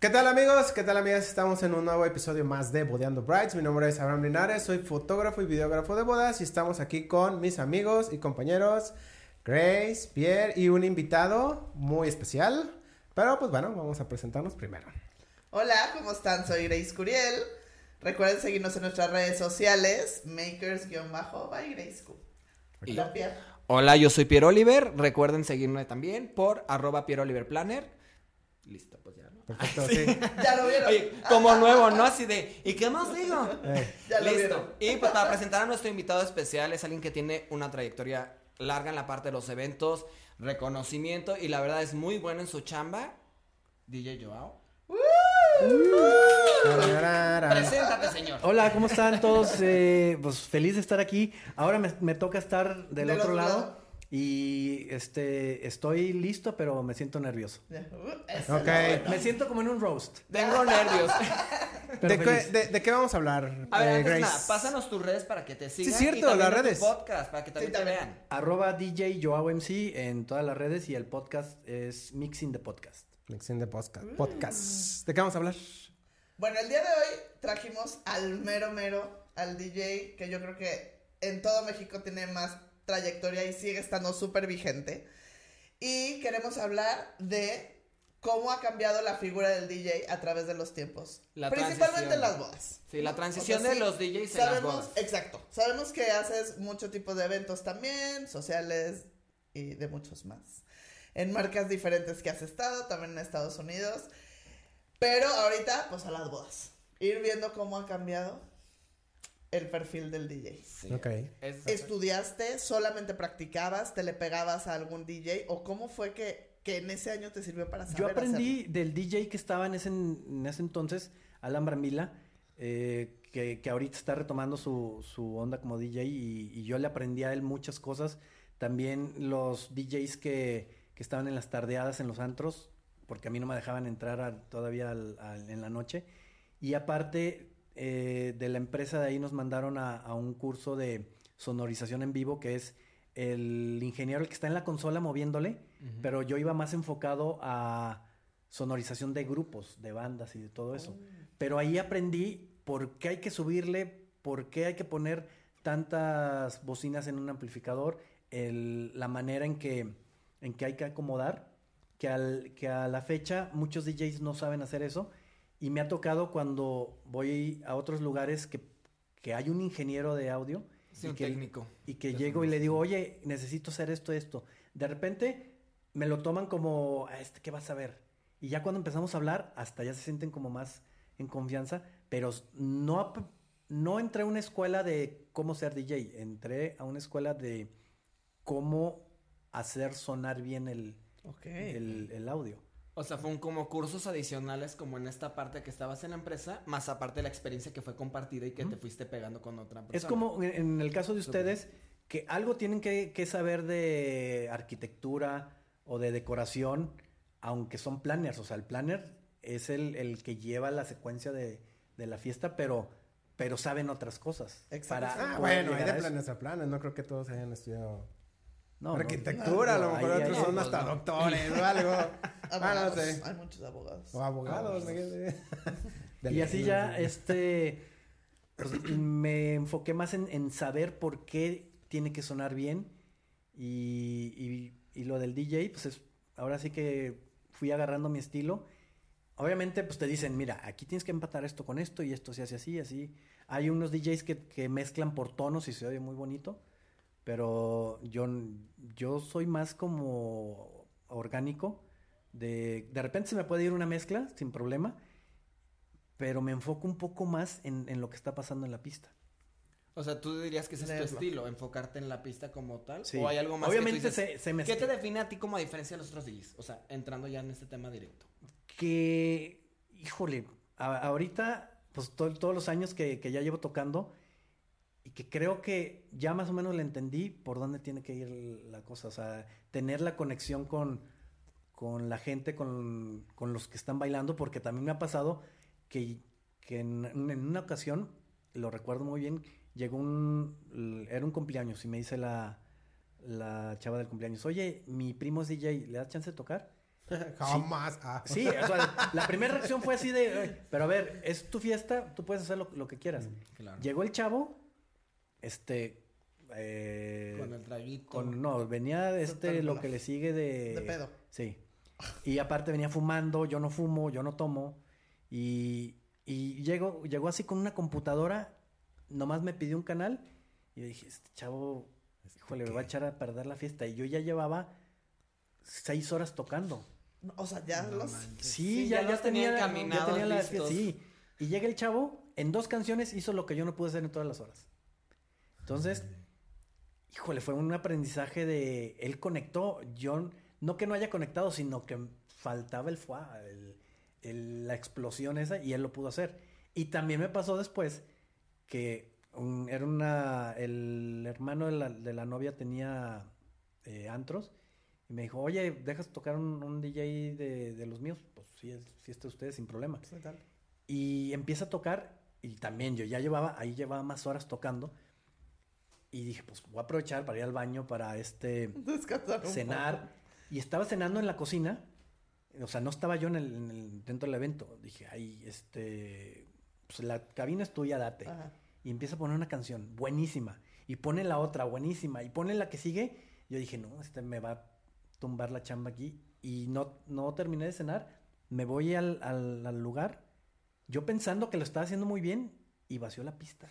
¿Qué tal amigos? ¿Qué tal amigas? Estamos en un nuevo episodio más de Bodeando Brides. Mi nombre es Abraham Linares, soy fotógrafo y videógrafo de bodas y estamos aquí con mis amigos y compañeros Grace, Pierre y un invitado muy especial. Pero pues bueno, vamos a presentarnos primero. Hola, ¿cómo están? Soy Grace Curiel. Recuerden seguirnos en nuestras redes sociales, makers-by Grace. Hola, Pierre. Hola, yo soy Pierre Oliver. Recuerden seguirme también por arroba Pierre Oliver Planner. Listo, pues ya. Perfecto, sí. Ya lo vieron. Oye, como nuevo, ¿no? Así de, ¿y qué más digo? Eh, Ya lo Listo. vieron. Y pues para presentar a nuestro invitado especial es alguien que tiene una trayectoria larga en la parte de los eventos, reconocimiento y la verdad es muy bueno en su chamba. DJ Joao. tararara. Preséntate, señor. Hola, ¿cómo están todos? Eh, pues feliz de estar aquí. Ahora me, me toca estar del, Del otro otro lado, lado. Y este estoy listo, pero me siento nervioso. Uh, eso Ok. es lo bueno. Me siento como en un roast. Tengo nervios. ¿De, qué, feliz. de- de qué vamos a hablar? A ver, eh, Grace? nada, pásanos tus redes para que te sigan. cierto, y también las de tu redes. podcast, para que también Sí, te vean. Arroba DJ Joao MC en todas las redes y el podcast es Mixing the Podcast. Lección de podcast. podcast. ¿De qué vamos a hablar? Bueno, el día de hoy trajimos al mero mero, al DJ que yo creo que en todo México tiene más trayectoria y sigue estando súper vigente. Y queremos hablar de cómo ha cambiado la figura del DJ a través de los tiempos. La Principalmente en las bodas. Sí, la transición de los DJs en las sabemos, bodas. Exacto. Sabemos que haces mucho tipo de eventos también, sociales y de muchos más. En marcas diferentes que has estado, también en Estados Unidos. Pero ahorita, pues a las bodas. Ir viendo cómo ha cambiado el perfil del DJ. Sí. Ok. Es- ¿Estudiaste? ¿Solamente practicabas? ¿Te le pegabas a algún DJ? ¿O cómo fue que, que en ese año te sirvió para saber Yo aprendí hacerlo? del DJ que estaba en ese, en ese entonces, Alan Bramila, eh, que, que ahorita está retomando su, su onda como DJ y, y yo le aprendí a él muchas cosas. También los DJs que, que estaban en las tardeadas en los antros, porque a mí no me dejaban entrar a- todavía al- al- en la noche. Y aparte eh, de la empresa de ahí nos mandaron a, a un curso de sonorización en vivo, que es el ingeniero el que está en la consola moviéndole, pero yo iba más enfocado a sonorización de grupos, de bandas y de todo eso. Pero ahí aprendí por qué hay que subirle, por qué hay que poner tantas bocinas en un amplificador, el- la manera en que, en que hay que acomodar, que, al, que a la fecha muchos DJs no saben hacer eso. Y me ha tocado cuando voy a otros lugares que, que hay un ingeniero de audio Sí, y un que, técnico. y que llego y le digo, oye, necesito hacer esto, esto. De repente me lo toman como, "Ah, este, ¿qué vas a ver? Y ya cuando empezamos a hablar, hasta ya se sienten como más en confianza, pero no, no entré a una escuela de cómo ser DJ, entré a una escuela de cómo hacer sonar bien el, Ok. el, el audio. O sea, fue un como cursos adicionales como en esta parte que estabas en la empresa, más aparte de la experiencia que fue compartida y que te fuiste pegando con otra persona. Es como en, el caso de ustedes, que algo tienen que, que saber de arquitectura o de decoración, aunque son planners. O sea, el planner es el, el que lleva la secuencia de, de la fiesta, pero, pero saben otras cosas. Exacto. Ah, bueno, hay de planes a planes. No creo que todos hayan estudiado No, no, arquitectura. a lo mejor otros son hasta no. doctores o algo. Ah, no Abogados. sé. Hay muchos abogados. O abogados. Ah. De Y así ya, este, pues, me enfoqué más en, en saber por qué tiene que sonar bien y, y- y lo del DJ, pues es, ahora sí que fui agarrando mi estilo. Obviamente, pues te dicen, mira, aquí tienes que empatar esto con esto y esto se hace así, así. Hay unos DJs que, que mezclan por tonos y se oye muy bonito, pero yo, yo soy más como orgánico. De, de repente se me puede ir una mezcla sin problema, pero me enfoco un poco más en, en lo que está pasando en la pista. O sea, tú dirías que ese es tu estilo, enfocarte en la pista como tal. Sí. O hay algo más que tú Obviamente dices, se, se me ¿Qué te define a ti como a diferencia de los otros DJs? O sea, entrando ya en este tema directo. que, híjole, a- ahorita, pues to- todos los años que, que ya llevo tocando y que creo que ya más o menos le entendí por dónde tiene que ir la cosa. O sea, tener la conexión con, con la gente, con, con los que están bailando, porque también me ha pasado que, que en, en una ocasión, lo recuerdo muy bien, llegó un, era un cumpleaños y me dice la, la chava del cumpleaños, oye, mi primo es DJ, ¿le das chance de tocar? Jamás. Ah. Sí, o sea, la primera reacción fue así de, "Ay, pero a ver, es tu fiesta, tú puedes hacer lo, lo que quieras. Claro. Llegó el chavo, este, eh, Con el traguito. con- no, venía este, lo que le sigue de... De pedo. Sí. Y aparte venía fumando, yo no fumo, yo no tomo. Y, y llegó, llegó así con una computadora, nomás me pidió un canal. Y yo dije, este chavo, híjole, me va a echar a perder la fiesta. Y yo ya llevaba seis horas tocando. No, O sea, ya los. Sí, Sí, ya, ya ya los tenía, ya tenía la listos. Sí. Y llega el chavo, en dos canciones hizo lo que yo no pude hacer en todas las horas. Entonces, híjole, fue un aprendizaje de. Él conectó, yo. No que no haya conectado, sino que faltaba el fuá, el- el- la explosión esa, y él lo pudo hacer. Y también me pasó después que un- era una. El hermano de la, de la novia tenía eh, antros. Y me dijo, oye, ¿dejas tocar un, un DJ de, de los míos? Pues sí, es fiesta de ustedes sin problema. Y empieza a tocar y también yo ya llevaba, ahí llevaba más horas tocando. Y dije, pues voy a aprovechar para ir al baño, para este Descansar cenar. Y estaba cenando en la cocina. O sea, no estaba yo en el, en el- dentro del evento. Dije, ay, este, pues la cabina es tuya, date. Ajá. Y empieza a poner una canción buenísima. Y pone la otra buenísima. Y pone la que sigue. Yo dije, no, este me va a tumbar la chamba aquí. Y no, no terminé de cenar. Me voy al, al- al lugar. Yo pensando que lo estaba haciendo muy bien. Y vació la pista.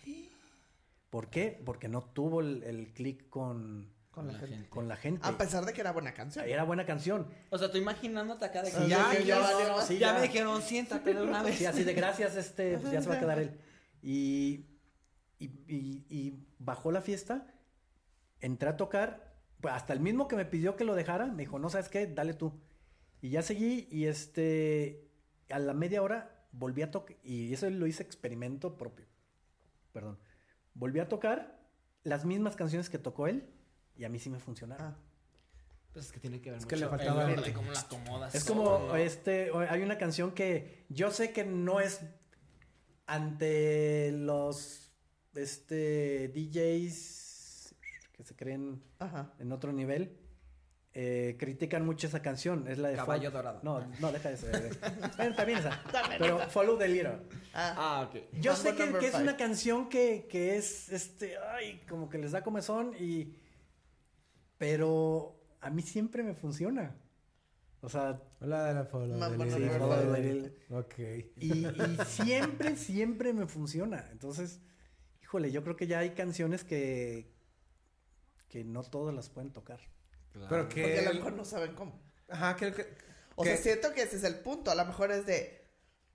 ¿Por qué? Porque no tuvo el, el clic con, Con la La gente. gente. con la gente. A pesar de que era buena canción. Era buena canción. O sea, tú imaginándote acá de que Sí, ya, que ya ya, valió. Sí, ya ya. me dijeron, siéntate de una vez. Sí, así de gracias, este, pues ya se va a quedar él. Y, y, y- y bajó la fiesta, entré a tocar, pues hasta el mismo que me pidió que lo dejara, me dijo, no sabes qué, dale tú. Y ya seguí y este, a la media hora volví a tocar, y eso lo hice experimento propio, perdón. Volví a tocar las mismas canciones que tocó él y a mí sí me funcionaron. Ah. Pues es que tiene que ver Es mucho que le faltaba el- de cómo la acomodas. Es todo, como, ¿no? este, hay una canción que yo sé que no es ante los, este, DJs que se creen Ajá. en otro nivel, eh, critican mucho esa canción, es la de... Caballo Dorado. No, no, deja eso. eh. bueno, también esa. Pero Follow the Leader. Ah. Ah, ok. Yo Mambo sé que, es una canción que, que es, este, ay, como que les da comezón y... Pero a mí siempre me funciona. O sea, Hola de la follow. De sí, follow leader. Ok. Y, y siempre, siempre me funciona. Entonces, híjole, yo creo que ya hay canciones que, que no todas las pueden tocar. Pero Porque que. a lo mejor no saben cómo. Ajá, creo que. O que- sea, siento que ese es el punto. A lo mejor es de.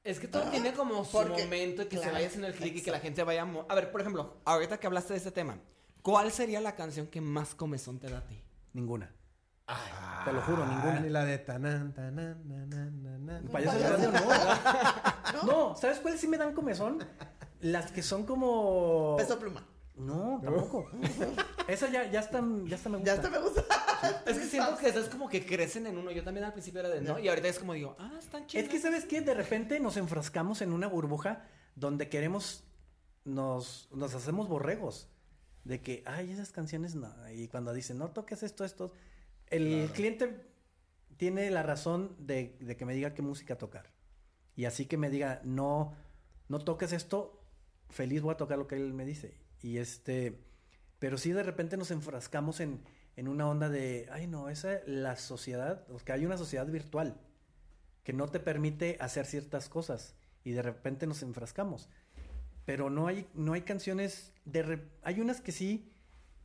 Es que todo tiene como su Porque- momento y que se claro, vaya haciendo el clic y que la gente vaya... mo- A ver, por ejemplo, ahorita que hablaste de este tema, ¿cuál sería la canción que más comezón te da a ti? Ninguna. Ah, te lo juro, ninguna. Ni la de tanan, tanan, nanan, nanan. Payaso de radio no, ¿verdad? No, ¿sabes cuáles sí me dan comezón? Las que son como... Peso pluma. No, tampoco. Esas ya, ya están, ya están me Ya gustan. hasta me gusta. Es que siento que esas como que crecen en uno. Yo también al principio era de no, y ahorita es como digo, ah, están chidas. Es que, ¿sabes qué? De repente nos enfrascamos en una burbuja donde queremos, nos, nos hacemos borregos. De que, ay, esas canciones no. Y cuando dicen, no toques esto, esto. El cliente tiene la razón de, de que me diga qué música tocar. Y así que me diga, no, no toques esto, feliz voy a tocar lo que él me dice. Y este, pero sí de repente nos enfrascamos en, en una onda de, ay no, esa, la sociedad, o que hay una sociedad virtual que no te permite hacer ciertas cosas y de repente nos enfrascamos. Pero no hay, no hay canciones, de re- hay unas que sí,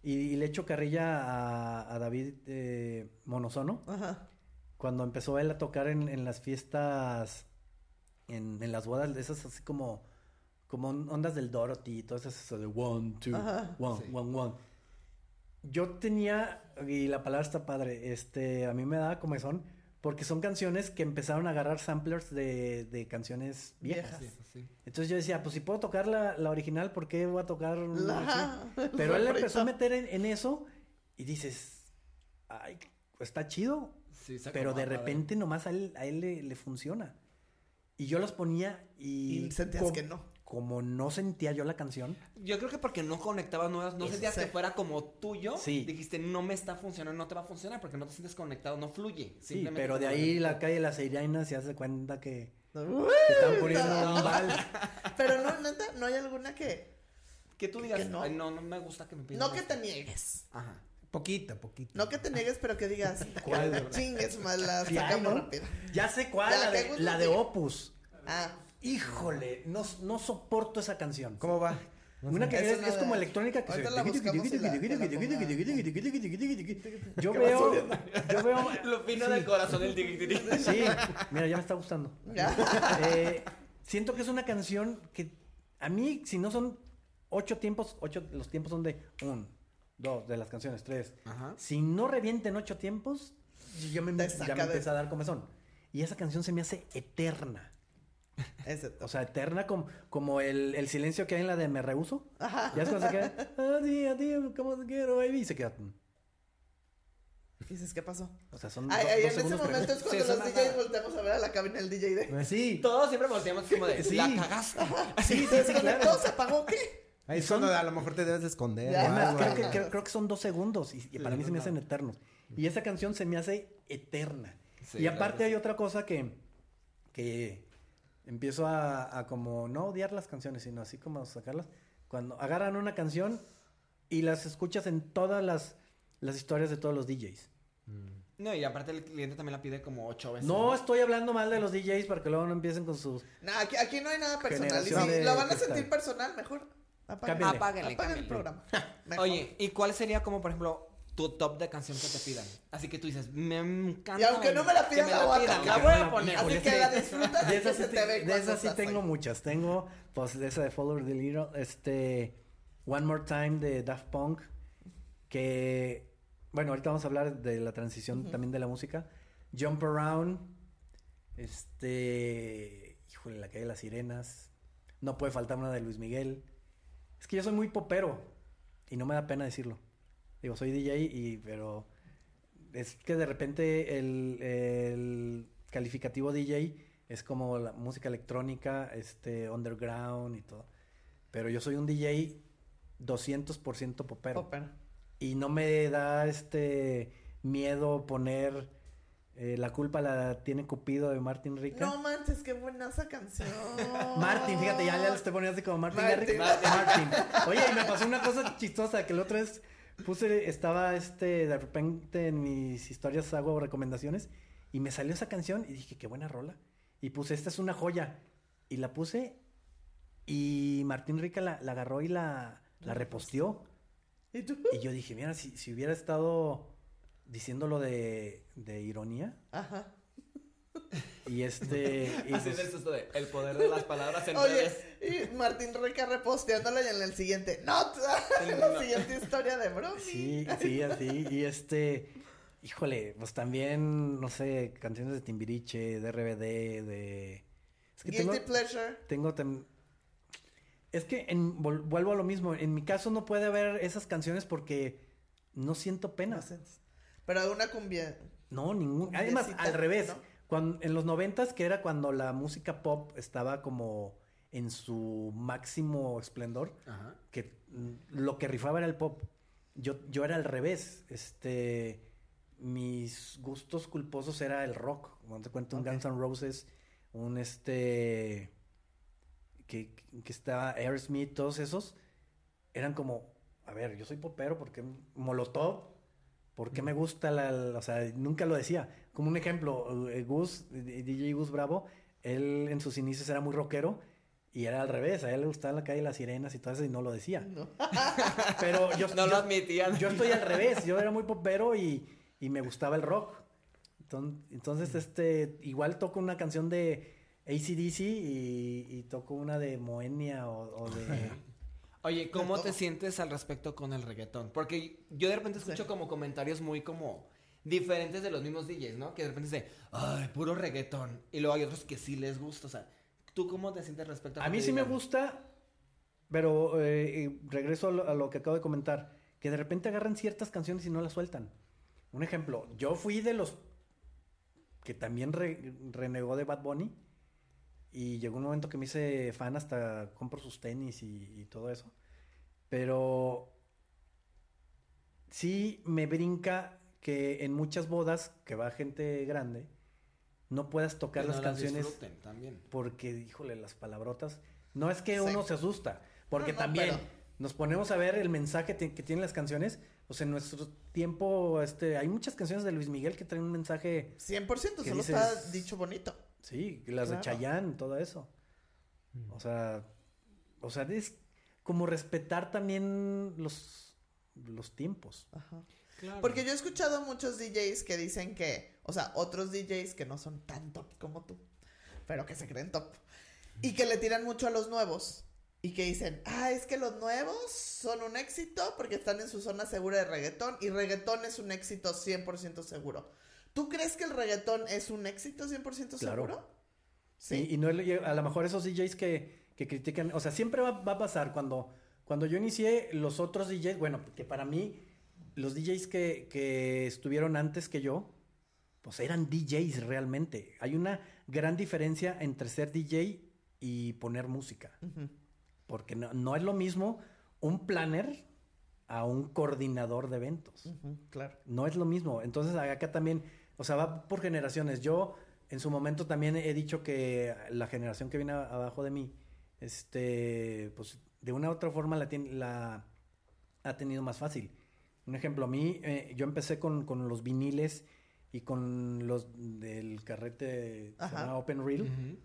y, y le echo carrilla a, a David eh, Monosono, Ajá. cuando empezó él a tocar en, en las fiestas, en, en las bodas, de esas así como, como ondas del Dorothy y todas esas eso de one, two, Ajá. one, Sí. one, one. Yo tenía, y la palabra está padre, este, a mí me daba comezón, porque son canciones que empezaron a agarrar samplers de, de canciones viejas. Viejas. Sí, sí. Entonces yo decía, pues si puedo tocar la, la original, ¿por qué voy a tocar una La- versión? Pero él empezó a meter en, en eso y dices, ay, está chido, Sí, pero de repente nomás a él, a él le, le funciona. Y yo los ponía y... Y sentías que no. Como no sentía yo la canción, Yo creo que porque no conectabas nuevas, no sentías que fuera como tuyo. Sí. Dijiste, no me está funcionando, no te va a funcionar porque no te sientes conectado, no fluye. sí, pero de ahí la calle de las Seirianas se hace cuenta que que están poniendo un vals. Pero no, neta, no hay alguna que. Que tú digas, que no. "Ay, no, no me gusta que me pidan No que esto". te niegues. Ajá. Poquito, poquito. No que te niegues, pero que digas. ¿Cuál? Chingues más la sacamos. Ya sé cuál, la ¿qué de, la? Opus. Ah, Híjole, no, no soporto esa canción. ¿Cómo va? Una que Es es, una es como electrónica que la la- Yo ¿Qué vas veo, yo veo, Lo fino sí, del corazón sí, mira, ya me está gustando. Eh, siento que es una canción que a mí, si no son ocho tiempos, ocho, los tiempos son de un, dos, de las canciones, tres. Ajá. Si no revienten ocho tiempos, yo me, ya me empieza a dar comezón. Y esa canción se me hace eterna. Ese. O sea, eterna como, como el, el silencio que hay en la de Me Rehuso. Ajá. Ya es cuando se queda, a ti, a ti, ¿cómo te quiero, baby? Y se queda. mm. Dices, ¿qué pasó? O sea, son Ay, do- ay, dos en ese segundos. momento es Sí, cuando eso los nada. DJs volteamos a ver a la cabina del DJ de. pero- Sí, Todos siempre volteamos como de, Sí. la cagaste. sí, sí, sí, ¿Se claro. conectó? ¿Se apagó qué? Ahí Son- a lo mejor te debes de esconder. Ya. algo. creo que, creo, creo que son dos segundos y, y para mí se me hacen eternos. Y esa canción se me hace eterna. Sí, y aparte claro. hay otra cosa que, que empiezo a, a como no odiar las canciones, sino así como sacarlas. Cuando agarran una canción y las escuchas en todas las, las historias de todos los DJs. No, y aparte el cliente también la pide como ocho veces. No estoy hablando mal de los DJs para que luego no empiecen con sus... No, aquí, aquí no hay nada personal. Si lo van a cristal. sentir personal, mejor apaguen, Cámbiale. Apáguenle, apaguen el programa. Mejor. Oye, ¿y cuál sería como, por ejemplo, tu top de canción que te pidan? Así que tú dices, me encanta. Y aunque no me la pidan, la voy a la voy a poner. Así que la disfrutas De esas sí, te de esas sí tengo muchas. Tengo, pues, de esa de Follow the Leader, este, One More Time de Daft Punk, que, bueno, ahorita vamos a hablar de la transición también de la música. Jump Around, este, híjole, La calle de las sirenas, no puede faltar una de Luis Miguel. Es que yo soy muy popero y no me da pena decirlo. Digo, soy DJ y, pero es que de repente el, el calificativo DJ es como la música electrónica, este, underground y todo. Pero yo soy un DJ 200% popero. Popper. Y no me da este miedo poner eh, la culpa la tiene Cupido de Martin Rica. No manches, qué buena esa canción. Martin, fíjate, ya le estoy poniendo así como Martin Martin. Garrix. Martin. Oye, y me pasó una cosa chistosa, que el otro vez puse, estaba este, de repente en mis historias hago recomendaciones, y me salió esa canción y dije, qué buena rola. Y puse, esta es una joya. Y la puse, y Martín Rica la, la agarró y la, la reposteó. ¿Y tú? Y yo dije, mira, si, si hubiera estado diciéndolo de, de ironía, Ajá. Y este... y Así pues- es esto de el poder de las palabras en Oye, redes. y Martín Rica reposteándola y en el siguiente, not, en la siguiente historia de Bromi. Sí, sí, así. Y este, híjole, pues también, no sé, canciones de Timbiriche, de RBD, de... Es que Guilty tengo, Pleasure. tengo tem- Es que en- vol- vuelvo a lo mismo. En mi caso no puede haber esas canciones porque no siento pena. No. Pero alguna cumbia. No, ningún. Además, al revés. ¿no? Cuando, en los noventas, que era cuando la música pop estaba como en su máximo esplendor, Ajá. que mm, lo que rifaba era el pop. Yo, yo era al revés. Este. Mis gustos culposos era el rock. Cuando te cuento un. Guns N' Roses, un este. Que, que estaba Aerosmith, todos esos. Eran como. A ver, yo soy popero porque Molotov. porque me gusta la, la- O sea, nunca lo decía. Como un ejemplo, eh, Gus, eh, DJ Gus Bravo, él en sus inicios era muy rockero. Y era al revés, a él le gustaba la calle de las sirenas y todo eso y no lo decía. No. Pero yo, No lo yo- admitían. yo estoy al revés, yo era muy popero y, y me gustaba el rock. Enton- Entonces, este, igual toco una canción de ACDC y, y toco una de Moenia o, o de... Oye, ¿cómo te sientes al respecto con el reggaetón? Porque yo de repente escucho como comentarios muy como diferentes de los mismos DJs, ¿no? Que de repente dicen, ay, puro reggaetón. Y luego hay otros que sí les gusta. O sea, ¿tú cómo te sientes respecto a A mí sí me gusta, pero eh, eh, regreso a lo, a lo que acabo de comentar, que de repente agarran ciertas canciones y no las sueltan. Un ejemplo, yo fui de los que también re- renegó de Bad Bunny Y llegó un momento que me hice fan hasta compro sus tenis y, y todo eso. Pero sí me brinca que en muchas bodas que va gente grande no puedas tocar Que las no las canciones disfruten también. porque, híjole, las palabrotas. No es que Sí. uno se asusta, porque No, no, también pero- nos ponemos a ver el mensaje que tienen las canciones. Pues en nuestro tiempo, este, hay muchas canciones de Luis Miguel que traen un mensaje, 100%, ¿Qué solo dices? está dicho bonito. sí, las de. Chayanne, todo eso. O sea, o sea, es como respetar también los, los tiempos. Ajá. Claro. Porque yo he escuchado muchos DJs que dicen que, o sea, otros DJs que no son tan top como tú, pero que se creen top, y que le tiran mucho a los nuevos. Y que dicen, ah, es que los nuevos son un éxito porque están en su zona segura de reggaetón y reggaetón es un éxito 100% seguro. ¿Tú crees que el reggaetón es un éxito 100% Claro. seguro? Sí. Y, no y a lo mejor esos DJs que, que critican, o sea, siempre va, va a pasar cuando, cuando yo inicié los otros DJs, bueno, que para mí los DJs que, que estuvieron antes que yo, pues eran DJs realmente. Hay una gran diferencia entre ser DJ y poner música, porque no, no es lo mismo un planner a un coordinador de eventos. Claro. No es lo mismo. Entonces acá también, o sea, va por generaciones. Yo en su momento también he dicho que la generación que viene abajo de mí, este, pues de una u otra forma la ha tenido más fácil. Un ejemplo, a mí, eh, yo empecé con, con los viniles y con los del carrete se Ajá. llama Open Reel.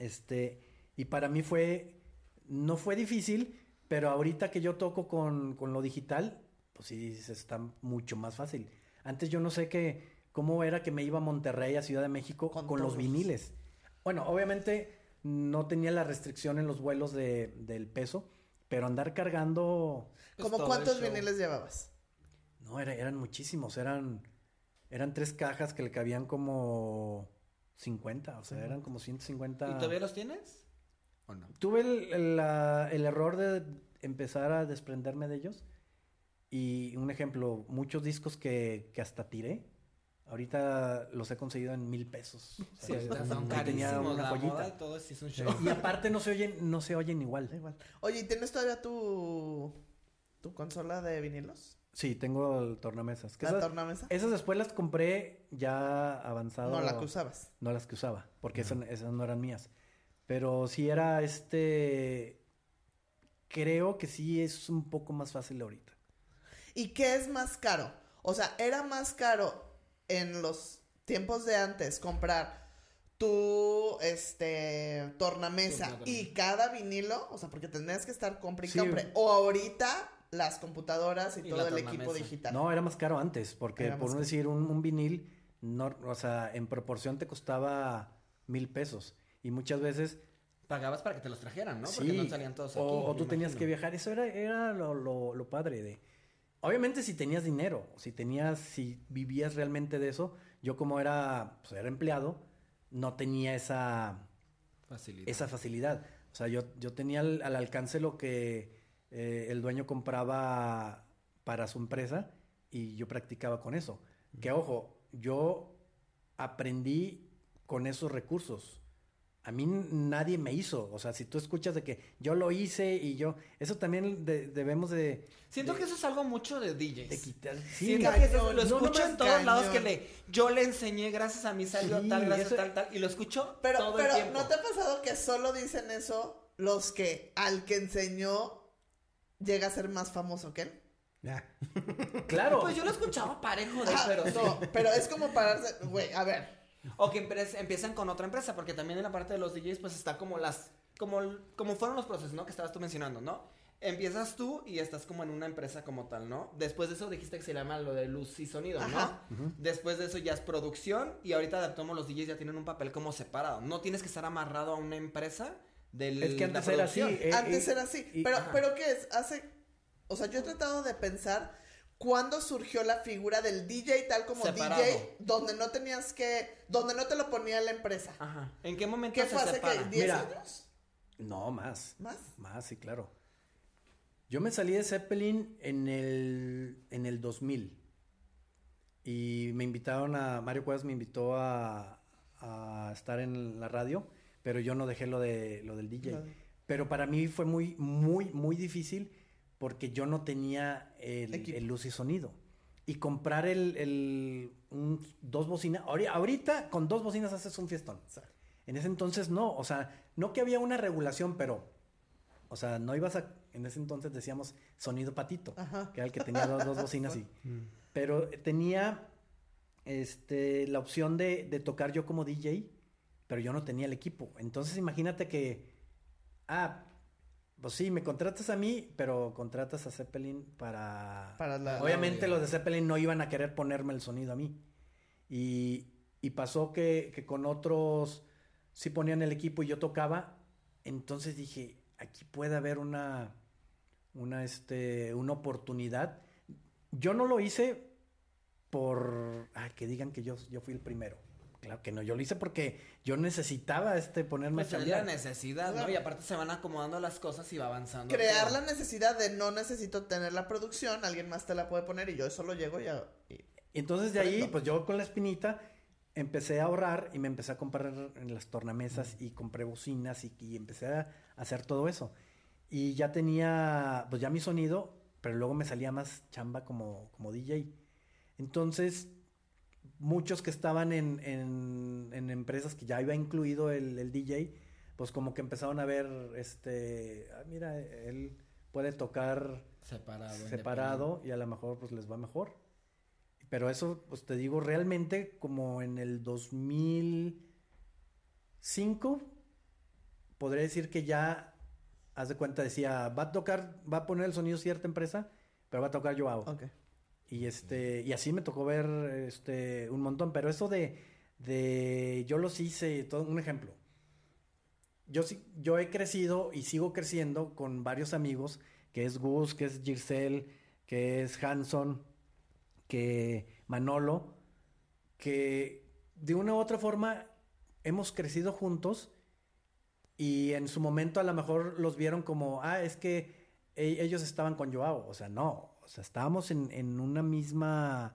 Este, y para mí fue, no fue difícil, pero ahorita que yo toco con, con lo digital, pues sí, se está mucho más fácil. Antes yo no sé qué, cómo era que me iba a Monterrey, a Ciudad de México, Con con, los viniles. Bueno, obviamente no tenía la restricción en los vuelos de, del peso, pero andar cargando, ¿Cómo todo cuántos viniles llevabas? No, era- eran muchísimos, eran, eran tres cajas que le cabían como 50, o sea, eran como 150. ¿Y todavía los tienes? ¿O no? Tuve el, el, la- el error de empezar a desprenderme de ellos. Y un ejemplo, muchos discos que, que hasta tiré, ahorita los he conseguido en mil pesos. O sea, son carísimos. La moda y todo sí es un show. Y aparte no se oyen, no se oyen igual. Oye, ¿y tienes todavía tu, tu consola de vinilos? Sí, tengo el tornamesas. Que ¿La esas, tornamesa? esas después las compré ya avanzado. No, la que usabas. No las que usaba, porque esas, esas no eran mías. Pero sí era este. Creo que sí es un poco más fácil ahorita. ¿Y qué es más caro? O sea, ¿era más caro en los tiempos de antes comprar tu este tornamesa y cada vinilo? O sea, porque tendrías que estar compre y Sí. compre. O ahorita las computadoras y, Y todo el equipo digital. No, era más caro antes, porque Era por no decir un, un vinil, no, o sea, en proporción te costaba mil pesos. Y muchas veces, Pagabas para que te los trajeran, ¿no? Porque no salían todos aquí. o, o tú tenías que viajar. Eso era, era lo, lo- lo padre de... Obviamente si tenías dinero, si tenías, si vivías realmente de eso, yo como era, pues, era empleado, no tenía esa, Facilidad. esa facilidad. O sea, yo, yo tenía al, al alcance lo que eh, el dueño compraba para su empresa y yo practicaba con eso. Que ojo, yo aprendí con esos recursos. A mí nadie me hizo. O sea, si tú escuchas de que yo lo hice y yo... Eso también de- debemos de, Siento de- que eso es algo mucho de DJs. de quitar. Siento cañón. que eso lo No, escucho en todos lados que le yo le enseñé gracias a mí salió Sí, tal gracias eso- tal tal y lo escucho Pero, todo pero el tiempo. ¿no te ha pasado que solo dicen eso los que al que enseñó llega a ser más famoso que él? Ya. Claro. Pues yo lo escuchaba parejo de Ah, pero no, pero es como pararse, güey, a ver, O que empre- empiezan con otra empresa, porque también en la parte de los DJs, pues está como las. Como, como fueron los procesos, ¿no? Que estabas tú mencionando, ¿no? Empiezas tú y estás como en una empresa como tal, ¿no? Después de eso dijiste que se llama lo de luz y sonido, ¿no? Ajá. Después de eso ya es producción y ahorita adaptamos los DJs ya tienen un papel como separado. No tienes que estar amarrado a una empresa del, Es que antes era así. eh, antes y- era así, y- pero, ajá. pero ¿qué es? Hace, o sea, yo he tratado de pensar cuándo surgió la figura del DJ tal como Separado. DJ, donde no tenías que, donde no te lo ponía la empresa. Ajá. ¿En qué momento ¿Qué se fue hace separa? que, 10 Mira. años? No, más. ¿Más? Más, sí, claro. Yo me salí de Zeppelin en el, en el 2000. Y me invitaron a. Mario Cuevas me invitó a, a estar en la radio. Pero yo no dejé lo de lo del DJ. Pero para mí fue muy, muy, muy difícil porque yo no tenía el, luz y sonido. Y comprar el, el- un- dos bocinas, ahori- ahorita con dos bocinas haces un fiestón. Exacto. En ese entonces no, o sea, no que había una regulación, pero, o sea, no ibas a, en ese entonces decíamos sonido patito, Ajá. que era el que tenía dos, dos bocinas y, pero tenía, este, la opción de, de tocar yo como DJ, pero yo no tenía el equipo. Entonces imagínate que, ah, pues sí, me contratas a mí, pero contratas a Zeppelin para... Para la- Obviamente la- los de Zeppelin no iban a querer ponerme el sonido a mí. Y, y pasó que, que con otros sí ponían el equipo y yo tocaba. Entonces dije, aquí puede haber una, una, este, una oportunidad. Yo no lo hice por ah, que digan que yo, yo fui el primero. Claro que no, yo lo hice porque yo necesitaba este ponerme Pues a es la necesidad, ¿no? Y aparte se van acomodando las cosas y va avanzando. Crear todo. la necesidad de no necesito tener la producción, alguien más te la puede poner y yo solo llego y, a- y- entonces de ahí, pues yo con la espinita empecé a ahorrar y me empecé a comprar en las tornamesas y compré bocinas y, y empecé a hacer todo eso. Y ya tenía, pues ya mi sonido, pero luego me salía más chamba como, como DJ. Entonces, muchos que estaban en, en- en empresas que ya iba incluido el, el DJ, pues como que empezaron a ver, este, ah, mira, él puede tocar Separado. separado y a lo mejor pues les va mejor. Pero eso, pues te digo, realmente como en el 2005, podría decir que ya, haz de cuenta, decía, va a tocar, va a poner el sonido cierta empresa, pero va a tocar Joao. Ok. Y este, y así me tocó ver este un montón. Pero eso de, de yo los hice, todo, un ejemplo. Yo yo he crecido y sigo creciendo con varios amigos, que es Gus, que es Giselle, que es Hanson, que Manolo, que de una u otra forma hemos crecido juntos y en su momento a lo mejor los vieron como, ah, es que e- ellos estaban con Joao. O sea, no. O sea, estábamos en, en una misma,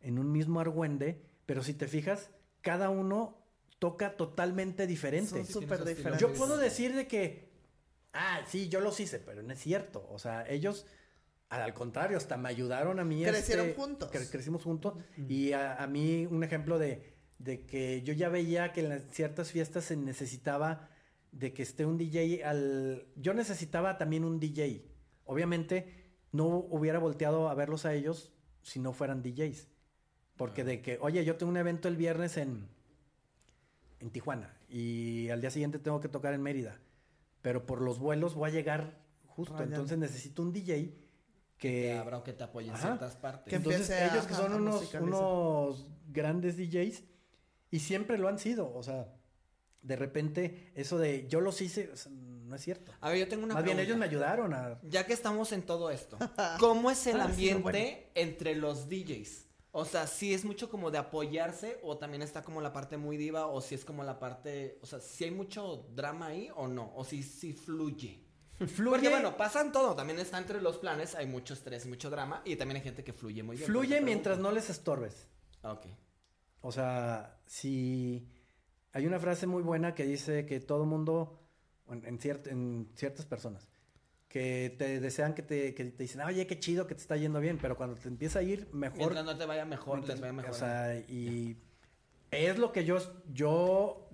en un mismo argüende, pero si te fijas, cada uno toca totalmente diferente. Son súper diferentes. Yo puedo decir de que, ah, sí, yo los hice, pero no es cierto. O sea, ellos, al contrario, hasta me ayudaron a mí. Crecieron este, juntos. cre- crecimos juntos. Y a, a mí, un ejemplo de, de que yo ya veía que en las ciertas fiestas se necesitaba de que esté un DJ al... Yo necesitaba también un DJ. Obviamente, no hubiera volteado a verlos a ellos si no fueran DJs. Porque de que, oye, yo tengo un evento el viernes en, en Tijuana y al día siguiente tengo que tocar en Mérida. Pero por los vuelos voy a llegar justo. Entonces necesito un DJ Que que... o que te apoye en ciertas partes. Que Entonces a- ellos que son unos, unos grandes DJs y siempre lo han sido. O sea, de repente eso de yo los hice, o sea, no es cierto. A ver, yo tengo una Más bien pregunta. ellos me ayudaron a... Ya que estamos en todo esto, ¿cómo es el Ah, sí, ambiente bueno. entre los DJs? O sea, si es mucho como de apoyarse o también está como la parte muy diva o si es como la parte, o sea, si hay mucho drama ahí o no, o si, si fluye. Fluye, Porque bueno, pasan todo, también está entre los planes, hay mucho estrés y mucho drama y también hay gente que fluye muy bien. fluye mientras no les estorbes. Ah, Ok. O sea, si hay una frase muy buena que dice que todo mundo, en, en ciert- en ciertas personas, que te desean que te, que te dicen, oye, qué chido que te está yendo bien, pero cuando te empieza a ir mejor, Mientras no te vaya mejor, mientras- les vaya mejor. O sea, y es lo que yo, yo,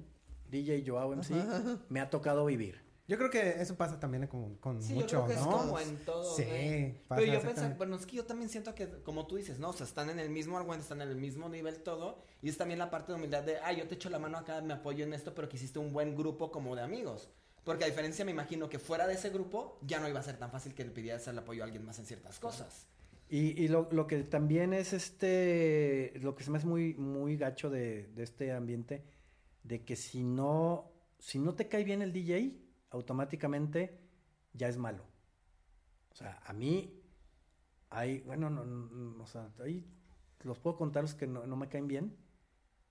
DJ Joao MC, me ha tocado vivir. Yo creo que eso pasa también con, con Sí, mucho, yo creo que es ¿no? como en todo. Sí, güey. pasa Pero yo pensaba, bueno, es que yo también siento que, como tú dices, ¿no? O sea, están en el mismo argüente, están en el mismo nivel todo. Y es también la parte de humildad de, ah, yo te echo la mano acá, me apoyo en esto, pero que hiciste un buen grupo como de amigos. Porque a diferencia, me imagino que fuera de ese grupo, ya no iba a ser tan fácil que le pidieras el apoyo a alguien más en ciertas cosas. Y, y lo, lo que también es este, lo que se me hace muy, muy gacho de, de este ambiente, de que si no, si no te cae bien el DJ, automáticamente ya es malo. O sea, a mí hay, bueno, no, no, no, o sea, ahí los puedo contar los que no, no me caen bien,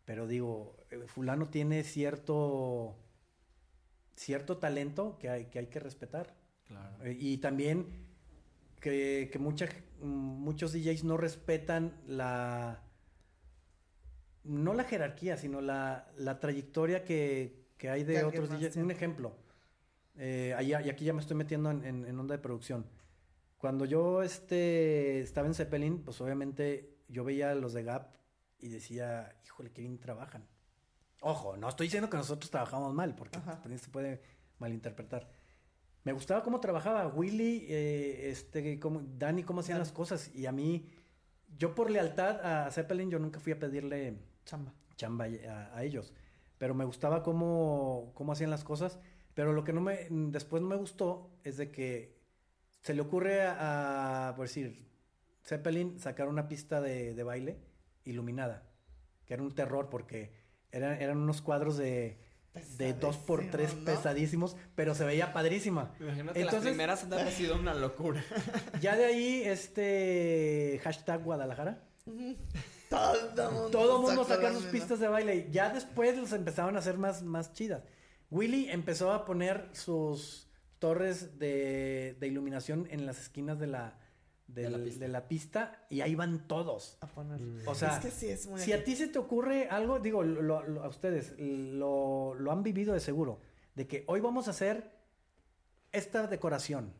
pero digo, eh, fulano tiene cierto, cierto talento que hay que, hay que respetar. Claro. Eh, Y también que, que mucha, muchos DJs no respetan la... No la jerarquía, sino la, la trayectoria que, que hay de otros DJs. Un ejemplo. Eh, allá- y aquí ya me estoy metiendo en, en- en onda de producción. Cuando yo este, estaba en Zeppelin, pues obviamente yo veía a los de Gap y decía, híjole, qué bien trabajan. Ojo, no estoy diciendo que nosotros trabajamos mal, porque se puede malinterpretar. Me gustaba cómo trabajaba Willy, eh, este, cómo, Dani, cómo hacían las cosas. Y a mí, yo por lealtad a Zeppelin, yo nunca fui a pedirle Chamba. chamba a, a ellos. Pero me gustaba cómo, cómo hacían las cosas. Pero lo que no me, después no me gustó es de que se le ocurre a, a, por decir, Zeppelin sacar una pista de, de baile iluminada, que era un terror porque eran, eran unos cuadros de, de 2 por 3 Pesadísimos, ¿no? pesadísimos, pero se veía padrísima. Imagínate, las Entonces- primeras han de haber sido una locura. Ya de ahí, este hashtag Guadalajara. Todo mundo, Todo el mundo sacó saca las sus pistas de baile. Ya después los empezaron a hacer más, más chidas. Willy empezó a poner sus torres de, de iluminación en las esquinas de la, del- De la de, pista. la pista y ahí van todos. A poner. O sea, es que sí es muy si a ti se te ocurre algo, digo, lo- lo- a ustedes lo, lo han vivido de seguro, de que hoy vamos a hacer esta decoración.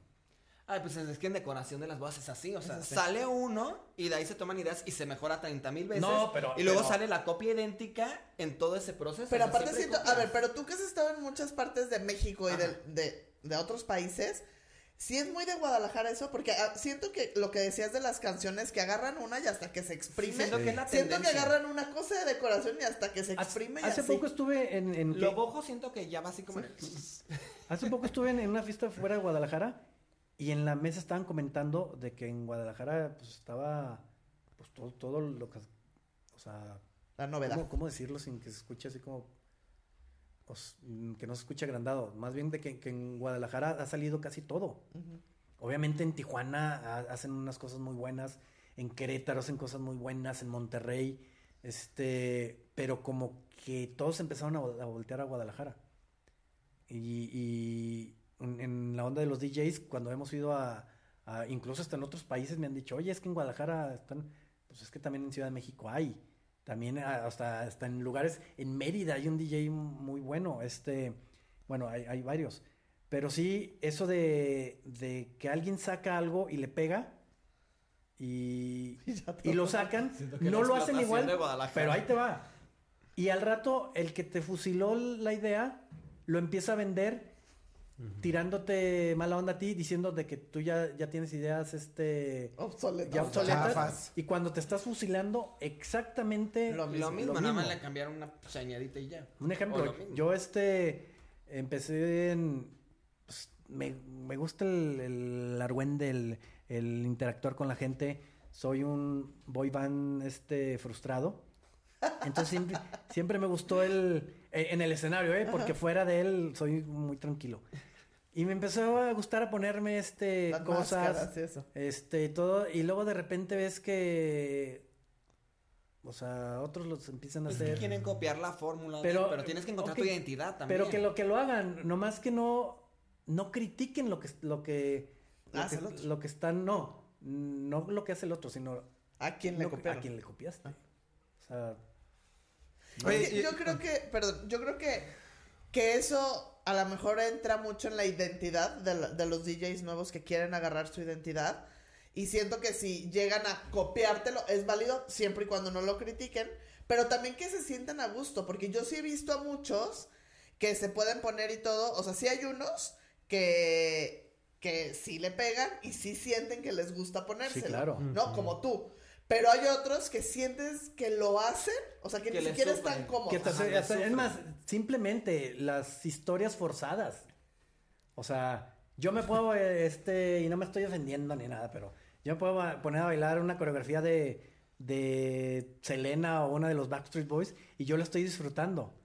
Ay, pues es que en decoración de las bodas es así, o sea, sale uno y de ahí se toman ideas y se mejora 30 mil veces. No, pero- Y luego pero- sale la copia idéntica en todo ese proceso. Pero o sea, aparte siento, a ver, pero tú que has estado en muchas partes de México y de, Ajá. de, de otros países, sí es muy de Guadalajara eso, porque ah, siento que lo que decías de las canciones, que agarran una y hasta que se exprime. siento que Siento que agarran una cosa de decoración y hasta que se Hace, exprime. y hace así. poco estuve en... en Lo bojo siento que ya va así como en el- Hace poco estuve en, en una fiesta fuera de Guadalajara y en la mesa estaban comentando de que en Guadalajara pues estaba pues todo, todo lo que o sea La novedad. ¿cómo, cómo decirlo sin que se escuche así como os- mm, que no se escuche agrandado. Más bien de que, que en Guadalajara ha salido casi todo. Obviamente en Tijuana ha- hacen unas cosas muy buenas en Querétaro hacen cosas muy buenas en Monterrey este pero como que todos empezaron a, vol- a voltear a Guadalajara. Y, y en, en la onda de los DJs, cuando hemos ido a, a- incluso hasta en otros países me han dicho, oye, es que en Guadalajara están, pues es que también en Ciudad de México hay, también ah, hasta, hasta en lugares, en Mérida hay un DJ muy bueno, este, bueno, hay, hay varios, pero sí, eso de, de que alguien saca algo y le pega y, Y y lo sacan, no lo hacen igual, pero ahí te va. Y al rato, el que te fusiló la idea, lo empieza a vender, tirándote mala onda a ti, diciendo de que tú ya, ya tienes ideas, este, ya obsoletas. Y cuando te estás fusilando, exactamente Lo Lo mismo, lo nada más mismo. le cambiaron una señadita y ya. Un ejemplo, lo mismo. yo este, empecé en, pues, me, me gusta el, el argüende, el, el interactuar con la gente. Soy un boy band este, frustrado. Entonces siempre, siempre me gustó el, eh, en el escenario, ¿eh? porque fuera de él soy muy tranquilo. Y me empezó a gustar a ponerme este, Las cosas, máscaras y eso. este, todo, y luego de repente ves que, o sea, otros los empiezan a Es que hacer. quieren copiar la fórmula, Pero- pero, tienes que encontrar tu identidad también. Pero que lo que lo hagan, nomás que no, no critiquen lo que, lo que, lo, que, el otro. lo que están, no, no lo que hace el otro, sino ¿A quién le que- copiaron? a quien le copiaste. O sea, Oye, Es que y- yo creo que, perdón, yo creo que, que eso a lo mejor entra mucho en la identidad de, la- de los DJs nuevos que quieren agarrar su identidad. Y siento que si llegan a copiártelo, es válido siempre y cuando no lo critiquen. Pero también que se sientan a gusto, porque yo sí he visto a muchos que se pueden poner y todo. O sea, sí hay unos que, que sí le pegan y sí sienten que les gusta ponérselo. claro. ¿No? Como tú. Pero hay otros que sientes que lo hacen, o sea, que, Que ni siquiera sufren. están cómodos. que Ajá, hasta- es más, simplemente las historias forzadas. O sea, yo me puedo, eh, este, y no me estoy ofendiendo ni nada, pero yo me puedo poner a bailar una coreografía de, de Selena o una de los Backstreet Boys y yo la estoy disfrutando.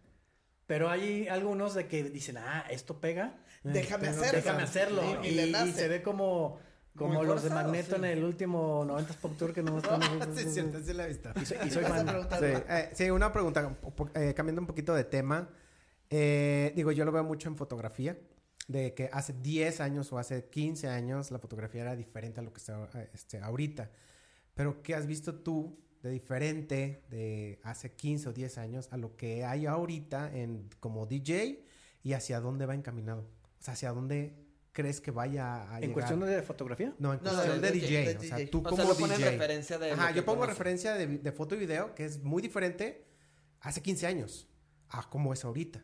Pero hay algunos de que dicen, ah, esto pega, Déjame hacerlo. déjame hacerlo. Y, se ve como, como Muy los de Magneto sí. en el último 90s Pop Tour que no están... sí, cierto, sí la he visto. Y soy, y soy fan. Sí, eh, sí, una pregunta, eh, cambiando un poquito de tema. Eh, digo, yo lo veo mucho en fotografía, de que hace 10 años o hace 15 años la fotografía era diferente a lo que está eh, este, ahorita. Pero, ¿qué has visto tú de diferente de hace 15 o 10 años a lo que hay ahorita en como DJ y hacia dónde va encaminado? O sea, hacia dónde crees que vaya a ¿En llegar? cuestión de fotografía? No, en No, cuestión de de, DJ, o sea, tú O como lo DJ. referencia de. Ajá, yo pongo conoces. referencia de, de foto y video que es muy diferente hace 15 años a como es ahorita.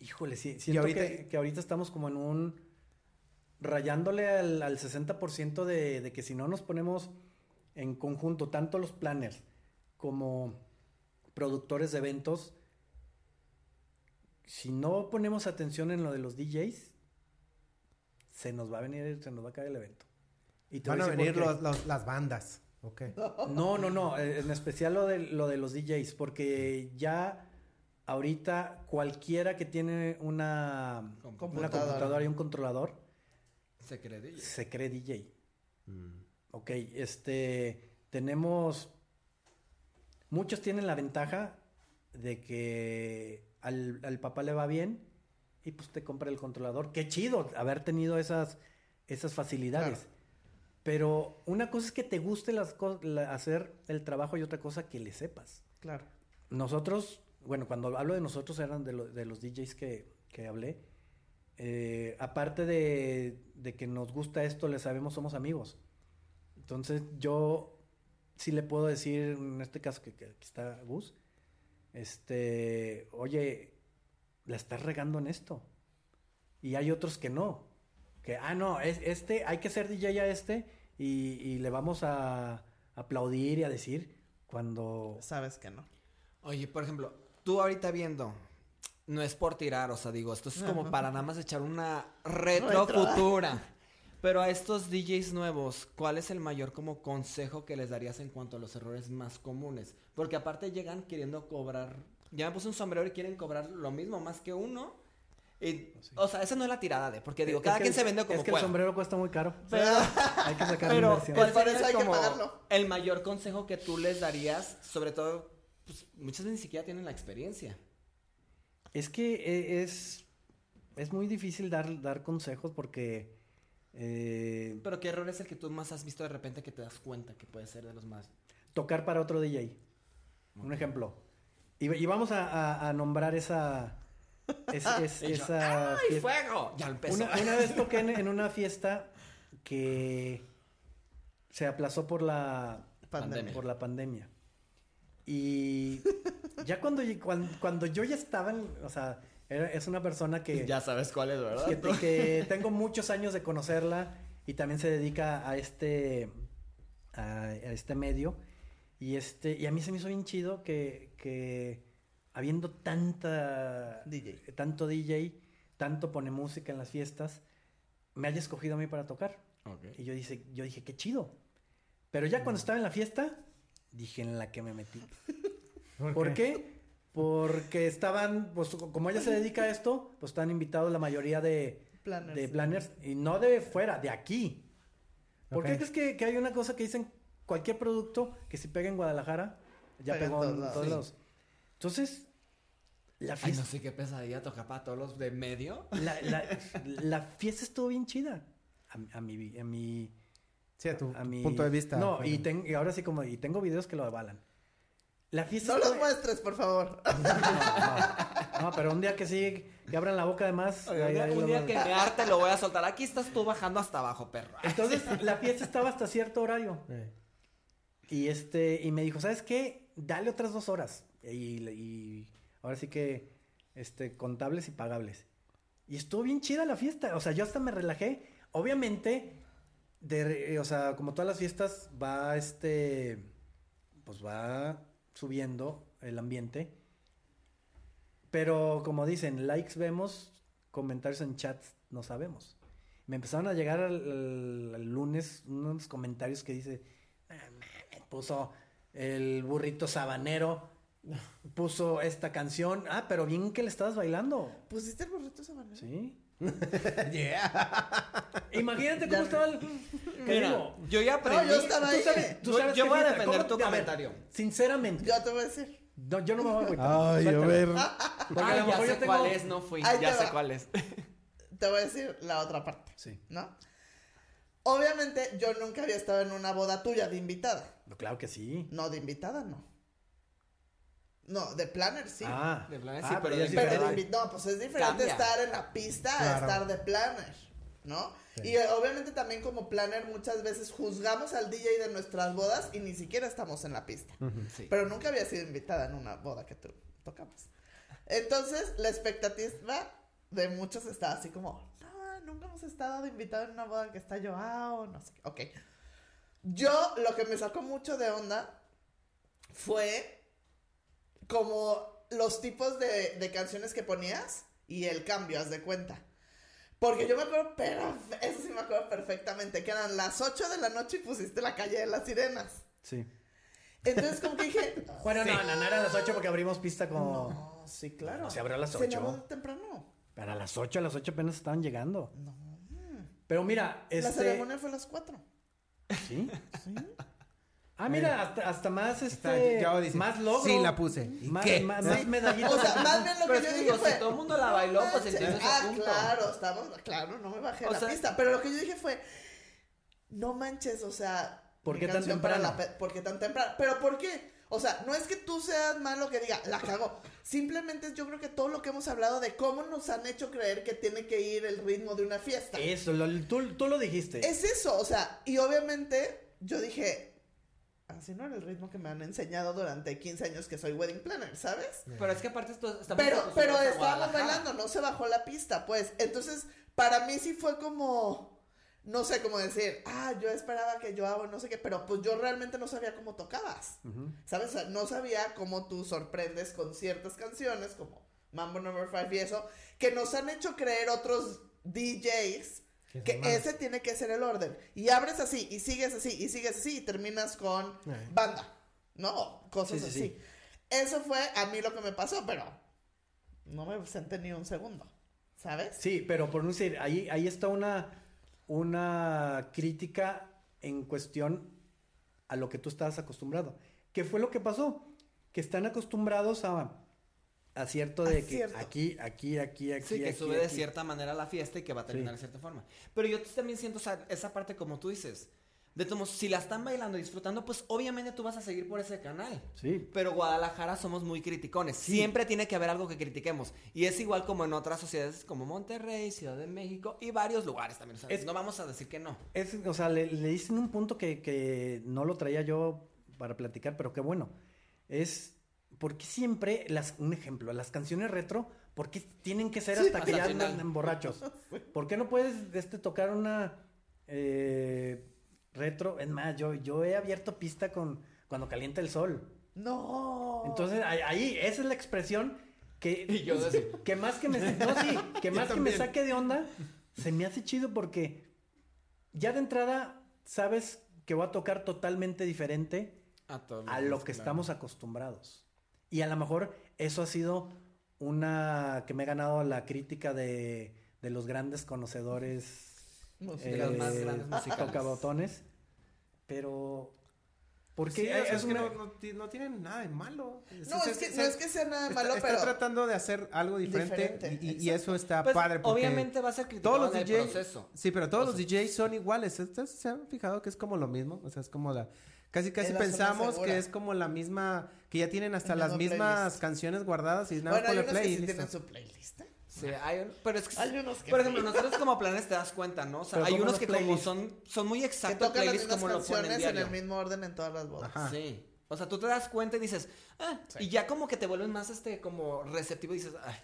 Híjole, sí, siento ahorita- que, que ahorita estamos como en un... rayándole al, al 60% de, de que si no nos ponemos en conjunto, tanto los planners como productores de eventos, si no ponemos atención en lo de los DJs, se nos va a venir, se nos va a caer el evento. Y te Van a venir los- los- las bandas. Ok. No, no, no, eh, en especial lo de, lo de los DJs, porque ya ahorita cualquiera que tiene una, una Computadora. computadora y un controlador Se cree DJ. se cree DJ. Mm. Ok, este, tenemos, muchos tienen la ventaja de que al, al papá le va bien y pues te compra el controlador. Qué chido haber tenido esas, esas facilidades. Claro. Pero una cosa es que te guste las la- hacer el trabajo y otra cosa que le sepas. Claro. Nosotros, bueno, cuando hablo de nosotros eran de, lo- de los DJs que, que hablé. Eh, aparte de, de que nos gusta esto, le sabemos, somos amigos. Entonces yo sí le puedo decir, en este caso que, que aquí está Gus, este, oye, la estás regando en esto. Y hay otros que no. Que, ah, no, es, este, hay que ser DJ a este y, y le vamos a aplaudir y a decir cuando... Sabes que no. Oye, por ejemplo, tú ahorita viendo, no es por tirar, o sea, digo, esto es como Ajá. para nada más echar una retro Retro. futura. Pero a estos DJs nuevos, ¿cuál es el mayor como consejo que les darías en cuanto a los errores más comunes? Porque aparte llegan queriendo cobrar, ya me puse un sombrero y quieren cobrar lo mismo más que uno. Y, O sea, esa no es la tirada de, porque digo, Es cada que quien el- se vende como Es que pueda. el sombrero cuesta muy caro. Pero, Hay que sacar pero inversión. ¿cuál Por eso sería hay que pagarlo. el mayor consejo que tú les darías? Sobre todo, pues muchas veces ni siquiera tienen la experiencia. Es que eh, es, es muy difícil dar, dar consejos porque... eh, Pero ¿qué error es el que tú más has visto de repente que te das cuenta que puede ser de los más? tocar para otro DJ. Un ejemplo. Y, y vamos a, a- a nombrar esa... es- es- Y yo, esa ¡Ay, fuego! Ya empezó. Una, una vez toqué en, en una fiesta que se aplazó por la Pandemia. por la pandemia. Y ya cuando, cuando, yo ya estaba, en- o sea, era- es una persona que, Ya sabes cuál es, ¿verdad? que, que tengo muchos años de conocerla y también se dedica a este, a, a este medio. Y este, y a mí se me hizo bien chido que, que habiendo tanta DJ. tanto DJ, tanto pone música en las fiestas, me haya escogido a mí para tocar. Y yo dije, yo dije, qué chido. Pero ya cuando estaba en la fiesta, dije en la que me metí. ¿Por qué? Porque estaban, pues como ella se dedica a esto, pues están invitados la mayoría de, Planners. de planners, y no de fuera, de aquí. ¿Por Ok. qué crees que, que hay una cosa que dicen cualquier producto que si pega en Guadalajara, ya Pega en pegó todos en lados. todos Sí. lados? Entonces, la Ay, fiesta, no sé qué pesadilla tocar para todos los de medio. la, la- la fiesta estuvo bien chida. A, a mi, a mi, Sí, a tu, a tu mi punto de vista. No, y, ten- y ahora sí como, y tengo videos que lo avalan. La fiesta No los muestres, por favor. no, no, no, pero un día que sí, que abran la boca de más. Oye, un ahí- día, ahí un lo día van- que me arte lo voy a soltar. Aquí estás tú bajando hasta abajo, perro. Entonces, la fiesta estaba hasta cierto horario. Eh. Y este, y me dijo, ¿sabes qué? Dale otras dos horas. Y, ahora sí que, este, contables y pagables. Y estuvo bien chida la fiesta. O sea, yo hasta me relajé. Obviamente, de, o sea, como todas las fiestas, va este, pues va subiendo el ambiente. Pero como dicen, likes vemos, comentarios en chats no sabemos. Me empezaron a llegar al, al- al lunes unos comentarios que dice, puso el burrito sabanero, puso esta canción, ah, pero bien que le estabas bailando, ¿Pusiste el burrito sabanero? ¿sí? Yeah. Imagínate Ya- cómo estaba el... ¿qué Mira, digo? yo ya aprendí. No, yo estaba ahí. Tú sabes, tú Yo- sabes yo qué voy a defender ¿cómo- tu ver, comentario. sinceramente, Yo te voy a decir. no, yo no me voy a agüitar. Ay, a ver. Porque a ya sé yo tengo- cuál es, no fui. Ya sé va. cuál es. Te voy a decir la otra parte, Sí. ¿no? Obviamente, yo nunca había estado en una boda tuya de invitada. No, claro que sí. No, de invitada no. No, de planner sí. Ah, De planner ah, sí, pero ya de es Pero de no, pues es diferente Cambia. estar en la pista a estar de planner, ¿no? Sí. Y eh, obviamente también como planner muchas veces juzgamos al DJ de nuestras bodas y ni siquiera estamos en la pista. Sí. Pero nunca había sido invitada en una boda que tú tocabas. Entonces, la expectativa de muchos estaba así como, nunca hemos estado de invitado en una boda que está Joao, no sé qué. Ok. Yo, lo que me sacó mucho de onda fue como los tipos de, de canciones que ponías y el cambio, haz de cuenta. Porque yo me acuerdo, pero eso sí me acuerdo perfectamente, que eran las 8 de la noche y pusiste la calle de las sirenas. Sí. Entonces, como que dije, Bueno, no, no, no era a las 8 porque abrimos pista como... no, sí, claro. Se abrió a las Se ocho. Temprano. Para las 8, a las 8 apenas estaban llegando. No. Pero mira, La este... ceremonia fue a las 4. ¿Sí? Sí. Ah, mira, hasta, hasta más, Está- este... ya dice, más logro. Sí, la puse. ¿Y Más, qué? más, más medallitas. O sea, más bien lo Pero que yo dije fue. si todo el mundo la bailó, pues manches. entiendo ese Ah, punto. claro, estamos, claro, no me bajé a O la sea- pista. Pero lo que yo dije fue, no manches, o sea. ¿Por qué tan temprano? la ¿Por qué tan temprano? ¿Pero por qué? O sea, no es que tú seas malo que diga, la cago. Simplemente yo creo que todo lo que hemos hablado de cómo nos han hecho creer que tiene que ir el ritmo de una fiesta. Eso, lo- tú, tú lo dijiste. Es eso, o sea, y obviamente yo dije, así no era el ritmo que me han enseñado durante 15 años que soy wedding planner, ¿sabes? Pero es que aparte esto estamos Pero, pero estábamos bailando, no se bajó la pista, pues. Entonces, para mí sí fue como, no sé cómo decir, ah, yo esperaba que yo hago no sé qué, pero pues yo realmente no sabía cómo tocabas. ¿sabes? O sea, no sabía cómo tú sorprendes con ciertas canciones, como Mambo Number 5 y eso, que nos han hecho creer otros DJs Que ese tiene que ser el orden. Y abres así, y sigues así, y sigues así, y terminas con Ay. banda, ¿no? Cosas Sí, sí, así. sí. Eso fue a mí lo que me pasó, pero no me senté ni un segundo, ¿sabes? Sí, pero por no decir, ahí, ahí está una, una crítica en cuestión a lo que tú estabas acostumbrado. ¿Qué fue lo que pasó? Que están acostumbrados a, a cierto de A que cierto. aquí, aquí, aquí, aquí. Sí, que aquí, sube de aquí. cierta manera la fiesta y que va a terminar Sí. de cierta forma. Pero yo también siento o sea, esa parte como tú dices. De todos, si la están bailando y disfrutando, pues obviamente tú vas a seguir por ese canal. Sí. Pero Guadalajara somos muy criticones. Siempre tiene que haber algo que critiquemos. Y es igual como en otras sociedades como Monterrey, Ciudad de México y varios lugares también. O sea, Es- no vamos a decir que no. Es, o sea, le, le dicen un punto que, que no lo traía yo para platicar, pero qué bueno. Es, ¿por qué siempre, las, un ejemplo, las canciones retro, ¿por qué tienen que ser Sí, hasta que hasta ya andan borrachos? ¿Por qué no puedes este, tocar una eh, retro? Es más, yo, yo he abierto pista con cuando calienta el sol. No. Entonces, ahí, esa es la expresión que, Y yo decía- que más que me, no, sí, que más que me saque de onda, se me hace chido porque ya de entrada sabes que voy a tocar totalmente diferente A, a lo que claro. estamos acostumbrados. Y a lo mejor eso ha sido una que me he ganado la crítica de, de los grandes conocedores. De los más eh, grandes musicales. tocabotones. Pero, ¿por qué? Sí, Es es que una- no, no ti- no tienen nada de malo. No, es que, no es que sea nada está, malo, está pero. tratando de hacer algo diferente, Diferente, y- y, eso está Pues, padre porque obviamente va a ser criticado todos los en el proceso. sí pero todos O los DJs son iguales ¿Ustedes se han fijado que es como lo mismo o sea es como la casi casi Es pensamos que es como la misma que ya tienen hasta las mismas playlist. canciones guardadas y nada Bueno, más hay por el unos play que y sí tienen su playlist. ¿eh? Sí, hay un- pero es que, Hay unos que por ejemplo, sí. nosotros como planes te das cuenta, ¿no? O sea, Pero hay ¿cómo unos que como son, son muy Que exactos tocan las como canciones en el mismo orden en todas las bodas. Ajá. Sí. O sea, tú te das cuenta y dices, ah, Sí. y ya como que te vuelves más este como receptivo y dices, ay.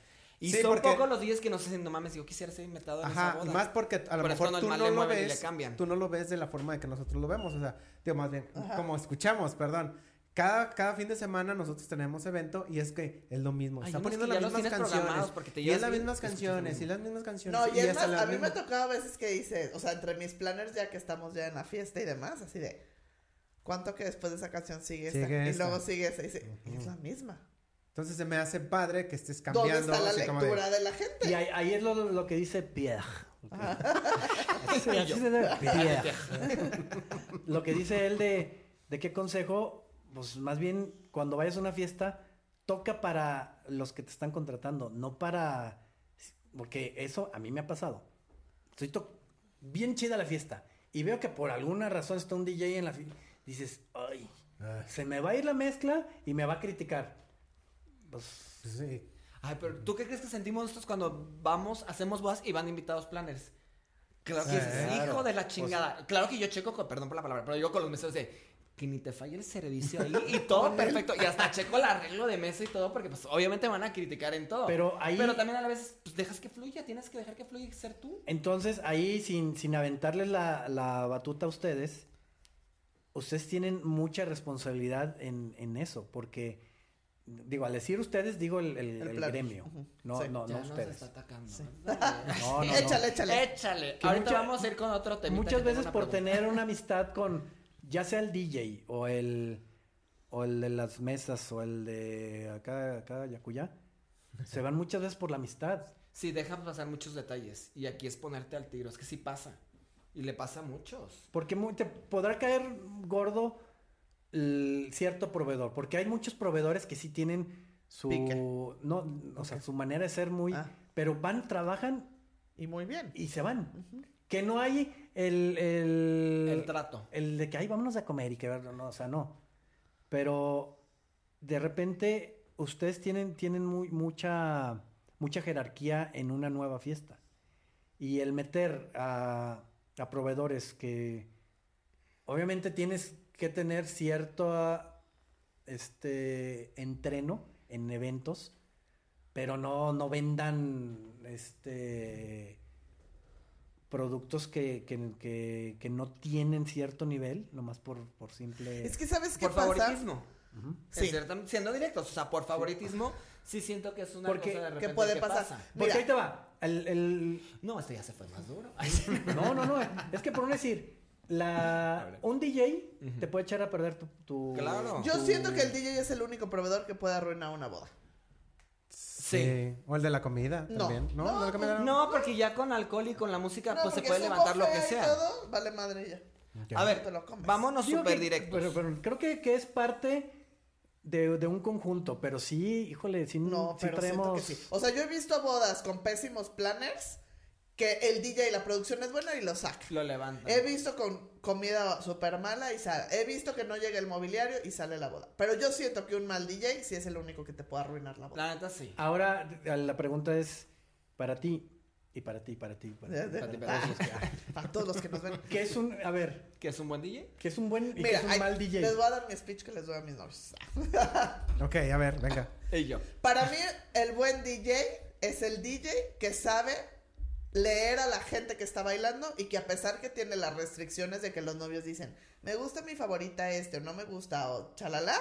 Y Sí, son porque- pocos los días que nos dicen, no mames, yo quisiera ser invitado en esa Ajá, boda. más porque a lo Pero mejor tú no lo mueven y le ves, cambian. tú no lo ves de la forma de que nosotros lo vemos, o sea, digo más bien, Ajá. como escuchamos, perdón. Cada, cada fin de semana nosotros tenemos evento y es que es lo mismo. Hay Está poniendo las mismas canciones. te y es las mismas canciones y las mismas canciones. No, y es hasta más, a mí me mismas- ha tocado a veces que dices, o sea, entre mis planners ya que estamos ya en la fiesta y demás, así de, ¿cuánto que después de esa canción sigue esta? Sigue y esta. luego sigue esa y dice, es la misma. Entonces se me hace padre que estés ¿Dónde cambiando. está la como de- lectura de... la gente? Y ahí, ahí es lo, lo que dice Pierre. Así se- así se debe- Pierre. lo que dice él de, de qué consejo, pues más bien cuando vayas a una fiesta, toca para los que te están contratando, no para... Porque eso a mí me ha pasado. Estoy to- bien chida la fiesta. y veo que por alguna razón está un DJ en la fi- dices, ay, Ah, se me va a ir la mezcla y me va a criticar. Pues, sí. Ay, pero ¿tú qué crees que sentimos nosotros cuando vamos, hacemos bodas y van invitados planners? Claro que Sí, dices, hijo de la chingada. claro que yo checo, con, perdón por la palabra, pero yo con los meseros de que ni te falle el servicio ahí y todo perfecto. Y hasta checo el arreglo de mesa y todo, porque pues obviamente van a criticar en todo. Pero ahí- Pero también a la vez, pues dejas que fluya, tienes que dejar que fluya y ser tú. entonces ahí sin, sin aventarles la, la batuta a ustedes, ustedes tienen mucha responsabilidad en, en eso, porque, digo, al decir ustedes, digo el, el- El el gremio, no, Sí. no, ya no nos ustedes. está atacando. No, no, no. échale, échale. Échale. Que Ahorita mucha- vamos a ir con otro tema. muchas veces por tener una amistad con ya sea el DJ o el o el de las mesas o el de acá acá Yacuya se van muchas veces por la amistad. Sí, dejan pasar muchos detalles. Y aquí es ponerte al tiro. Es que sí pasa. Y le pasa a muchos. Porque te podrá caer gordo el cierto proveedor, porque hay muchos proveedores que sí tienen su Pique. no, o sea, su manera de ser muy Ah. pero van, trabajan Y muy bien. y se van. Que no hay el el, El trato. el de que ay, vámonos a comer y que ver, no, o sea, no. Pero de repente ustedes tienen tienen muy mucha mucha jerarquía en una nueva fiesta. Y el meter a, a proveedores que obviamente tienes que tener cierto este entreno en eventos, pero no, no vendan este productos que, que, que- que no tienen cierto nivel, nomás por, por simple... Es que, ¿sabes qué Por pasa? favoritismo. Sí. Siendo directos, o sea, por favoritismo, sí siento que es una Porque- cosa de ¿Qué repente puede que pasar? pasa. Porque Mira. ahí te va. El, el- No, este ya se fue más duro. No, no, no. Es que por un decir, la, un DJ te puede echar a perder tu... tu- Claro. Yo tu- siento que el DJ es el único proveedor que puede arruinar una boda. Sí. O el de la comida No. también. ¿No? No, ¿El de la comida No, porque ya con alcohol y con la música, No, pues se puede levantar lo que buffet y sea. todo, vale madre ya. A te ver, lo comes. vámonos súper directos. Pero, pero creo que, que es parte de, de un conjunto, pero sí, híjole, sí, No, sí pero traemos... siento que sí. O sea, yo he visto bodas con pésimos planners que el DJ y la producción es buena y lo saca. Lo levantan. He visto con comida súper mala y sale. He visto que no llega el mobiliario y sale la boda. Pero yo siento que un mal DJ sí es el único que te puede arruinar la boda. La neta sí. Ahora, la pregunta es para ti, y para ti, para ti, para De- ti. de- Para ti, para ti. para todos los que nos ven. ¿Qué es un, a ver, ¿Que es un buen DJ? qué es un buen y qué es un mal DJ? les voy a dar mi speech que les doy a mis novios. Ok, a ver, venga. Y yo. Para mí, el buen DJ es el DJ que sabe leer a la gente que está bailando y que a pesar que tiene las restricciones de que los novios dicen, me gusta mi favorita este o no me gusta o chalala,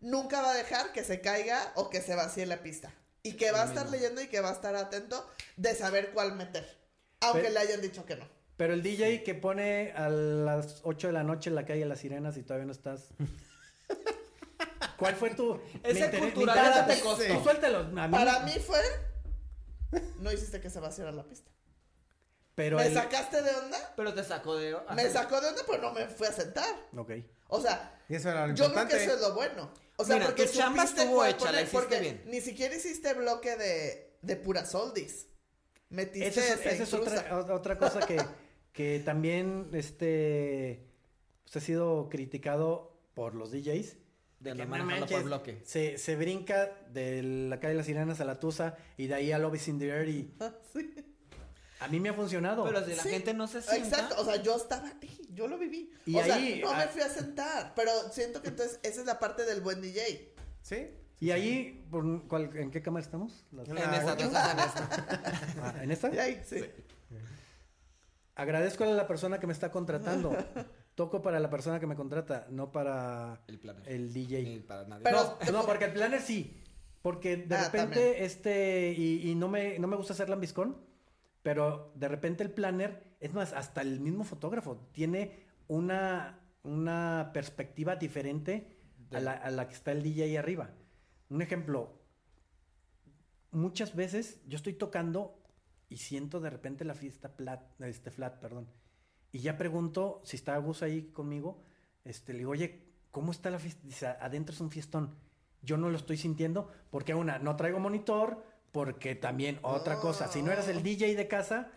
nunca va a dejar que se caiga o que se vacíe la pista. Y que va a estar leyendo y que va a estar atento de saber cuál meter. Aunque Pero- le hayan dicho que no. Pero el DJ que pone a las 8 de la noche en la calle Las Sirenas y todavía no estás. ¿Cuál fue tu? Ese cultural te costó. Tú suéltalo. A mí, Para mí fue, no hiciste que se vaciara la pista. pero ¿Me el- sacaste de onda? Pero te sacó de. Me sacó de onda, pero no me fui a sentar. Ok. O sea, Y eso era lo Yo creo importante. que eso es lo bueno. O sea, Mira, porque tu chamba estuvo hecha, la hiciste porque bien. Ni siquiera hiciste bloque de, de puras oldies. Metiste Esa es, esa esa es otra, otra cosa que, que también este pues, ha sido criticado por los DJs. De que andar no manejando por manches, bloque. Se, se brinca de la calle de las Sirenas a la Tusa y de ahí a Lobbies in the Air y Sí. a mí me ha funcionado. Pero si la Sí, gente no se sienta. Exacto, o sea, yo estaba ahí, yo lo viví. Y o sea, ahí, no ah- me fui a sentar, pero siento que entonces esa es la parte del buen DJ. ¿Sí? y ahí, por, ¿cuál- ¿en qué cámara estamos? Las- En esta, en esta. Ah, ¿En esta? Y ahí, sí. Agradezco a la persona que me está contratando. Toco para la persona que me contrata, no para El planner. el DJ. Ni para nadie. Pero- no, no, porque el planner sí. Porque de Ah, repente, también. este, y, y no me, no me gusta hacer lambiscón, pero de repente el planner, es más, hasta el mismo fotógrafo, tiene una, una perspectiva diferente a la, a la que está el DJ ahí arriba. Un ejemplo, muchas veces yo estoy tocando y siento de repente la fiesta flat, este flat, perdón. Y ya pregunto si está Gus ahí conmigo, este, le digo, oye, ¿cómo está la fiesta? Dice, adentro es un fiestón. Yo no lo estoy sintiendo porque una, no traigo monitor, porque también otra cosa, si no eras el DJ de casa,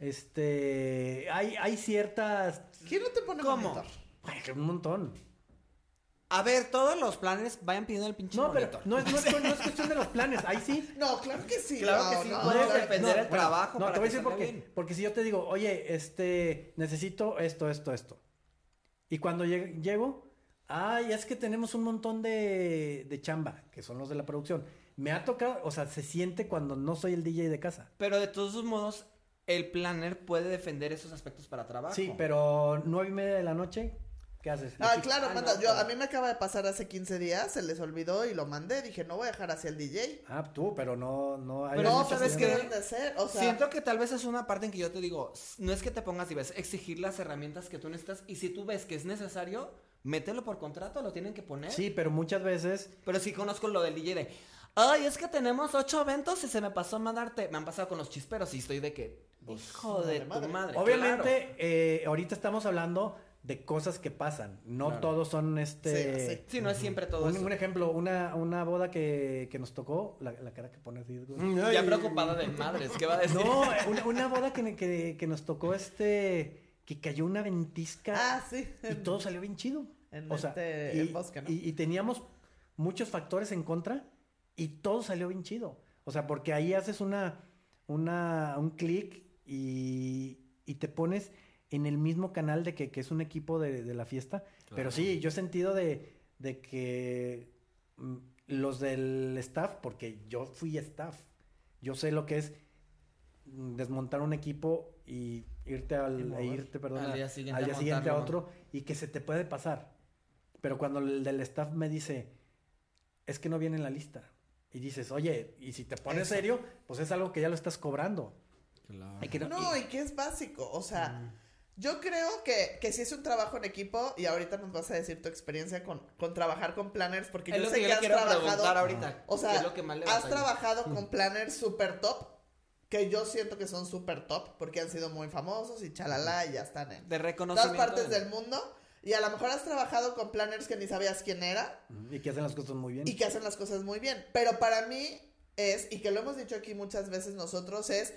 Este, hay, hay ciertas, ¿Quién no te pone ¿Cómo? monitor? ay, un montón. A ver, todos los planes vayan pidiendo el pinche No, pero no es, no, es, no es cuestión de los planes, ahí sí. No, claro que sí. Claro que sí, no, puedes depender del trabajo No, para te voy a decir por qué. Porque si yo te digo, oye, este, necesito esto, esto, esto. Y cuando lleg- llego, ay, es que tenemos un montón de, de chamba, que son los de la producción. Me ha tocado, o sea, se siente cuando no soy el DJ de casa. Pero de todos modos, el planner puede defender esos aspectos para trabajo. Sí, pero nueve y media de la noche, ¿qué haces? Ah, claro, Ah, manda. no, yo, a mí me acaba de pasar hace 15 días, se les olvidó y lo mandé. Dije, no voy a dejar hacia el DJ. Ah, tú, pero no, no hay Pero no, muchas pero es que qué? deben de ser. O sea, Siento que tal vez es una parte en que yo te digo, no es que te pongas y ves, exigir las herramientas que tú necesitas y si tú ves que es necesario, mételo por contrato, lo tienen que poner. Sí, pero muchas veces Pero sí conozco lo del DJ de, ay, es que tenemos ocho eventos y se me pasó a mandarte. Me han pasado con los chisperos y estoy de que, hijo de de tu madre. madre. Obviamente, eh, ahorita estamos hablando de cosas que pasan. No Claro. todos son este. Sí, claro. sí. Sí, no es siempre todo Un, eso. un ejemplo, una, una boda que, que nos tocó, la, la cara que pones, Diego. Ya preocupada de madres, ¿qué va a decir? No, eh, una, una boda que, que, que nos tocó este, que cayó una ventisca Ah, sí. y todo salió bien chido. En o sea, este- y, en Bosque, ¿no? y- y teníamos muchos factores en contra y todo salió bien chido. O sea, porque ahí haces una, una, un clic y, y te pones en el mismo canal de que, que es un equipo de, de la fiesta. Pero sí, yo he sentido de, de que mm, los del staff, porque yo fui staff, yo sé lo que es mm, desmontar un equipo y irte al, Y e irte, perdón, Al a- día siguiente al a día siguiente a montarlo, otro y que se te puede pasar. Pero cuando el del staff me dice, es que no viene en la lista. Y dices, oye, y si te pones Eso. serio, pues es algo que ya lo estás cobrando. Que- No, y- y que es básico. O sea, yo creo que, que si es un trabajo en equipo, y ahorita nos vas a decir tu experiencia con, con trabajar con planners, porque Es yo lo sé que yo que le has trabajado. preguntar ahorita. O ¿qué sea, es lo que más le has batalla? trabajado con planners super top, que yo siento que son super top, porque han sido muy famosos y chalala, y ya están en De todas partes del mundo. Y a lo mejor has trabajado con planners que ni sabías quién era y que hacen las cosas muy bien. y que hacen las cosas muy bien. Pero para mí es, y que lo hemos dicho aquí muchas veces nosotros, es,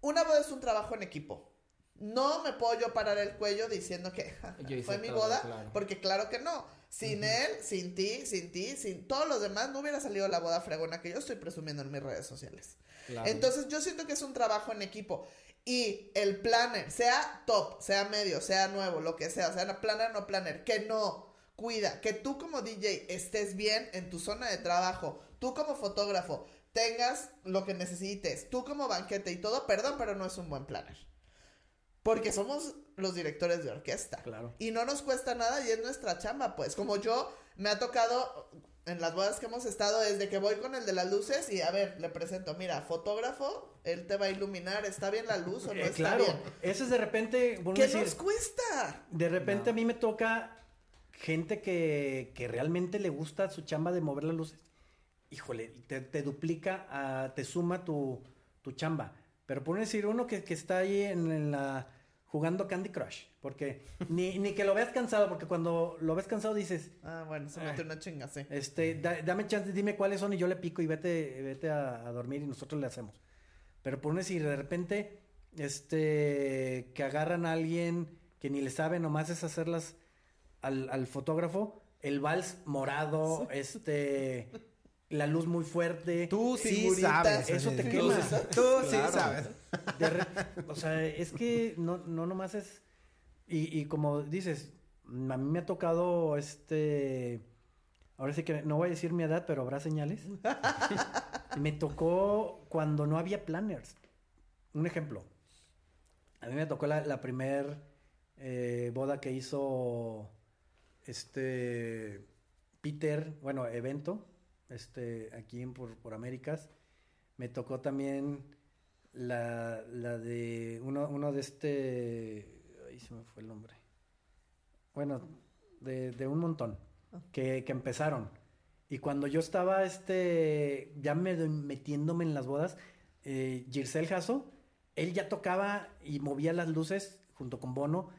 una boda es un trabajo en equipo. No me puedo yo parar el cuello diciendo que "Ja, Yo hice fue mi todo, boda, claro. porque claro que no. Sin él, sin ti, sin ti, sin todos los demás, no hubiera salido la boda fregona que yo estoy presumiendo en mis redes sociales. Claro. Entonces yo siento que es un trabajo en equipo. Y el planner, sea top, sea medio, sea nuevo, lo que sea, sea planner o no planner, que no cuida, que tú como DJ estés bien en tu zona de trabajo, tú como fotógrafo tengas lo que necesites, tú como banquete y todo, perdón, pero no es un buen planner. Porque somos los directores de orquesta. Claro. Y no nos cuesta nada y es nuestra chamba, pues. Como yo, me ha tocado en las bodas que hemos estado desde que voy con el de las luces y a ver, le presento, mira, fotógrafo, él te va a iluminar, ¿está bien la luz o no Eh, está claro, bien? eso es de repente, bueno, ¿Qué decir, nos cuesta? de repente a mí me toca gente que, que realmente le gusta su chamba de mover las luces. Híjole, te, te duplica, ah, te suma tu, tu chamba. Pero por decir uno que, que está ahí en, en la jugando Candy Crush, porque ni, ni que lo veas cansado, porque cuando lo ves cansado dices, Ah, bueno, se mete una chinga, sí. este, da- dame chance, dime cuáles son y yo le pico y vete, vete a, a dormir y nosotros le hacemos. Pero por decir, de repente, este, que agarran a alguien que ni le sabe, nomás es hacerlas al, al fotógrafo, el vals morado, este, la luz muy fuerte. Tú sí Figuritas. sabes. Eso te quema. Tú sí sabes. Re- o sea, es que no, no nomás es. Y, y como dices, a mí me ha tocado este. Ahora sí que no voy a decir mi edad, pero habrá señales. me tocó cuando no había planners. Un ejemplo. A mí me tocó la, la primer eh, boda que hizo este Peter, bueno, evento, este, aquí en por, por Américas. Me tocó también la, la de uno, uno de este, ahí se me fue el nombre. Bueno, de, de un montón que, que empezaron. Y cuando yo estaba este, ya me, metiéndome en las bodas, eh, Gircel Jasso, él ya tocaba y movía las luces junto con Bono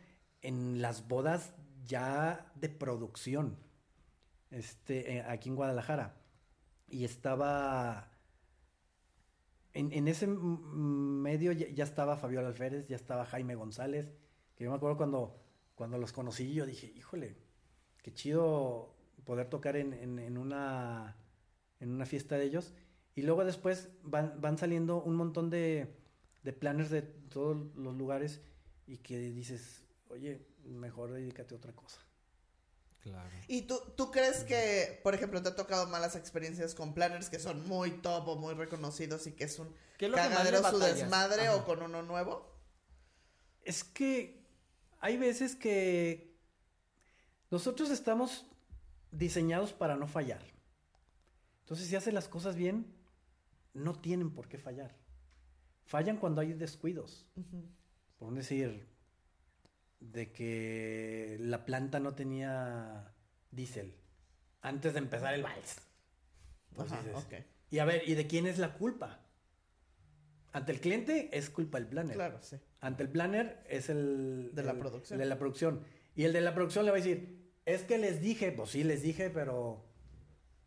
en las bodas ya de producción, este, eh, aquí en Guadalajara. Y estaba en, en ese medio ya, estaba Fabiola Alférez, ya estaba Jaime González, que yo me acuerdo cuando, cuando los conocí, yo dije, híjole, qué chido poder tocar en, en- en una, en una fiesta de ellos. Y luego después van, van saliendo un montón de, de planners de todos los lugares y que dices, oye, mejor dedícate a otra cosa. Claro. ¿Y tú, tú crees que, por ejemplo, te ha tocado malas experiencias con planners que son muy top o muy reconocidos y que es un ¿Qué es lo que cagadero su batallas? desmadre Ajá. o con uno nuevo? Es que hay veces que nosotros estamos diseñados para no fallar. Entonces, si hacen las cosas bien, no tienen por qué fallar. Fallan cuando hay descuidos. Ujú. Por no decir, de que la planta no tenía diésel antes de empezar el vals. Pues Ajá. Y a ver, ¿y de quién es la culpa? Ante el cliente es culpa del planner. Claro, sí. Ante el planner es el... De la el- producción. De la producción. Y el de la producción le va a decir, es que les dije, pues sí les dije, pero...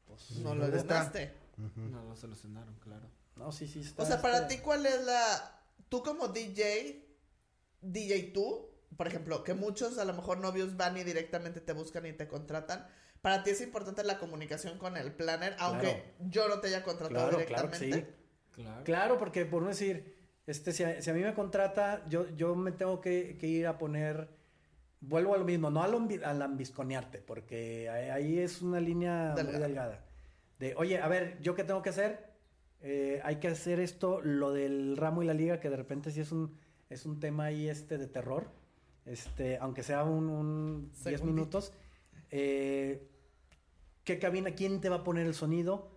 Pues, No lo ¿Dónde está? ganaste. No lo solucionaron, claro. no, sí, sí. está- O sea, para está- ti, ¿cuál es la... Tú como DJ, DJ tú, por ejemplo, que muchos a lo mejor novios van y directamente te buscan y te contratan. Para ti es importante la comunicación con el planner, aunque yo no te haya contratado Claro, claro que directamente. sí. Claro. Claro, porque por no decir, este, si a, si a mí me contrata, yo, yo me tengo que, que ir a poner, vuelvo a lo mismo, no al, al ambisconearte, porque ahí, ahí es una línea muy Delgada. delgada. De, oye, a ver, ¿yo qué tengo que hacer? Eh, hay que hacer esto, lo del ramo y la liga, que de repente sí es un, es un tema ahí este de terror, este, aunque sea un, un 10 Segundito. minutos. Eh, ¿Qué cabina? ¿Quién te va a poner el sonido?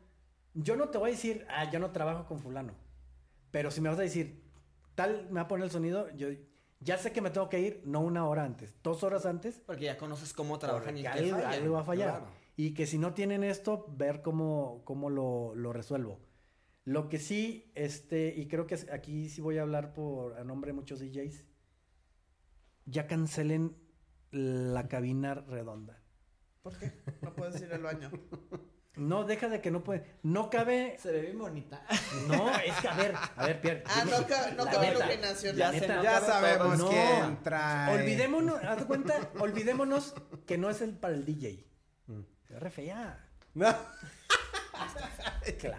Yo no te voy a decir, ah, yo no trabajo con fulano. Pero si me vas a decir, tal me va a poner el sonido, yo ya sé que me tengo que ir, no una hora antes, dos horas antes, Porque ya conoces cómo trabajan y algo, algo va a fallar. Claro. Y que si no tienen esto, ver cómo, cómo lo, lo resuelvo. Lo que sí, este, y creo que aquí sí voy a hablar por a nombre de muchos DJs, ya cancelen la cabina redonda. ¿Por qué? No puedes ir al baño. No, deja de que no puede. No cabe. Se ve bien bonita. No, es que a ver, a ver, Pierre. Ah, no, ca- no cabe iluminación. la Ya neta, nota. Ya cabe sabemos todo. quién No. trae. Olvidémonos, haz de cuenta, olvidémonos que no es el para el DJ. Mm. Es re fea. No. Claro.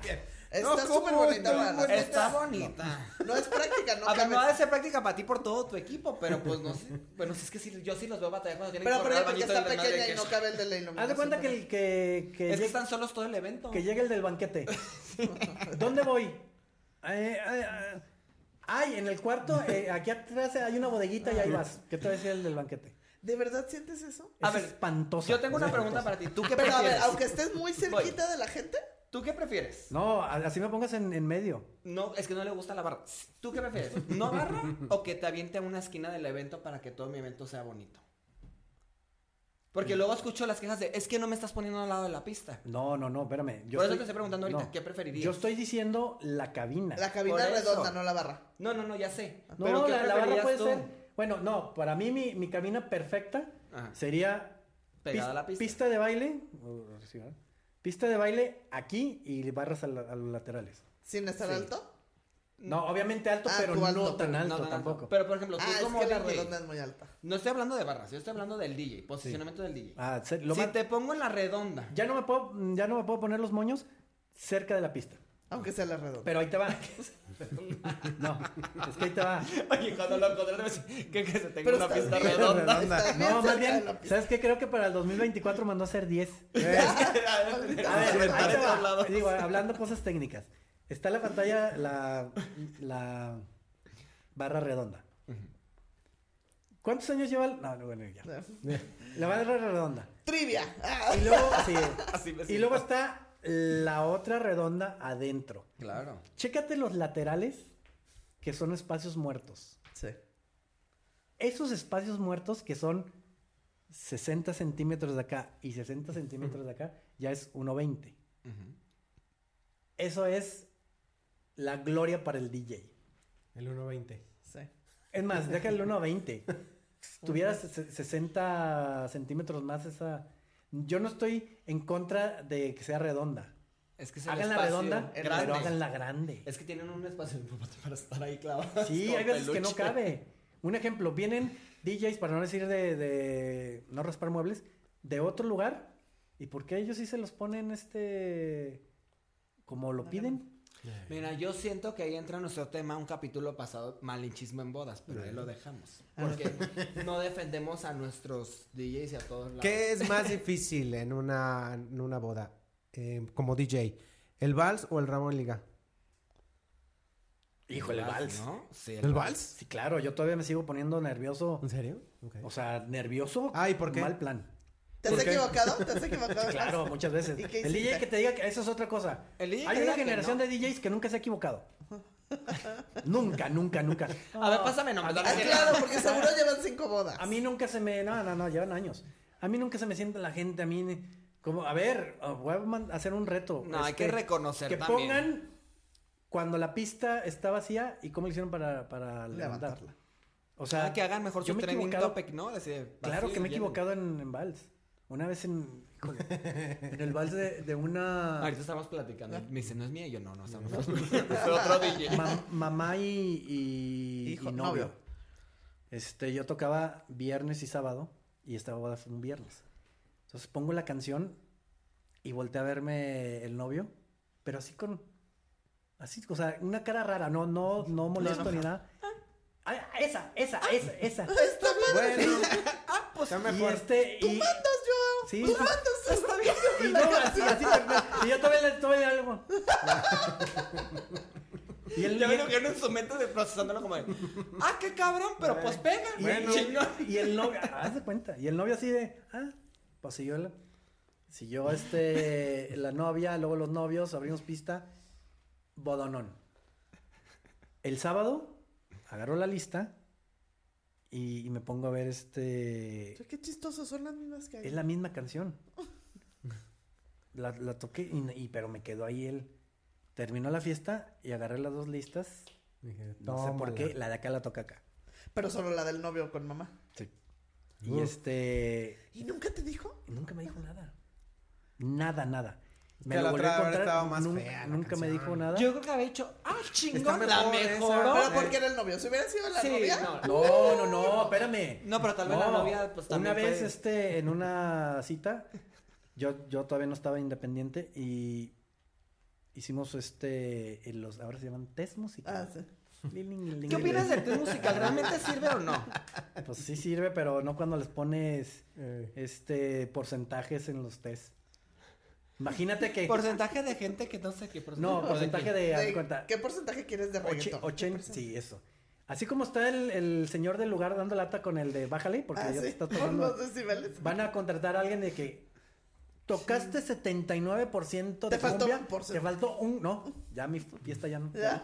Está No, súper bonita, bonita. Está bonita. No es práctica, no a ver, no ha de ser práctica para ti por todo tu equipo, pero pues no sé. Bueno, si es que sí, yo sí los veo batallar cuando tienen Pero que porque bañito está pequeña y que- no cabe el de la iluminación. Haz de cuenta que el que, que, Es que llegue, están solos todo el evento. que llegue el del banquete. ¿Dónde voy? Eh, eh, eh, ay, en el cuarto, eh, aquí atrás hay una bodeguita y ahí vas. ¿Qué te va a decir el del banquete? ¿De verdad sientes eso? A Es ver, espantoso. Yo tengo una pregunta para ti. ¿Tú qué Pero a ver, aunque estés muy cerquita de la gente, ¿Tú qué prefieres? No, así me pongas en, en medio. No, es que no le gusta la barra. ¿Tú qué prefieres? ¿No barra o que te aviente a una esquina del evento para que todo mi evento sea bonito? Porque luego escucho las quejas de, es que no me estás poniendo al lado de la pista. No, no, no, espérame. Yo Por eso estoy- te estoy preguntando ahorita, no. ¿qué preferirías? Yo estoy diciendo la cabina. la cabina Por eso. redonda, no la barra. No, no, no, ya sé. No, Pero ¿qué la, la barra puede tú? ser. Bueno, no, para mí mi, mi cabina perfecta Ajá. sería Pegada a la pista. pista de baile. Pista de baile aquí y barras a, la- a los laterales. Sin estar Sí. alto. No, obviamente alto, Ah, pero no tan alto no, no, tampoco. Pero por ejemplo, tú Ah, es como que la DJ, redonda es muy alta. no estoy hablando de barras, yo estoy hablando del DJ, posicionamiento del DJ. Ah, se- lo si más- te pongo en la redonda, ya no me puedo, ya no me puedo poner los moños cerca de la pista. Aunque sea la redonda. Pero ahí te va. no, es que ahí te va. Oye, cuando lo encontré, que, que se tenga Pero una pista bien, redonda. No, más bien. ¿sabes qué? Creo que para el 2024 mandó a hacer 10. Eh, A ver, ahí te va. Digo, hablando cosas técnicas. Está la pantalla la, la barra redonda. ¿Cuántos años lleva? el- No, no, bueno, ya. La barra redonda. Trivia. Y luego, sí. Así me y luego está la otra redonda adentro. Claro. Chécate los laterales, que son espacios muertos. Sí. Esos espacios muertos que son 60 centímetros de acá y 60 centímetros de acá, ya es 1.20. Eso es la gloria para el DJ. El 1.20. Sí. Es más, deja el 1.20. Si tuvieras se- 60 centímetros más esa... Yo no estoy en contra de que sea redonda. Es que Háganla espacio redonda, grande. pero háganla grande. Es que tienen un espacio para estar ahí clavados. Sí, hay veces que no cabe. Un ejemplo, vienen DJs, para no decir de, de no raspar muebles, de otro lugar. ¿Y por qué ellos sí se los ponen este como lo piden? Mira, yo siento que ahí entra nuestro tema, un capítulo pasado, malinchismo en bodas, pero ahí lo dejamos. Porque no defendemos a nuestros DJs y a todos lados. ¿Qué es más difícil en una, en una boda eh, como DJ? ¿El vals o el ramo en liga? Híjole, vals. ¿no? Sí, ¿El vals? Sí, claro, yo todavía me sigo poniendo nervioso. ¿En serio? O sea, nervioso. Ah, ¿y por qué? Mal plan. ¿Te has equivocado? ¿Te has equivocado? Claro, muchas veces. ¿Y qué El DJ que te diga que eso es otra cosa. El DJ que Hay una generación no. de DJs que nunca se ha equivocado. nunca, nunca, nunca. A ver, pásame nombres. Ah, claro, porque seguro llevan cinco bodas. A mí nunca se me. No, no, no, llevan años. A mí nunca se me siente la gente, a mí. Como, a ver, oh, voy a hacer un reto. No, hay que reconocer Que también. pongan cuando la pista está vacía y cómo hicieron para, para levantar. Levantarla. O sea, Ah, que hagan mejor yo su trending topic, ¿no? Claro que me he equivocado en, en vals. Una vez en. híjole, en el vals de, de una. Ahorita estamos platicando. Me dice, no es mía. Y yo, no, no estamos. es otro DJ. mam- mamá y, y, Hijo, y novio. novio. Este, yo tocaba viernes y sábado y esta boda fue un viernes. Entonces pongo la canción y volteé a verme el novio, pero así con, así, o sea, una cara rara, no, no, no molesto ni nada. Ah, esa, esa, esa, esa. Está. Bueno, Ah, pues. Y este, y. sí, mandas. Está bien. y no, así, así, y yo todavía, le- todavía algo. Y el, Ya y el- imagino en su mente de procesándolo como de, ah, qué cabrón, pero pues pega. Y, Bueno. Chingón. y el novio, haz de cuenta, y el novio así de, ah, pues siguió, la- siguió este, la novia, luego los novios, abrimos pista, bodonón. El sábado, agarro la lista y, y me pongo a ver este, Qué chistosos son las mismas que es la misma canción. La, la toqué, y, y- pero me quedó ahí el, terminó la fiesta y agarré las dos listas, Dije, no sé por qué, la de acá la toca acá. Pero solo la del novio con mamá. Y Uf. este, ¿Y nunca te dijo? Y Nunca me dijo nada. Nada, nada. Que la volví otra encontrar, estado más nunca, fea la nunca me dijo nada. Yo creo que había dicho, ah, chingón, la mejor esa. mejoró. Pero porque era el novio. Si hubiera sido la Sí, novia. no. No, no, no, espérame. No, pero tal vez la No, novia, pues, también Una vez, fue- este, en una cita, yo, yo todavía no estaba independiente y hicimos, este, los, ahora se llaman test musicales. Ah, sí. ¿Qué opinas del test musical? ¿Realmente sirve o no? Pues sí sirve, pero no cuando les pones, Eh, este, porcentajes en los test. Imagínate que... Porcentaje de gente que no sé qué porcentaje. no, porcentaje de, haz de De- cuenta, ¿Qué porcentaje quieres de reggaetón? ¿Qué 80, porcentaje? sí, eso. Así como está el, el señor del lugar dando lata con el de bájale, porque Ah, ya sí. te estás Por tocando. los decibeles. Van a contratar a alguien de que tocaste 79% de Te faltó cumbia, un porcentaje. te faltó un, no, ya mi fiesta ya no. Ya.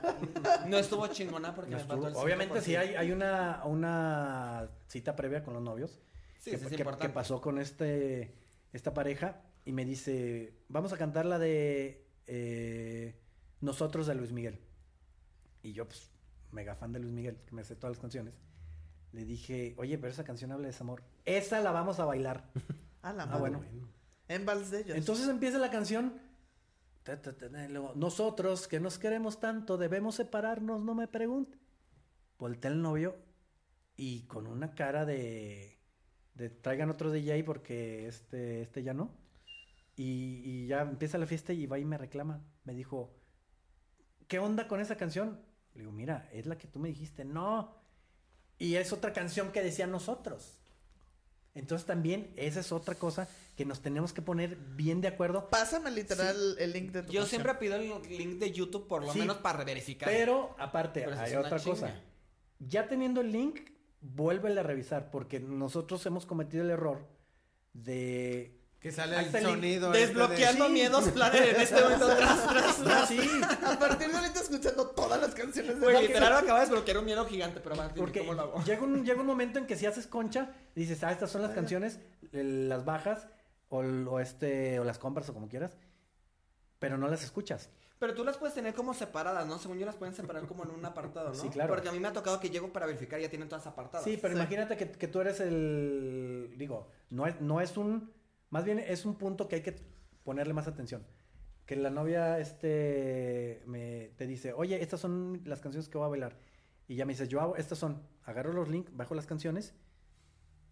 No estuvo chingona porque no me estuvo. faltó el Obviamente 5%. sí hay, hay una, una cita previa con los novios Sí, que, sí, es que- importante. que pasó con este esta pareja y me dice, vamos a cantar la de eh, Nosotros de Luis Miguel. Y yo, pues, mega fan de Luis Miguel, que me sé todas las canciones. Le dije, oye, pero esa canción habla de desamor. Esa la vamos a bailar. A la Ah, bueno. En vals de ellos. Entonces empieza la canción. ta, ta, ta, y luego, Nosotros que nos queremos tanto, debemos separarnos, no me pregunte. Voltea el novio y con una cara de, de traigan otro DJ porque este, este ya no. Y, y ya empieza la fiesta y va y me reclama. Me dijo, ¿qué onda con esa canción? Le digo, mira, es la que tú me dijiste. No. Y es otra canción que decía nosotros. Entonces también esa es otra cosa que nos tenemos que poner bien de acuerdo. Pásame literal el link de tu Yo canción. siempre pido el link de YouTube por lo Sí, menos para verificar. Pero aparte, Pero hay otra cosa. Ya teniendo el link, vuélvele a revisar porque nosotros hemos cometido el error de... que sale el sonido. este de- Desbloqueando Sí. miedos, planes en este momento. Tras, tras, No, tras. sí, A partir de ahorita escuchando todas las canciones de Güey, literal acaba de desbloquear un miedo gigante, pero porque ¿cómo lo hago? llega un, llega un momento en que si haces concha, dices, ah, estas son las canciones, las bajas o, este, o las compras o como quieras, pero no las escuchas. Pero tú las puedes tener como separadas, ¿no? Según yo las pueden separar como en un apartado, ¿no? Sí, claro. Porque a mí me ha tocado que llego para verificar y ya tienen todas apartadas. Sí, pero Sí. imagínate que, que tú eres el. Digo, no es, no es un. Más bien es un punto que hay que ponerle más atención. que la novia este me te dice, "Oye, estas son las canciones que voy a bailar." Y ya me dices, "Yo hago estas son." Agarro los links, bajo las canciones,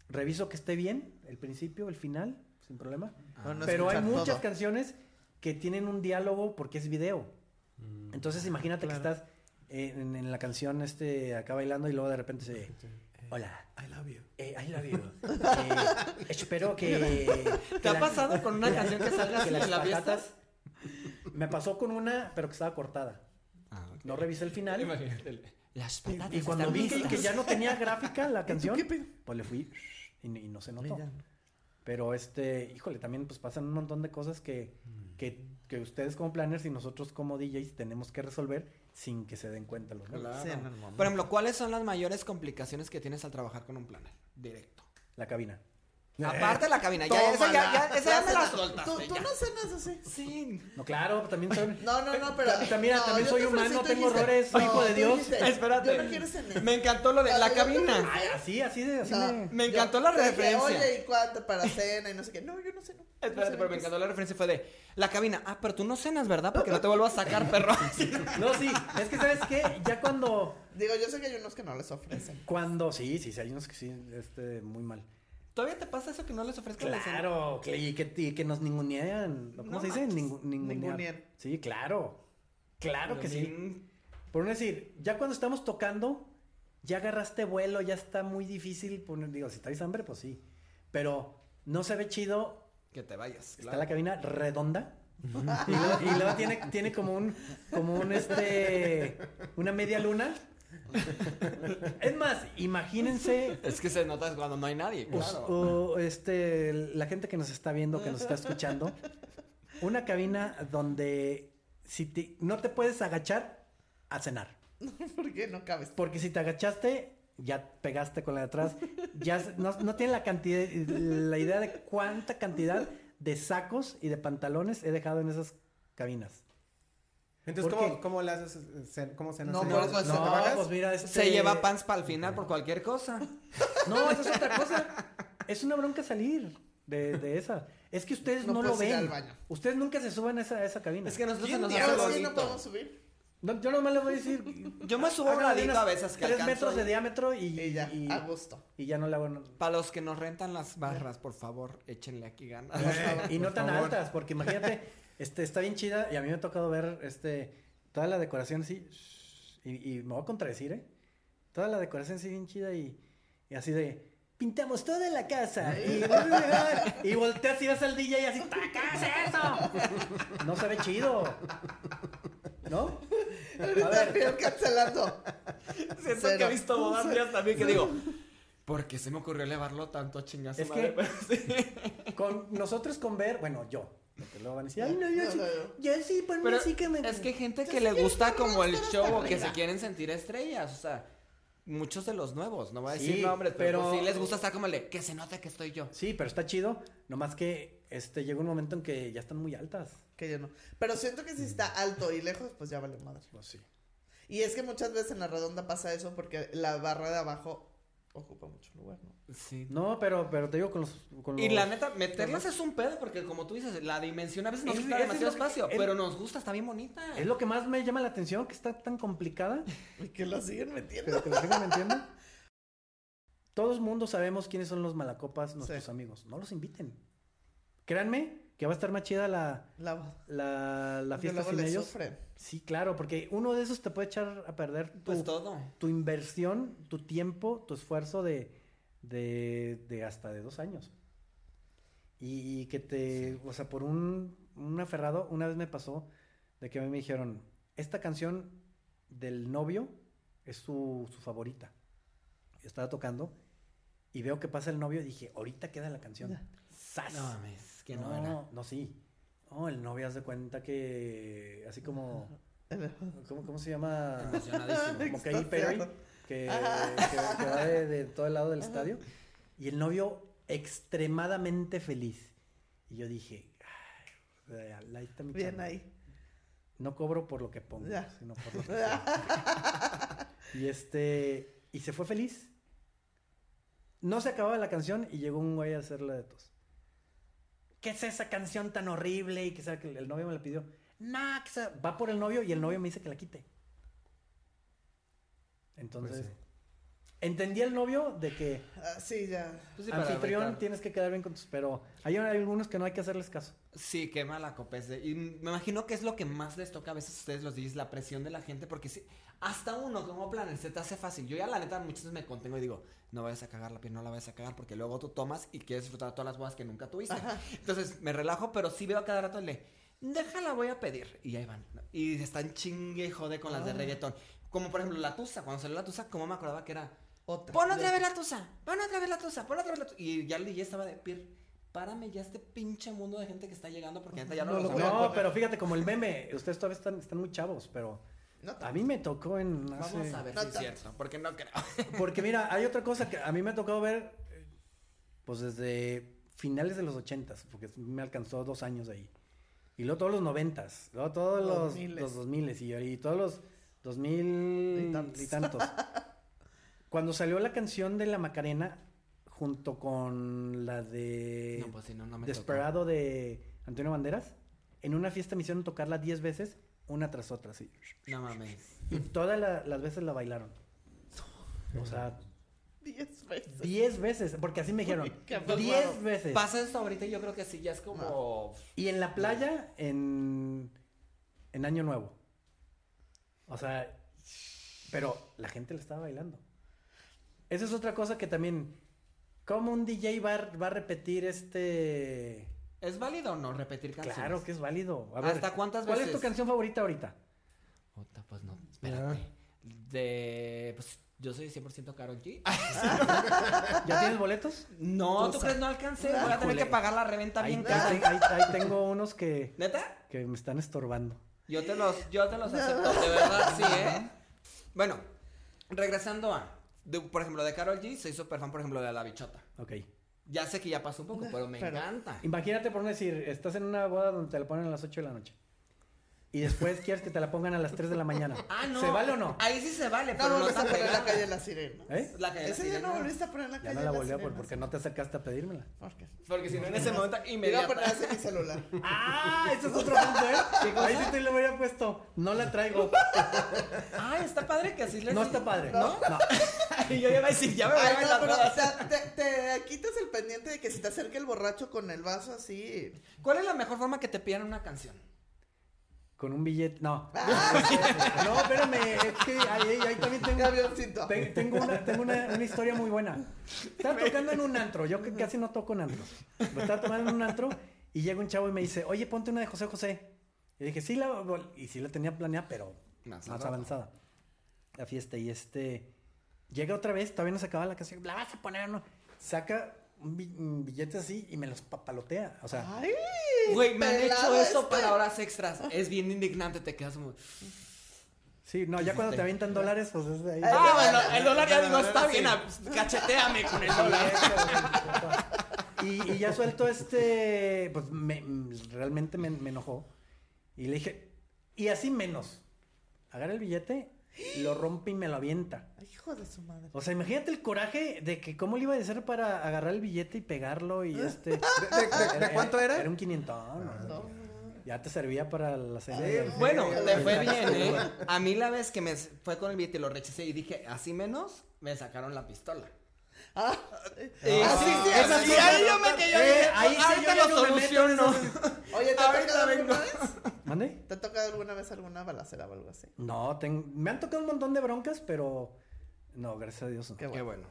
reviso que esté bien, el principio, el final, sin problema. No Pero hay muchas todo. canciones que tienen un diálogo porque es video. Entonces imagínate que estás eh, en, en la canción este acá bailando y luego de repente se hola. I love you. eh, I love you. Eh, espero que ¿Te que ha la- pasado con una canción que salga que las la patatas- me pasó con una pero que estaba cortada. Ah, no revisé el final. Imagínate. Las patatas y cuando están vi que, que ya no tenía gráfica la canción pues le fui y, y no se notó. Mira. pero este híjole también pues pasan un montón de cosas que que, que ustedes como planners y nosotros como DJs tenemos que resolver sin que se den cuenta los. Claro. Sí. Por ejemplo, ¿cuáles son las mayores complicaciones que tienes al trabajar con un planner directo? La cabina. Aparte de la cabina, ya, esa ya, ya, esa ya me la soltaste. ¿Tú, no cenas así. Sí. No, claro, también soy... No, no, no, pero. Ta- también- no, también soy te humano, tengo dijiste, errores, soy hijo de Dios. dijiste, Espérate. Yo no quiero cenar. Me encantó lo de la cabina. Ay, así, así, de- así No, me... Me yo encantó la te dije, referencia. Oye, ¿y cuánto para cena? Y no sé qué. No, yo no ceno. Espérate, pero me encantó la referencia. Fue de la cabina. Ah, pero tú no cenas, ¿verdad? Porque no te vuelvo a sacar, perro. No, sí, es que ¿sabes qué? Ya cuando... Digo, yo sé que hay unos que no les ofrecen. Cuando... Sí, sí, sí, hay unos que sí, este, muy mal. ¿Todavía te pasa eso que no les ofrezcan la cena? Claro, que- y que, y que nos ningunean. ¿Cómo No se dice? Ningu-. Ningunean. Sí, claro. Claro que sí. Por no decir, ya cuando estamos tocando, ya agarraste vuelo, ya está muy difícil poner, digo, si traes hambre, pues sí. Pero no se ve chido, Que te vayas. está claro. la cabina redonda. y luego, y luego tiene, tiene como un, como un este, una media luna. es más, imagínense Es que se nota cuando no hay nadie, Us- claro. o, este, la gente que nos está viendo, que nos está escuchando, una cabina donde si te- no te puedes agachar a cenar. ¿Por qué no cabes? Porque si te agachaste, ya pegaste con la de atrás. Ya no, no tiene la cantidad, la idea de cuánta cantidad de sacos y de pantalones he dejado en esas cabinas. Entonces, ¿Por ¿cómo, cómo le haces? ce- ¿Cómo se No, hace? por eso es- ¿te No, bajas? pues mira, este... Se lleva pants para el final por cualquier cosa. No, esa es otra cosa. Es una bronca salir de, de esa. Es que ustedes No no, lo ven. al baño. Ustedes nunca se suben a esa, a esa cabina. Es que nosotros se ¿Quién nos hace no podemos subir. No, yo nomás les voy a decir. Yo me subo ladito unas a veces que Tres metros de y- diámetro y, Y ya, y, a gusto. y ya no le hago. no- Para los que nos rentan las barras, por favor, échenle aquí ganas. y no tan favor. altas, porque imagínate, este, está bien chida y a mí me ha tocado ver este, toda la decoración así. Y, y me voy a contradecir, ¿eh? Toda la decoración así bien chida y, y así de. Pintamos toda la casa. Y, y volteas y ves al DJ y así. ¿Qué es eso? No se ve chido. ¿No? A Ahorita ver, Pierre cancelando. Siento Cero. que he visto bodas también que digo, ¿por qué se me ocurrió elevarlo tanto a chingazo? Es madre? que- con nosotros con ver, bueno, yo. Porque luego van a decir, ay, no, yo No, sí, no, no. yo sí, ponme Pero así que me. es que hay gente que le gusta como el show que se quieren sentir estrellas, o sea, muchos de los nuevos, no voy a Sí, decir nombres, pero, pero- pues sí les gusta estar como el de, que se note que estoy yo. Sí, pero está chido. Nomás que este llega un momento en que ya están muy altas. Que yo no. Pero siento que si está alto y lejos, pues ya vale madre. Pues sí. Y es que muchas veces en la redonda pasa eso porque la barra de abajo ocupa mucho lugar, ¿no? Sí. No, pero, pero te digo con los. Con Y los- la neta, meterlas es un pedo, porque como tú dices, la dimensión a veces nos Es- quita eso es demasiado que- espacio, es- pero nos gusta, está bien bonita. Es lo que más me llama la atención, que está tan complicada. Y que la siguen metiendo. Pero que la gente me entiende. Todos mundo sabemos quiénes son los malacopas, nuestros Sí. amigos. No los inviten. Créanme que va a estar más chida la, La, la, la fiesta sin ellos. sufren. Sí, claro, porque uno de esos te puede echar a perder tu, Pues todo. tu inversión, tu tiempo, tu esfuerzo de, de, de hasta de dos años. Y, y que te, o sea, por un, un aferrado, una vez me pasó de que a mí me dijeron, esta canción del novio es su, su favorita. Yo estaba tocando y veo que pasa el novio y dije, ahorita queda la canción. ¡Sas! No mames, que no, no, era. no, sí. No, el novio haz de cuenta que así como, ¿cómo, cómo se llama? Emocionadísimo. como Katy Perry, que, que- que va de, de todo el lado del estadio. Y el novio extremadamente feliz. Y yo dije, ay, ahí está mi Bien chamba. ahí. No cobro por lo que pongo, Ya. sino por lo que. Y este, y se fue feliz. No se acababa la canción y llegó un güey a hacerla de tos. ¿Qué es esa canción tan horrible? Y que sabe que el novio me la pidió. nah, que esa-". va por el novio y el novio me dice que la quite. Entonces, Pues sí. entendí el novio de que Ah, sí, ya. Pues sí, para anfitrión tienes que quedar bien con tus, pero hay algunos que no hay que hacerles caso. Sí, qué mala copa es de- Y me imagino que es lo que más les toca a veces a ustedes los DJs, la presión de la gente, porque si, hasta uno como planner se te hace fácil. Yo ya la neta muchas veces me contengo y digo, no vayas a cagar la piel, no la vayas a cagar, porque luego tú tomas y quieres disfrutar todas las bodas que nunca tuviste. Entonces me relajo, pero sí veo a cada rato el de, déjala, voy a pedir. Y ahí van. Y están chingue y jode con las de reggaetón. Como por ejemplo la tusa, cuando salió la tusa, como me acordaba que era... Otra. Pon otra vez la tusa, pon otra vez la tusa, pon otra vez la tusa. Y ya el DJ estaba de Pir, párame ya este pinche mundo de gente que está llegando porque ya no, No lo No, pero fíjate, como el meme, ustedes todavía están, están muy chavos, pero No a mí me tocó en... Vamos hace- a ver No si es cierto, porque no creo. Porque mira, hay otra cosa que a mí me ha tocado ver, pues desde finales de los ochentas, porque me alcanzó dos años ahí. Y luego todos los noventas, luego todos Los los, miles. los dos miles y, y todos los dos mil Y tantos. y tantos. Cuando salió la canción de la Macarena, junto con la de No, pues si no, no me Desperado de Antonio Banderas, en una fiesta me hicieron tocarla diez veces, una tras otra, así. No mames. Y todas la- las veces la bailaron. O sea, Diez veces. Diez veces, porque así me dijeron. Uy, qué bárbaro. Diez veces. Pasa esto ahorita y yo creo que sí, ya es como... Y en la playa, en, en Año Nuevo. O sea, pero la gente le estaba bailando. Esa es otra cosa que también. ¿Cómo un DJ va, a- va a repetir este.? ¿Es válido o no repetir canciones? Claro que es válido. A ¿Hasta cuántas ¿Cuál es veces? tu canción favorita ahorita? Puta, pues no, espérate. De... Pues yo soy 100% Karol G. ¿Ya tienes boletos? No, ¿tú Tusa. crees no alcancé? Voy a tener Híjole. que pagar la reventa Ahí, bien ahí cara. ahí- ahí tengo unos que, ¿Neta? que me están estorbando. Yo te los, yo te los acepto, de verdad, sí, ¿eh? Bueno, regresando a, de- por ejemplo, de Carol G, soy súper fan, por ejemplo, de La Bichota. Ok. Ya sé que ya pasó un poco, pero me Pero- encanta. Imagínate por no decir, estás en una boda donde te la ponen a las 8 de la noche. Y después quieres que te la pongan a las 3 de la mañana. Ah, no. ¿Se vale o no? Ahí sí se vale, No pero no volviste a tan poner la calle La Sirena. ¿Eh? La calle de la Ese día no sirena. volviste a poner la Ya calle no la La volví a Sirena. poner porque no te acercaste a pedírmela. ¿Por qué? Porque si no, en ese momento, Iba a inmediato. poner mi celular. ¡Ah! Ese es otro punto, ¿eh? Ahí sí te lo hubiera puesto. No la traigo. Ah, está padre que así les No está padre. ¿No? No. Y yo ya iba a decir, ya me voy a no, las pero o sea, te, te quitas el pendiente de que si te acerca el borracho con el vaso así. ¿Cuál es la mejor forma que te pidan una canción? Con un billete. No. No, espérame. Es que ahí, ahí- también tengo. Avioncito. te- Tengo, una, tengo una, una historia muy buena. Estaba tocando en un antro. Yo casi no toco en antros. Pero estaba tocando en un antro y llega un chavo y me dice, oye, ponte una de José José. Y dije, sí, la, y sí la tenía planeada, pero Más avanzada. La fiesta. Y este. Llega otra vez, todavía no se acaba la canción. La vas a poner, ¿no? Saca un billete así y me los papalotea. O sea, Ay. Güey, me han hecho eso este. para horas extras. Es bien indignante, te quedas como... sí, no, ya cuando te avientan dólares, pues es de ahí. Ah, bueno, el dólar ya digo, está bien, ah, cacheteame con el dólar. Y, y ya suelto este, pues me, realmente me, me enojó. Y le dije, y así menos. Agarra el billete, lo rompe y me lo avienta. Hijo de su madre. O sea, imagínate el coraje de que cómo le iba a hacer para agarrar el billete y pegarlo y este... ¿De, de- de cuánto era? Era un quinientón. ¿no? No. Ya te servía para la. Sí, del- Bueno, Sí, te fue bien. ¿eh? A mí la vez que me fue con el billete y lo rechacé y dije, así menos, me sacaron la pistola. Ah, Eh, así sí, sí, esa así sí, sí, ahí yo me quedé, dije, ahí sí ahorita lo soluciono. Oye, ¿te Ahorita vengo. ¿Mande? ¿Te ha tocado alguna vez alguna balacera o algo así? No, ten- me han tocado un montón de broncas, pero... No, gracias a Dios. no. Qué Qué bueno. bueno.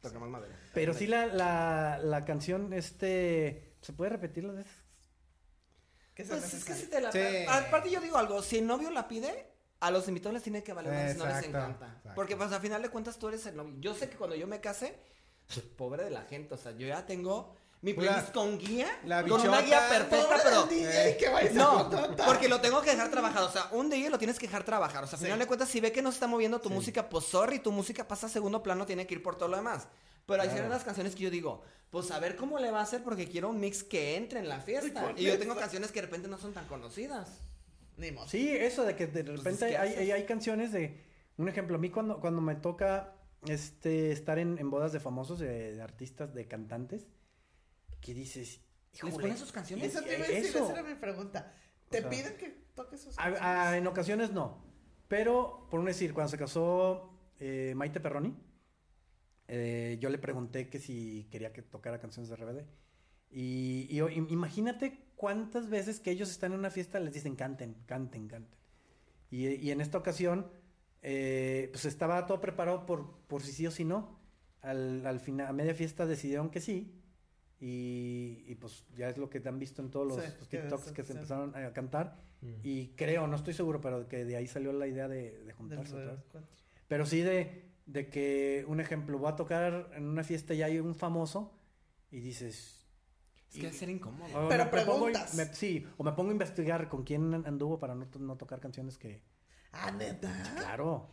Tocamos madera. Pero sí la, la, la canción, este... ¿Se puede repetir las veces? ¿Qué se Pues es que necesario? si te la... Sí. Aparte yo digo algo, si el novio la pide, a los invitados les tiene que valer más si no les encanta. exacto. Porque pues al final de cuentas tú eres el novio. Yo sé que cuando yo me case, pobre de la gente, o sea, yo ya tengo mi Pues la- playlist con guía, la con una guía perfecta, pero... DJ que vayas a No, porque lo tengo que dejar trabajar. O sea, un DJ lo tienes que dejar trabajar. O sea, al Sí. final de cuentas, si ve que no se está moviendo tu música, pues sorry, tu música pasa a segundo plano, tiene que ir por todo lo demás. Pero hay Claro. ciertas canciones que yo digo, pues a ver cómo le va a hacer porque quiero un mix que entre en la fiesta. ¿cuál Y yo tengo canciones que de repente no son tan conocidas. Ni modo. Sí, eso de que de repente ¿qué hay, hay, hay canciones de... Un ejemplo, a mí cuando, cuando me toca este, estar en, en bodas de famosos, de, de artistas, de cantantes, que dices... ¿Les "Híjole, ponen sus canciones? Eso te iba a decir, Eso. esa era mi pregunta. ¿Te O sea- piden que toque sus canciones? a- en ocasiones no. Pero, por un decir, cuando se casó eh, Maite Perroni, eh, yo le pregunté que si quería que tocara canciones de RBD. Y, imagínate cuántas veces que ellos están en una fiesta les dicen canten, canten, canten. Y, y en esta ocasión, eh, pues estaba todo preparado por, por si sí o si no. Al, al final, a media fiesta decidieron que sí. Y, y, pues ya es lo que han visto en todos los, Sí, los que TikToks que se sí. empezaron a cantar. Y creo, no estoy seguro, pero que de ahí salió la idea de, de juntarse otra vez. Pero sí de, de que, un ejemplo, voy a tocar en una fiesta y hay un famoso y dices... Es que debe ser incómodo. Pero me pongo- preguntas. me- sí, o me pongo a investigar con quién anduvo para no, no tocar canciones que... Ah, neta. Claro.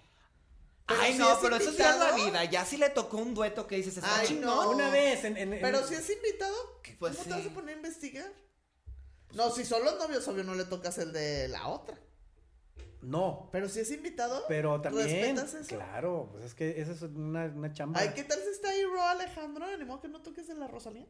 Pero Ay, si no, es pero eso sí es la invitado. vida. Ya si le tocó un dueto que dices, está Ay, chingón. no. Una vez en... en- en- Pero si es invitado, ¿qué- Pues ¿cómo te vas a poner a investigar? No, si son los novios, obvio no le tocas el de la otra. No, Pero si es invitado, pero también... ¿respetas eso? Claro, pues es que esa es una, una chamba. Ay, ¿qué tal si está ahí Ro Alejandro? Ni modo que no toques en la Rosalía.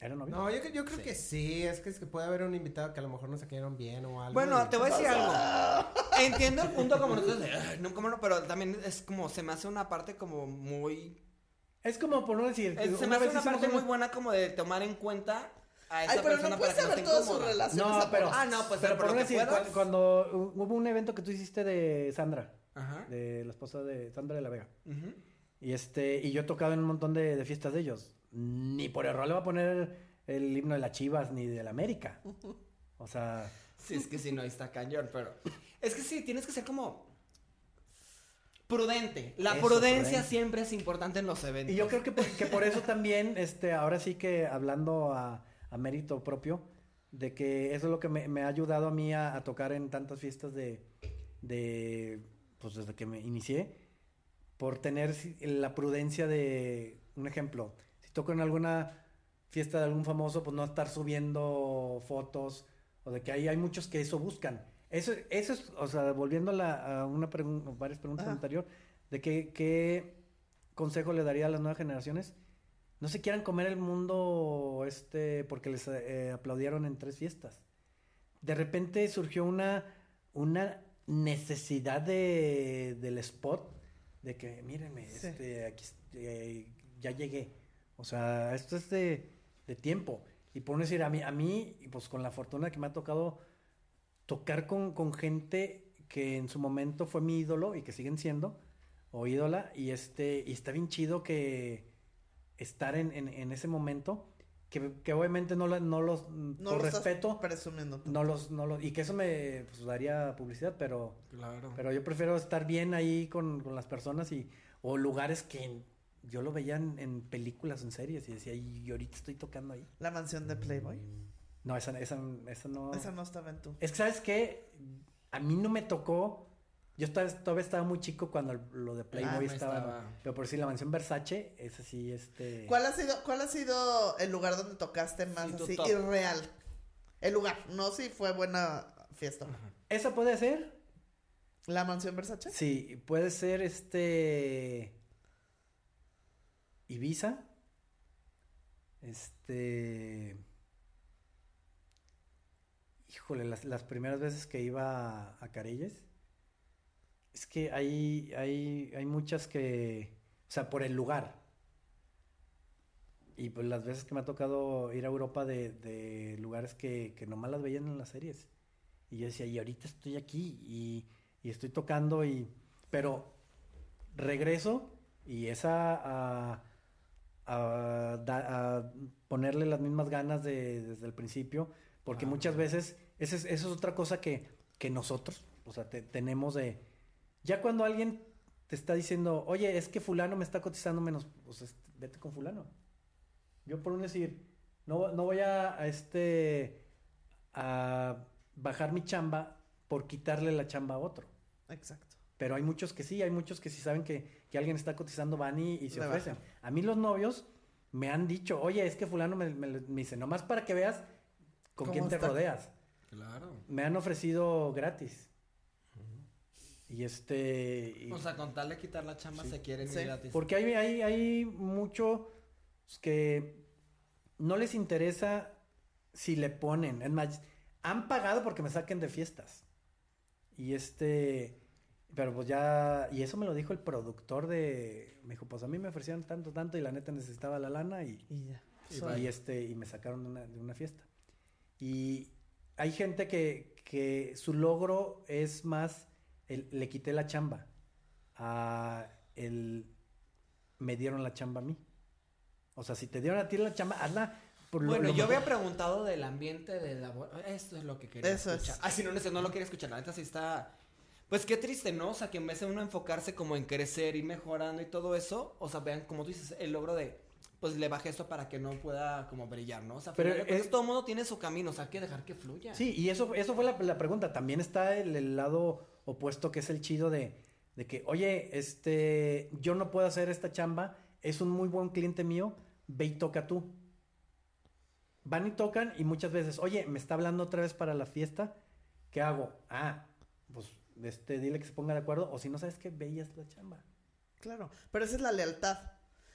¿Era novio? No, yo, yo creo Sí. que sí. Es que, es que puede haber un invitado que a lo mejor no se cayeron bien o algo. Bueno, y- te voy a decir algo. Entiendo el punto como nosotros de, "Ay, no, cómo no, pero también es como, se me hace una parte como muy... Es como por no decir... es- se me hace una parte una- muy buena como de tomar en cuenta a esa Ay, pero persona no puedes saber todas sus relaciones. No, pero... Ah, no, pues, pero pero por lo decir, puedas. cuando hu- hubo un evento que tú hiciste de Sandra, Ajá. de la esposa de Sandra de la Vega. Ujú. Y este, y yo he tocado en un montón de, de fiestas de ellos. Ni por error le va a poner el himno de las Chivas ni de la América. O sea, Sí, es que sí, no, ahí está cañón, pero... Es que sí, tienes que ser como... Prudente. La Eso, prudencia prudente. siempre es importante en los eventos. y yo creo que por, que por eso también, este, ahora sí que hablando a, a mérito propio, de que eso es lo que me, me ha ayudado a mí a, a tocar en tantas fiestas de, de, pues desde que me inicié, por tener si- la prudencia de, un ejemplo, si toco en alguna fiesta de algún famoso, pues no estar subiendo fotos, o de que ahí hay muchos que eso buscan. Eso, eso es, o sea, volviendo a, la- a una pregunta, varias preguntas Ajá. anterior, de que, qué consejo le daría a las nuevas generaciones. No se quieran comer el mundo este porque les eh, aplaudieron en tres fiestas. De repente surgió una, una necesidad de, del spot de que, mírenme, Sí. este, aquí eh, ya llegué. O sea, esto es de, de tiempo. Y por no decir, a mí, a mí, y pues con la fortuna que me ha tocado tocar con, con gente que en su momento fue mi ídolo y que siguen siendo, o ídola, y este, y está bien chido que estar en, en, en ese momento, que, que obviamente no, lo- no los, No por lo estás respeto, presumiendo. no los, no los, y que eso me pues, daría publicidad, pero, Claro. pero yo prefiero estar bien ahí con, con las personas y, o lugares que yo lo veía en, en películas, en series, y decía, y ahorita estoy tocando ahí. La mansión de Playboy. No, esa, esa, esa no. Esa no estaba en tú. Es que, ¿sabes qué? A mí no me tocó. Yo estaba, todavía estaba muy chico cuando lo de Playboy Ah, no estaba, estaba. Pero por si la mansión Versace, esa sí, este. ¿Cuál ha sido, cuál ha sido el lugar donde tocaste más Sí, tu así top. irreal? El lugar, no si fue buena fiesta. no. ¿Esa puede ser? ¿La mansión Versace? Sí, puede ser este. Ibiza. Este. Híjole, las, las primeras veces que iba a, a. Es que hay, hay, hay muchas que. O sea, por el lugar. Y pues las veces que me ha tocado ir a Europa de, de lugares que, que nomás las veían en las series. Y yo decía, y ahorita estoy aquí y, y estoy tocando y... Pero regreso y es a, a, a da- a ponerle las mismas ganas de, desde el principio. Porque Ah, muchas veces, esa es, otra cosa que, que nosotros, o sea, te- tenemos de... Ya cuando alguien te está diciendo, oye, es que fulano me está cotizando menos, pues vete con fulano. Yo por un decir, no, no voy a, a este a bajar mi chamba por quitarle la chamba a otro. Exacto. Pero hay muchos que sí, hay muchos que sí saben que, que alguien está cotizando van y, y se ofrecen. A mí los novios me han dicho, oye, es que fulano me, me- me dice, nomás para que veas con ¿Cómo quién te está? rodeas. Claro. Me han ofrecido gratis. Y este... y- O sea, con tal de quitar la chamba se quieren Sí. ir gratis. porque hay, hay, hay muchos que no les interesa si le ponen. Es más, han pagado porque me saquen de fiestas. Y este, pero pues ya, y eso me lo dijo el productor de, me dijo, pues a mí me ofrecieron tanto, tanto y la neta necesitaba la lana y, Y ya. Y este, y me sacaron de una, de una fiesta. Y hay gente que, que su logro es más, el- le quité la chamba a el, me dieron la chamba a mí. O sea, si te dieron a ti la chamba, hazla por lo Bueno, lo yo mejor. había preguntado del ambiente de labor. Esto es lo que quería Eso es. escuchar. Ah, si no, no, no lo quería escuchar. La neta sí está. Pues qué triste, ¿no? O sea, que en vez de uno enfocarse como en crecer y mejorando y todo eso, o sea, vean, como tú dices, el logro de, pues le bajé esto para que no pueda como brillar, ¿no? O sea, Pero pero es- todo mundo tiene su camino, o sea, hay que dejar que fluya. Sí, y eso, eso fue la, la pregunta. También está el, el lado opuesto que es el chido de, de que, oye, este, yo no puedo hacer esta chamba, es un muy buen cliente mío, ve y toca tú. Van y tocan y muchas veces, oye, me está hablando otra vez para la fiesta, ¿qué hago? Ah, pues este, dile que se ponga de acuerdo, o si no sabes que ve y haz la chamba. Claro. Pero esa es la lealtad.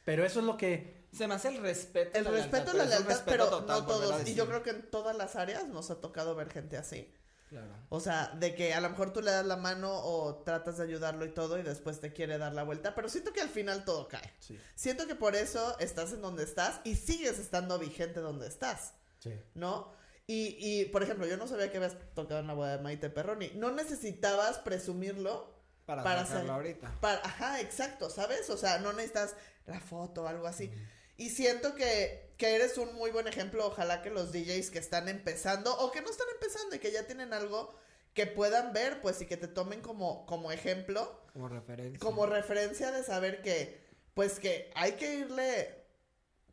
Pero eso es lo que, Se me hace el respeto. El la respeto lealtad, es la lealtad, pero total, no a todos. Y yo creo que en todas las áreas nos ha tocado ver gente así. Claro. O sea, de que a lo mejor tú le das la mano o tratas de ayudarlo y todo y después te quiere dar la vuelta, pero siento que al final todo cae. sí. Siento que por eso estás en donde estás y sigues estando vigente donde estás, Sí. ¿no? Y, y, por ejemplo, yo no sabía que habías tocado en la boda de Maite Perroni. No necesitabas presumirlo Para, Para sacarlo ahorita. para... Ajá, exacto, ¿sabes? O sea, no necesitas la foto o algo así. Y siento que, que eres un muy buen ejemplo. Ojalá que los DJs que están empezando o que no están empezando y que ya tienen algo que puedan ver, pues, y que te tomen como, como ejemplo, Como referencia. como referencia de saber que, pues, que hay que irle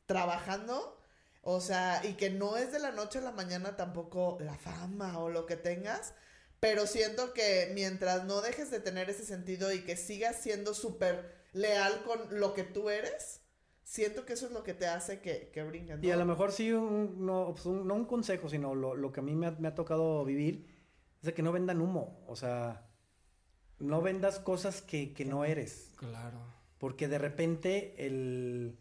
trabajando. O sea, y que no es de la noche a la mañana tampoco la fama o lo que tengas. Pero siento que mientras no dejes de tener ese sentido y que sigas siendo súper leal con lo que tú eres, siento que eso es lo que te hace que, que brinquen. Y a lo mejor sí, un- no, pues un, no un consejo, sino lo, lo que a mí me ha, me ha tocado vivir es de que no vendan humo. O sea, no vendas cosas que, que no eres. Claro. Porque de repente el,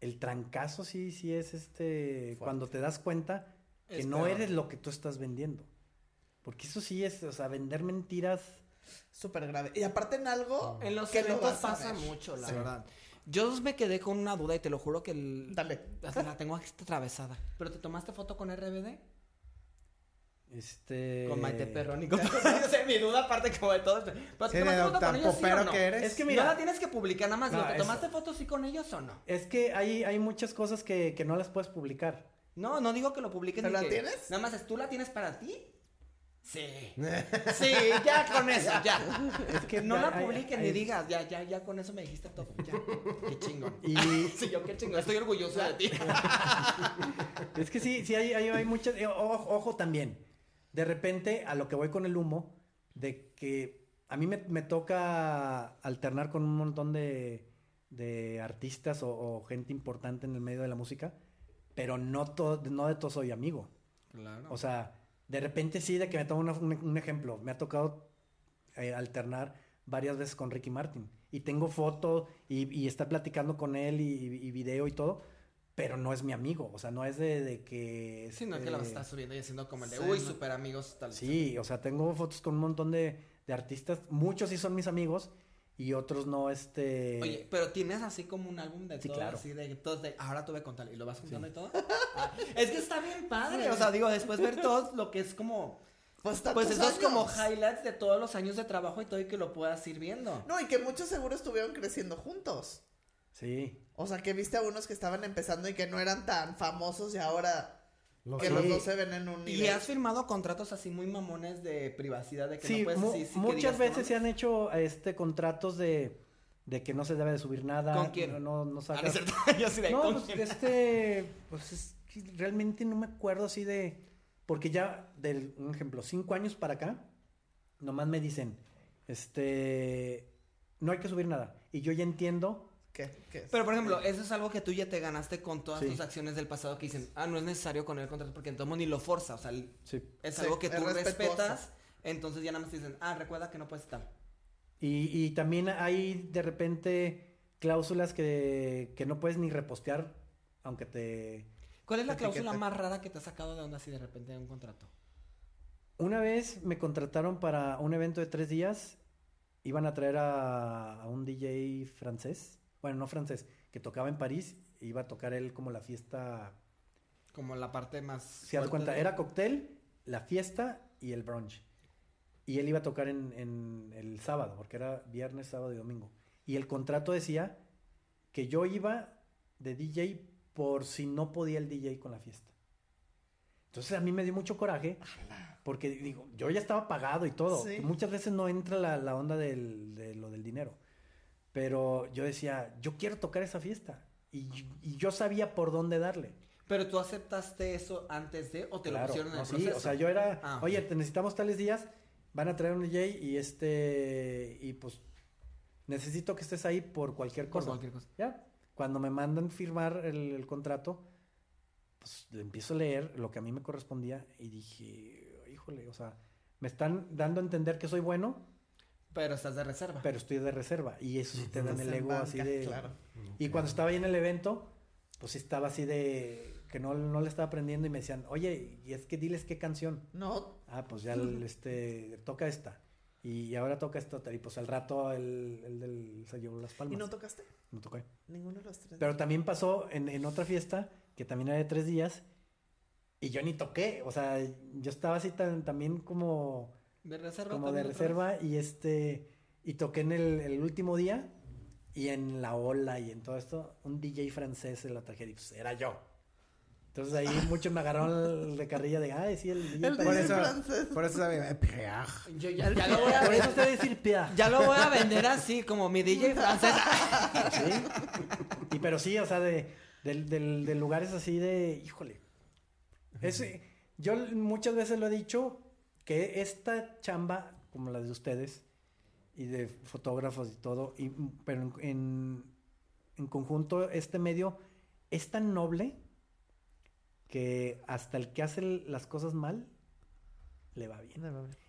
el trancazo sí, sí es este, cuando te das cuenta que Es no peor. eres lo que tú estás vendiendo. Porque eso sí es, o sea, vender mentiras. Súper grave. Y aparte en algo En los que a pasa mucho, la Sí. verdad. Yo me quedé con una duda y te lo juro que el... Dale. La tengo aquí atravesada. ¿Pero te tomaste foto con RBD? Este. Con Maite Perroni. Con... o sea, mi duda aparte como de todo esto. ¿Pero Sí, tomaste foto con ellos sí o no? que eres. Es que mira- No la tienes que publicar, nada más. No, ¿Te es- tomaste fotos sí con ellos o no? Es que hay, hay muchas cosas que, que no las puedes publicar. No, no digo que lo publiquen. ¿Pero ni la que- tienes? Nada más es, ¿tú la tienes para ti? Sí. Sí, ya con eso, ya. Es que No la publiquen ni digas, ya, ya, ya con eso me dijiste todo. Ya. Qué chingón. Y Sí, yo qué chingón. Estoy orgulloso de ti. es que sí, sí hay, hay, hay muchas. eh, Ojo, ojo también. De repente, a lo que voy con el humo, de que a mí me, me toca alternar con un montón de, de artistas o, o gente importante en el medio de la música, pero no, to- no de todos soy amigo. Claro. O sea, de repente sí, de que me tomo una- un, un ejemplo. Me ha tocado eh, alternar varias veces con Ricky Martin. Y tengo foto y, y está platicando con él y, y video y todo. Pero no es mi amigo. O sea, no es de, de que... Sino que este, la estás subiendo y haciendo como el de, Sí, uy, no. super amigos, tal. Sí, o sea, tengo fotos con un montón de, de artistas. Muchos sí son mis amigos y otros no, este... Oye, pero tienes así como un álbum de Sí, todo, claro. así de todos de, ahora tuve con tal, y lo vas juntando y todo. Ah, es que está bien padre, o sea, digo, después ver todo lo que es como, Pues, pues esos como highlights de todos los años de trabajo y todo y que lo puedas ir viendo. No, y que muchos seguro estuvieron creciendo juntos. Sí. O sea, que viste a unos que estaban empezando y que no eran tan famosos y ahora Lo que los dos se ven en un nivel. Y has firmado contratos así muy mamones de privacidad, de que Sí, no puedes así, sí muchas digas veces se han hecho este contratos de, de que no se debe de subir nada. ¿Con quién? No, no, no Ah, sacas- yo así de, No, ¿con pues quién? este, pues es que realmente no me acuerdo así de, porque ya del, un ejemplo, cinco años para acá, nomás me dicen, este, no hay que subir nada. Y yo ya entiendo, ¿Qué? ¿Qué es? Pero por ejemplo, eso es algo que tú ya te ganaste con todas Sí. tus acciones del pasado que dicen, ah, no es necesario con el contrato porque entonces ni lo forza, o sea, sí. es algo que tú respetas, entonces ya nada más te dicen, ah, recuerda que no puedes estar. Y, y también hay de repente cláusulas que, que no puedes ni repostear, aunque te... ¿Cuál es la Etiqueta. cláusula más rara que te ha sacado de onda así de repente de un contrato? Una vez me contrataron para un evento de tres días. Iban a traer a, a un DJ francés. Bueno, no francés, que tocaba en París. Iba a tocar él como la fiesta. Como la parte más. Si das cuenta, de- era cóctel, la fiesta y el brunch. Y él iba a tocar en, en el sábado, porque era viernes, sábado y domingo. Y el contrato decía que yo iba de DJ por si no podía el DJ con la fiesta. Entonces a mí me dio mucho coraje, porque digo, yo ya estaba pagado y todo. Sí. Muchas veces no entra la, la onda del- de lo del dinero. Pero yo decía, yo quiero tocar esa fiesta. Y, y yo sabía por dónde darle. Pero tú aceptaste eso antes de o te Claro, lo pusieron en no, el sí, proceso. o sea, yo era, Ah, oye, te necesitamos tales días, van a traer un DJ y este, y pues necesito que estés ahí por cualquier Por cosa. cualquier cosa. Ya, cuando me mandan firmar el, el contrato, pues le empiezo a leer lo que a mí me correspondía y dije, híjole, o sea, me están dando a entender que soy bueno, Pero estás de reserva. pero estoy de reserva y eso sí te dan el ego banca, así de... Claro. Y cuando estaba ahí en el evento, pues sí estaba así de que no, no le estaba aprendiendo y me decían, oye, y es que diles qué canción. No, Ah, pues ya el, este, toca esta. Y ahora toca esta otra. Y pues al rato el, el del se llevó las palmas. ¿y no tocaste? No toqué. Ninguno de los tres. Pero también pasó en, en otra fiesta, que también era de tres días, y yo ni toqué. O sea, yo estaba así tan, también como, de reserva. como de reserva, y este, y toqué en el, el último día, y en la ola y en todo esto, un DJ francés en la tragedia, y pues era yo. Entonces ahí muchos me agarraron de carrilla de, ay, sí, el DJ El Por DJ eso, francés. por eso sabe. Pierre. Yo ya, ya lo voy a Por eso te voy a decir pia. Ya lo voy a vender así, como mi DJ francés. Sí. Y pero sí, o sea, de, del, del, de lugares así de, híjole. Es, yo muchas veces lo he dicho, que esta chamba, como la de ustedes, y de fotógrafos y todo, y, pero en, en, conjunto este medio es tan noble que hasta el que hace las cosas mal, le va bien.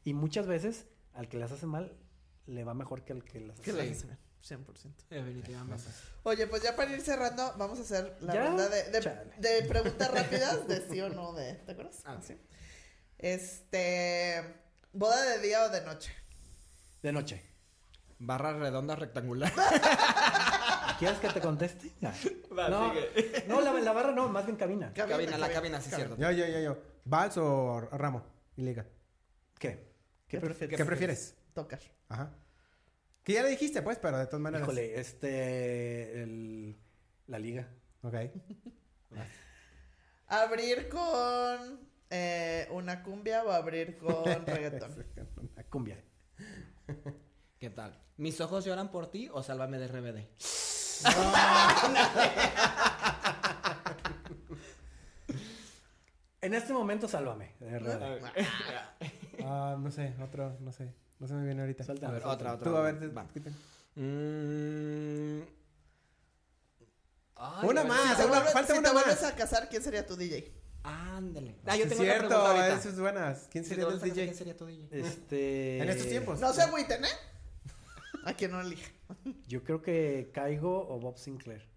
Y muchas veces al que las hace mal, le va mejor que al que las hace bien, 100%. Definitivamente. Oye, pues ya para ir cerrando, vamos a hacer la ¿Ya? ronda de, de- de preguntas rápidas de sí o no de. ¿Te acuerdas? Ah, Sí. Este. ¿Boda de día o de noche? De noche. Barra redonda rectangular. ¿Quieres que te conteste? No, Va, no, sigue. no, la, la barra no, más bien cabina. Cabina, la cabina, sí, cierto. Yo, yo, yo, yo. ¿Vals o Ramo? Y liga. ¿Qué? ¿Qué pre- prefieres? ¿Qué prefieres? Tocar. Ajá. Que ya le dijiste, pues, pero de todas maneras. Híjole, este. el- la liga. Ok. ¿Abrir con eh, una cumbia o abrir con reggaetón? La cumbia. ¿Qué tal? ¿Mis ojos lloran por ti o sálvame de RBD? En este momento, sálvame. de verdad. Ah, no sé, otro, no sé. No se me viene ahorita. Suéltame, A ver, otra, otra. Tú, a ver, te- Va. quiten. Mm. Ay, Una a más, Si te, una- falta si una te más. vuelves a casar, ¿quién sería tu DJ? Ándale. Ah, Sí, yo tengo es otra cierto, pregunta ahorita. eso es buenas. ¿Quién sería el DJ? ¿Quién sería tu DJ? Este. En estos tiempos. No se agüiten, ¿eh? A quien no elija. Yo creo que Caigo o Bob Sinclair.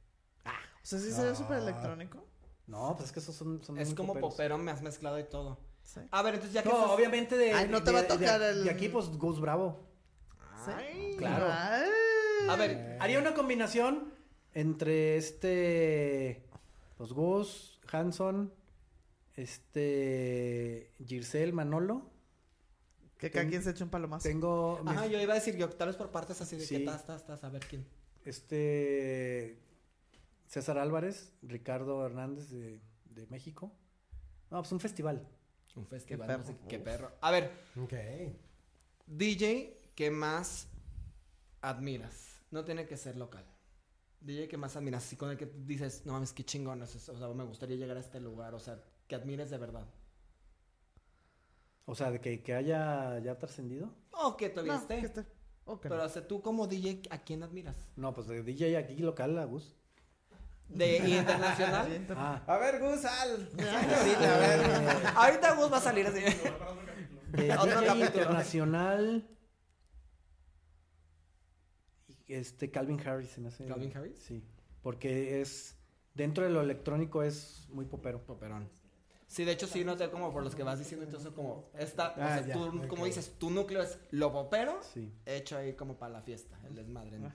O sea, sí sería Ah. súper electrónico. No, pues es que esos son. son Es muy como poperos. popero, me has mezclado y todo. Sí. A ver, entonces ya que No, estás- obviamente de. Ay, no te de- va a tocar de, el- de aquí, pues Gus Bravo. Ay. Claro. Ay. A ver, Haría una combinación entre este. Pues Gus, Hanson, este. Gircel, Manolo. Que cada quien se eche un palomazo. Tengo. mis- Ajá, yo iba a decir yo, tal vez por partes así de Sí. que tas, tas, tas, a ver quién. Este. César Álvarez, Ricardo Hernández de, de México. No, pues un festival. Un festival, perro. no sé qué perro. A ver, Ok. DJ que más admiras. No tiene que ser local. DJ que más admiras, así con el que dices, no mames, qué chingón es eso, O sea, me gustaría llegar a este lugar. O sea, que admires de verdad. O sea, de que, que haya ya trascendido. O que todavía No, esté. que esté. Ok. Pero, o sea, tú como DJ, ¿a quién admiras? No, pues de DJ aquí local, a Gus. De internacional. Ah, A ver, Gus, al. Ahorita Gus va a salir así. de Otro DJ capítulo. internacional. Este Calvin Harris se me hace. ¿Calvin Harris? Sí. Porque es. Dentro de lo electrónico es muy popero. Poperón. Sí, de hecho sí noté como por los que vas diciendo entonces como esta, o Ah, sea, ya, tú, como dices, tu núcleo es lo popero, Sí. hecho ahí como para la fiesta, el desmadre. ¿no?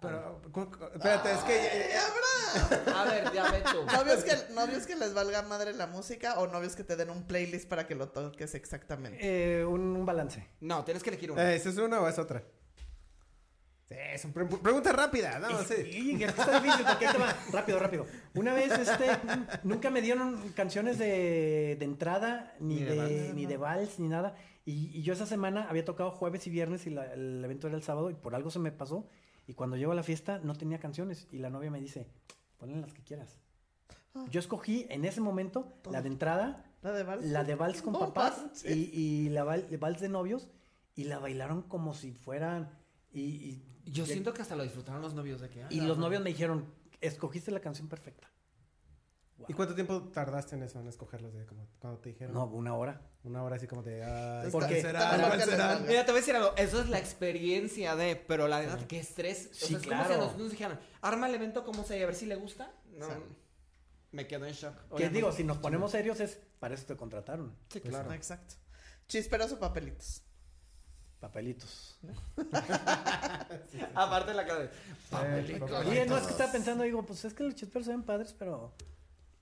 Pero, cu- espérate, es que... Ay, Abraham. A ver, ya ve tú. ¿Novios que, ¿Novios que les valga madre la música o novios que te den un playlist para que lo toques exactamente? Eh, un, un balance. No, tienes que elegir uno. Eh, ¿Esa es una o es otra? Sí, pre- no, y está difícil, porque te va. Rápido, rápido. Una vez, este, nunca me dieron canciones de, de entrada, ni, Ni de de, vals. ni de vals, ni nada. Y, y yo esa semana había tocado jueves y viernes y la- el evento era el sábado y por algo se me pasó. Y cuando llego a la fiesta no tenía canciones y la novia me dice, ponle las que quieras. Ah. Yo escogí en ese momento Todo. la de entrada, ¿La de vals? la de vals con No papás y, y la val- vals de novios y la bailaron como si fueran... Y, y- Yo y- siento que hasta lo disfrutaron los novios de que. y ah, los no. novios me dijeron, escogiste la canción perfecta. ¿Y cuánto tiempo tardaste en eso, en escogerlos? De, como, cuando te dijeron? No, una hora. Una hora así como de... ah, Está- ¿Cuál Porque- será? ¿Cuál será? Mira, te voy a decir algo, eso es la experiencia de, pero la verdad, qué estrés. O sea, Sí, es como si claro. nosotros nos dijeran, arma el evento como sea y a ver si le gusta. No, Sí. me quedo en shock. Que digo, si nos ponemos serios es, para eso te contrataron. Sí, Pues, claro. Exacto. Chisperos o papelitos. Papelitos. Aparte la cara de... Eh, Papelitos. papelitos. Oye, no es que estaba pensando, digo, pues es que los chisperos se ven padres, pero.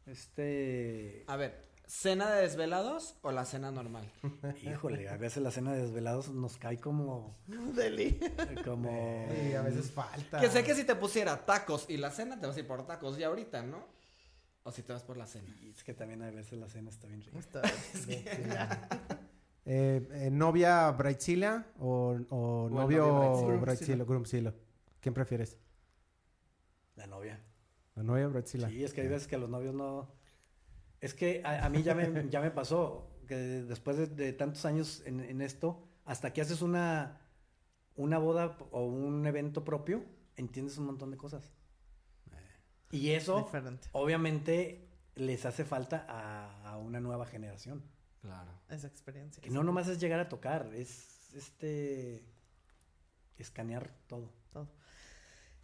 Este. A ver, ¿cena de desvelados o la cena normal? Híjole, a veces la cena de desvelados nos cae como. Deli. como. Sí, a veces falta. Que sé que si te pusiera tacos y la cena, te vas a ir por tacos ya ahorita, ¿no? O si te vas por la cena. Y es que también a veces la cena está bien rica. Está bien. eh, ¿Novia Brightzilla o, novio Brightzilla, Groomzilla? ¿Quién prefieres? La novia. ¿La novia Brightzilla? Sí, es que hay veces que a los novios no. Es que a, a mí ya me, ya me pasó que después de, de tantos años en, en esto, hasta que haces una, una boda o un evento propio, entiendes un montón de cosas. Y eso, Diferente. obviamente, les hace falta a, a una nueva generación. Claro. Esa experiencia. Que no nomás es llegar a tocar, es este. escanear todo. Todo.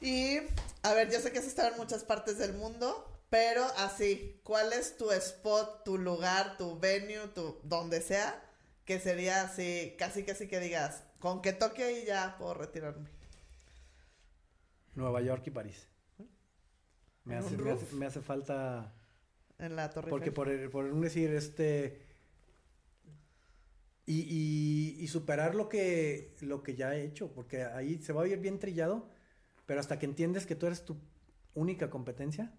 Y, a ver, yo sé que has estado en muchas partes del mundo, pero así, ¿cuál es tu spot, tu lugar, tu venue, tu donde sea? Que sería así, casi casi que digas, con que toque y ya puedo retirarme. Nueva York y París. Me ¿En hace, me hace, me hace falta. En la Torre Porque Eiffel. por, el- por un decir, este. Y, y- y superar lo que, lo que ya he hecho, porque ahí se va a oír bien trillado, pero hasta que entiendes que tú eres tu única competencia,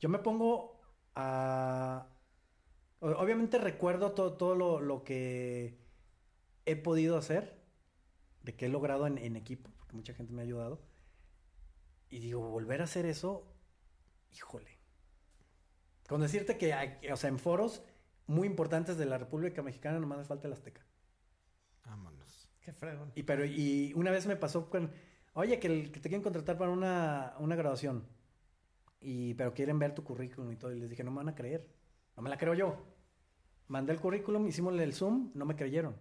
yo me pongo a... Obviamente recuerdo todo, todo lo, lo que he podido hacer, de que he logrado en, en equipo, porque mucha gente me ha ayudado, y digo, volver a hacer eso, híjole. Con decirte que, o sea, en foros muy importantes de la República Mexicana nomás me falta el Azteca. Vámonos. Qué fregón. Y pero y una vez me pasó con, oye, que, el- que te quieren contratar para una, una graduación. Y pero quieren ver tu currículum y todo. Y les dije, no me van a creer. No me la creo yo. Mandé el currículum, hicimos el Zoom, no me creyeron.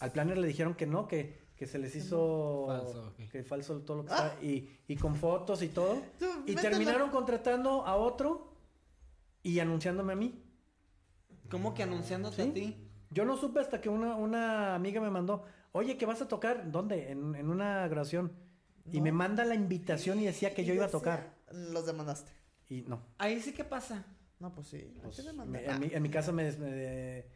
Al planner le dijeron que no, que, que se les hizo Falso, que falso todo lo que está. Y, y con fotos y todo. Tú, Y mételo. terminaron contratando a otro y anunciándome a mí. ¿Cómo que anunciándote ¿Sí? a ti? Yo no supe hasta que una, una amiga me mandó, oye, que vas a tocar, ¿dónde? En, en una grabación. Y No. me manda la invitación y decía que Y yo iba a decía, tocar. Los demandaste. Y no. Ahí sí que pasa. No, pues sí. Pues, me- en, mi, en mi casa me, me,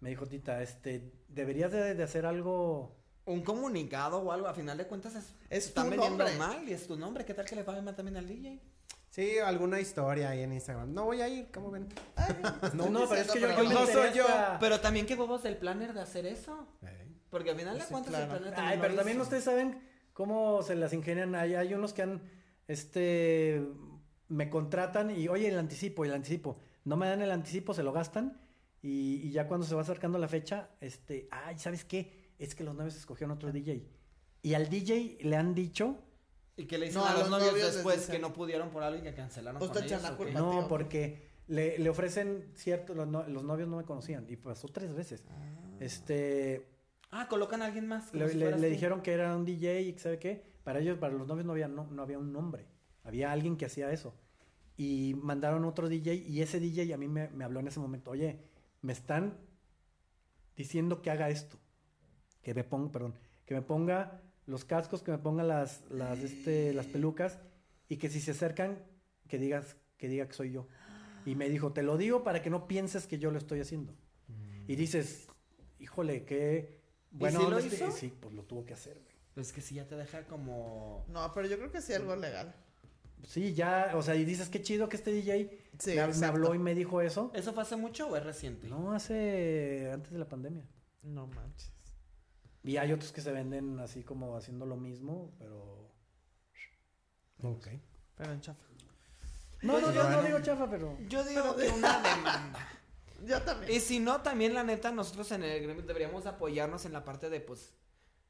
me dijo Tita, este, deberías de, de hacer algo... Un comunicado o algo, a final de cuentas es, Es están tu vendiendo nombre. mal y es tu nombre. ¿Qué tal que le va a mal también al DJ? Sí, alguna historia ahí en Instagram. No voy a ir, ¿cómo ven? No, no, pero es que yo, yo no soy yo. Pero también qué bobos del planner de hacer eso. Porque al final de cuentas el planner Ay, también pero lo también hizo. ustedes saben cómo se las ingenian. Hay, hay unos que han, este, me contratan y, oye, el anticipo, el anticipo. No me dan el anticipo, se lo gastan. Y, y ya cuando se va acercando la fecha, este, ay, ¿sabes qué? Es que los novios escogieron otro DJ. Y al DJ le han dicho, Y que le dicen No, a, los los novios, después dicen- que no pudieron por algo y que cancelaron Pues con ellos, no, porque le, le ofrecen cierto, los, no- los novios no me conocían. Y pasó tres veces. Este, Ah, colocan a alguien más. Le, si le- fueras le tú. dijeron que era un DJ y que sabe qué. Para ellos, para los novios no había, no, no había un nombre. Había alguien que hacía eso. y mandaron otro DJ y ese DJ a mí me, me habló en ese momento, oye, me están diciendo que haga esto, que me ponga, perdón, que me ponga los cascos, que me ponga las, las, este, las pelucas y que si se acercan, que digas, que diga que soy yo. Y me dijo, te lo digo para que no pienses que yo lo estoy haciendo. Y dices, híjole, qué bueno. lo este- hizo? Sí, pues lo tuvo que hacer, güey. Pues que sí ya te deja como... No, pero yo creo que sí algo legal. Sí, ya, o sea, y dices, qué chido que este DJ Sí, me, me habló y me dijo eso. ¿Eso fue hace mucho o es reciente? No, hace antes de la pandemia. No manches. Y hay otros que se venden así como haciendo lo mismo, pero... Ok. Pero en chafa. No, Pues no, yo no- digo chafa, pero... Yo digo que una demanda. Yo también. Y si no, también la neta, nosotros en el gremio deberíamos apoyarnos en la parte de, pues,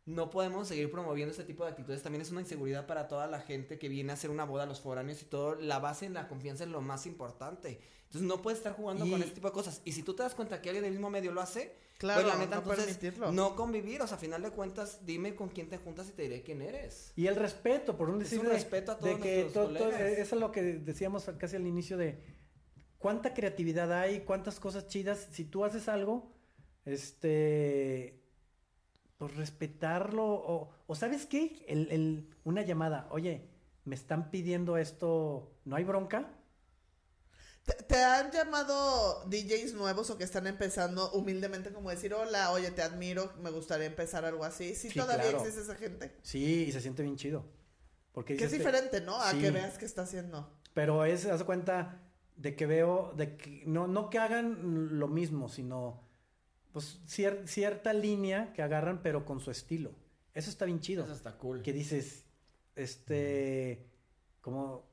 no podemos seguir promoviendo este tipo de actitudes. También es una inseguridad para toda la gente que viene a hacer una boda a los foráneos y todo. La base en la confianza es lo más importante. Entonces no puedes estar jugando Y- con este tipo de cosas. Y si tú te das cuenta que alguien del mismo medio lo hace, Claro, pues la neta, no entonces, permitirlo. no convivir. O sea, a final de cuentas, dime con quién te juntas y te diré quién eres. Y el respeto, por un decir un respeto a todos de que nuestros to- to- colegas. eh, eso es lo que decíamos casi al inicio de cuánta creatividad hay, cuántas cosas chidas. Si tú haces algo, este, pues respetarlo o, o sabes qué, el, el- una llamada, oye, me están pidiendo esto, ¿no hay bronca? ¿Te, te han llamado DJs nuevos o que están empezando humildemente como decir, hola, oye, te admiro, me gustaría empezar algo así? Sí, Sí, todavía claro. existe esa gente. Sí, y se siente bien chido. Porque Que es diferente, ¿no? A sí. que veas que está haciendo. Pero es, haz cuenta de que veo, de que no, no que hagan lo mismo, sino pues cier- cierta línea que agarran, pero con su estilo. Eso está bien chido. Eso está cool. Que dices, este, como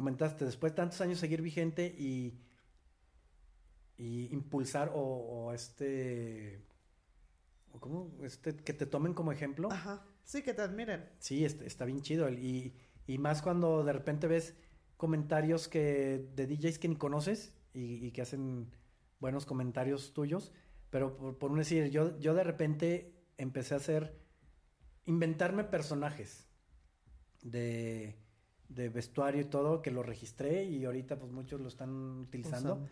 comentaste, después de tantos años seguir vigente y, y impulsar o, o este, o cómo, este, que te tomen como ejemplo. Ajá. Sí, que te admiren. Sí, est- está bien chido. Y, y más cuando de repente ves comentarios que de DJs que ni conoces y, y que hacen buenos comentarios tuyos. Pero por, por un decir, yo, yo de repente empecé a hacer, inventarme personajes de, de vestuario y todo, que lo registré y ahorita pues muchos lo están utilizando. Usando.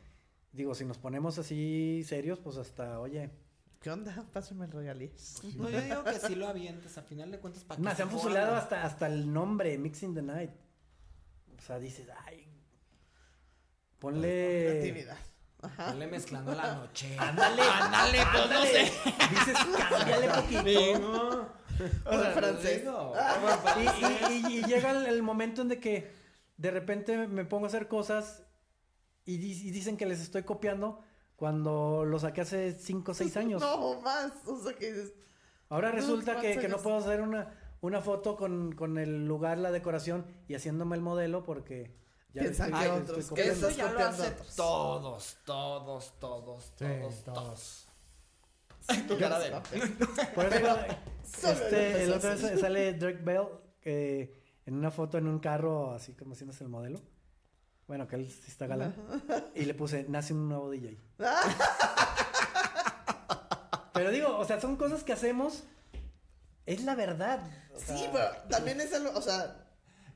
Digo, si nos ponemos así serios, pues hasta, oye, ¿Qué onda? Pásame el regalías. No, yo digo que sí lo avientes. A final de cuentas, para Más, se han fusilado hasta, hasta el nombre, Mixing the Night. O sea, dices, ay. Ponle. Creatividad. Ajá. Ponle mezclando la noche. Ándale, ándale, pues no sé. Dices, cámbiale poquito. O francés. Y, francés. y- y- y llega el, el momento en de que de repente me pongo a hacer cosas y, di- y dicen que les estoy copiando cuando lo saqué hace 5 o 6 años. No, más. O sea que Ahora resulta que, ¿cuántos que no puedo hacer una, una foto con, con el lugar, la decoración y haciéndome el modelo porque ya Piensan estoy- que otros, copiando. Eso ya lo copiando hace a otros. todos, todos, todos, Sí, todos, todos. Tu cara de... Por eso, eh, este, el otro vez sale Drake Bell que en una foto en un carro, así como haciéndose el modelo. Bueno, que él sí está galán. Y le puse, nace un nuevo DJ. Pero digo, o sea, son cosas que hacemos. Es la verdad. o Sí, pero también es algo, o sea,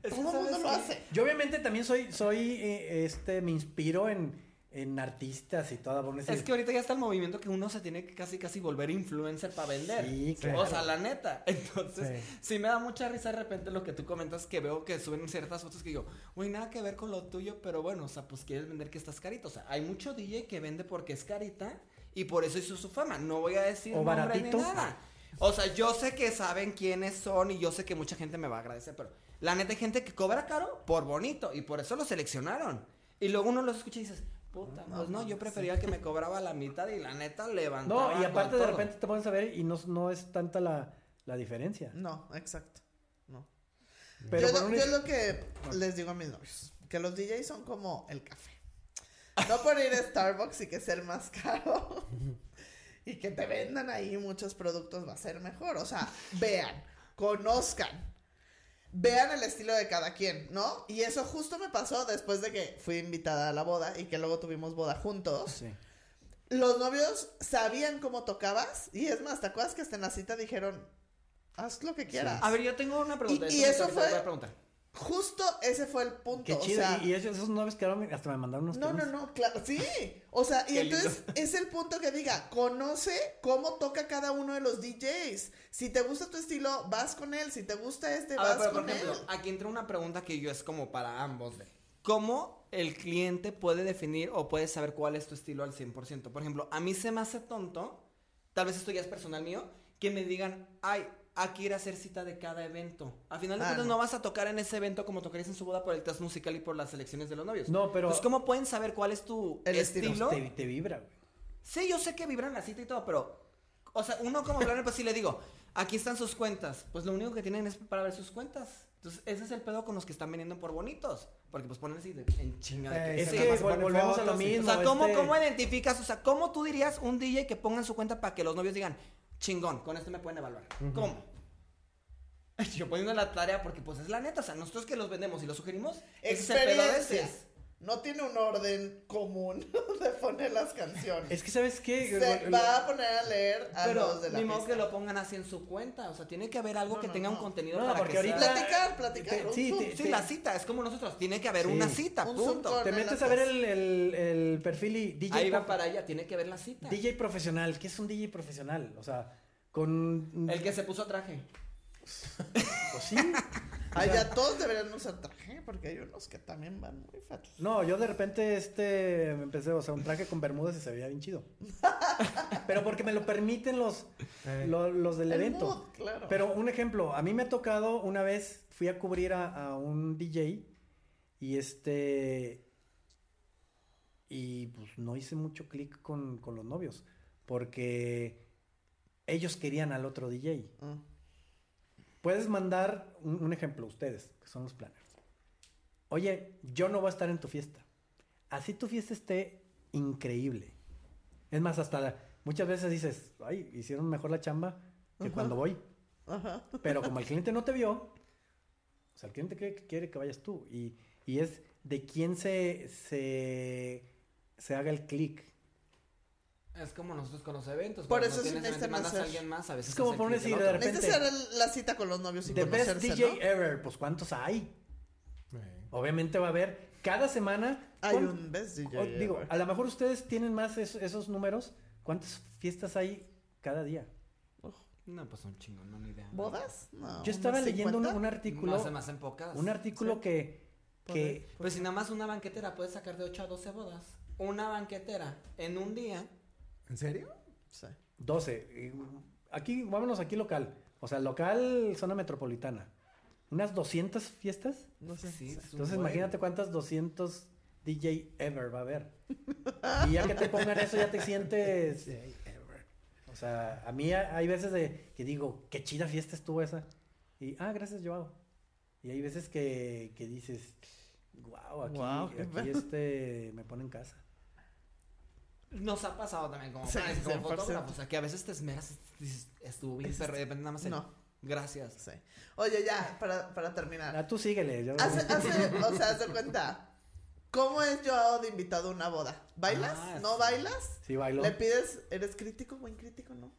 Es todo el mundo ¿sabes lo hace. Yo obviamente también soy, soy, eh, este, me inspiro en, en artistas y todo. por decir- Es que ahorita ya está el movimiento que uno se tiene que casi casi volver influencer para vender. Sí, claro. O sea, la neta. Entonces, Sí. sí. me da mucha risa de repente lo que tú comentas que veo que suben ciertas fotos que digo, güey, nada que ver con lo tuyo, pero bueno, o sea, pues quieres vender que estás carito. O sea, hay mucho DJ que vende porque es carita y por eso hizo su fama. No voy a decir O nombre baratito. ni nada. O sea, yo sé que saben quiénes son y yo sé que mucha gente me va a agradecer, pero la neta hay gente que cobra caro por bonito y por eso lo seleccionaron. Y luego uno los escucha y dices, puta, pues no, yo prefería que me cobraba la mitad y la neta levantaba No, y aparte de todo. repente te pones a ver y no, no es tanta la, la diferencia. No, exacto. No. Pero yo, lo, un- yo lo que les digo a mis novios, que los DJs son como el café. No por ir a Starbucks y que sea el más caro y que te vendan ahí muchos productos va a ser mejor. O sea, vean, conozcan, vean el estilo de cada quien, ¿no? Y eso justo me pasó después de que fui invitada a la boda y que luego tuvimos boda juntos. Sí. Los novios sabían cómo tocabas y es más, ¿te acuerdas que hasta en la cita dijeron, haz lo que quieras? A ver, yo tengo una pregunta. Y- y eso fue- voy a preguntar. Justo ese fue el punto. Qué o sea, y, y esos, esos novios quedaron, hasta me mandaron unos No, no, temas. no, claro, sí. O sea, y entonces es el punto que diga, conoce cómo toca cada uno de los DJs. Si te gusta tu estilo, vas con él. Si te gusta este, A ver, vas por con ejemplo, él. aquí entra una pregunta que yo es como para ambos de ¿Cómo el cliente puede definir o puede saber cuál es tu estilo al 100%? Por ejemplo, a mí se me hace tonto, tal vez esto ya es personal mío, que me digan, ay, aquí ir a hacer cita de cada evento. Al final de Ah, cuentas no. no vas a tocar en ese evento como tocarías en su boda por el test musical y por las elecciones de los novios. No, pero- Pues, ¿cómo pueden saber cuál es tu El estilo. estilo? Te, te vibra, güey. Sí, yo sé que vibran la cita y todo, pero. O sea, uno como planner, pues sí le digo, aquí están sus cuentas. Pues lo único que tienen es para ver sus cuentas. Entonces, ese es el pedo con los que están vendiendo por bonitos. Porque pues ponen así de, en chinga. de Eh, que Es que vol- volvemos a lo mismo. O sea, ¿cómo, este- ¿cómo identificas? O sea, ¿cómo tú dirías un DJ que pongan su cuenta para que los novios digan, chingón, con esto me pueden evaluar? ¿Cómo? Yo poniendo la tarea porque pues es la neta, o sea, nosotros que los vendemos y los sugerimos, ese es el pedo veces. No tiene un orden común de poner las canciones. Es que, ¿sabes qué? Se va a poner a leer a Pero los de la ni modo que lo pongan así en su cuenta, o sea, tiene que haber algo No, que no, tenga un contenido No, para porque que ahorita- sea- Platicar, platicar. Te- sí, te- Sí, la cita, es como nosotros, tiene que haber Sí. una cita, Un punto. Te metes a ver el, el- el perfil y DJ, Ahí va para allá, tiene que haber la cita. DJ profesional. ¿Qué es un DJ profesional? O sea, con... El que se puso traje. Pues sí. Ya todos deberían usar traje, porque hay unos que también van muy fatos. No, yo de repente este me empecé, o sea, un traje con bermudas y se veía bien chido. Pero porque me lo permiten los, Eh. lo- los del El evento. mood, claro. Pero un ejemplo, a mí me ha tocado una vez, fui a cubrir a, a un DJ y este... Y pues no hice mucho clic con, con los novios, porque ellos querían al otro DJ. Ah. Puedes mandar un, un ejemplo, ustedes, que son los planners. Oye, yo no voy a estar en tu fiesta. Así tu fiesta esté increíble. Es más, hasta muchas veces dices, ay, hicieron mejor la chamba que Ajá. cuando voy. Ajá. Pero como el cliente no te vio, o sea, el cliente cree que quiere que vayas tú. Y, y es de quién se, se, se haga el clic. Es como nosotros con los eventos. Por eso tienes necesitan mandas a alguien más, a veces Es como si del de repente- Necesitas hacer la cita con los novios sin The best DJ ¿no? ever, pues ¿cuántos hay? Obviamente va a haber cada semana. Hay ¿cuán- un best DJ. o- digo, a lo mejor ustedes tienen más es- esos números. ¿Cuántas fiestas hay cada día? No, pues un chingo, no, ni idea. ¿Bodas? No. Yo estaba ¿unos leyendo un, 50? un artículo, No se me hacen pocas. un artículo Sí. que, que Pues si nada más una banquetera puede sacar de 8 a 12 bodas. Una banquetera en un día. ¿En serio? Sí. 12. eh, Aquí, vámonos aquí local. O sea, local, zona metropolitana. Unas 200 fiestas. No sé. Sí, Entonces, buen. imagínate cuántas 200 DJ ever va a haber. Y ya que te pongan eso, ya te sientes. O sea, a mí ha- hay veces de que digo, qué chida fiesta estuvo esa. Y, ah, gracias, Joao. Y hay veces que, que dices, wow, aquí, Guau, qué aquí pedo". este me pone en casa. Nos ha pasado también como, Sí, planes, como 100%. fotógrafos. O sea, que a veces te esmeras y dices, estuvo bien, Dices, pero de repente nada más el, no. Gracias. Sí. Oye, ya, para, para terminar. Ah, tú síguele. yo- Hace, hace, o sea, haz de cuenta. ¿Cómo es Joao de invitado a una boda? ¿Bailas? Ah, ¿No sí. bailas? Sí, bailo. ¿Le pides, eres crítico, buen crítico, no?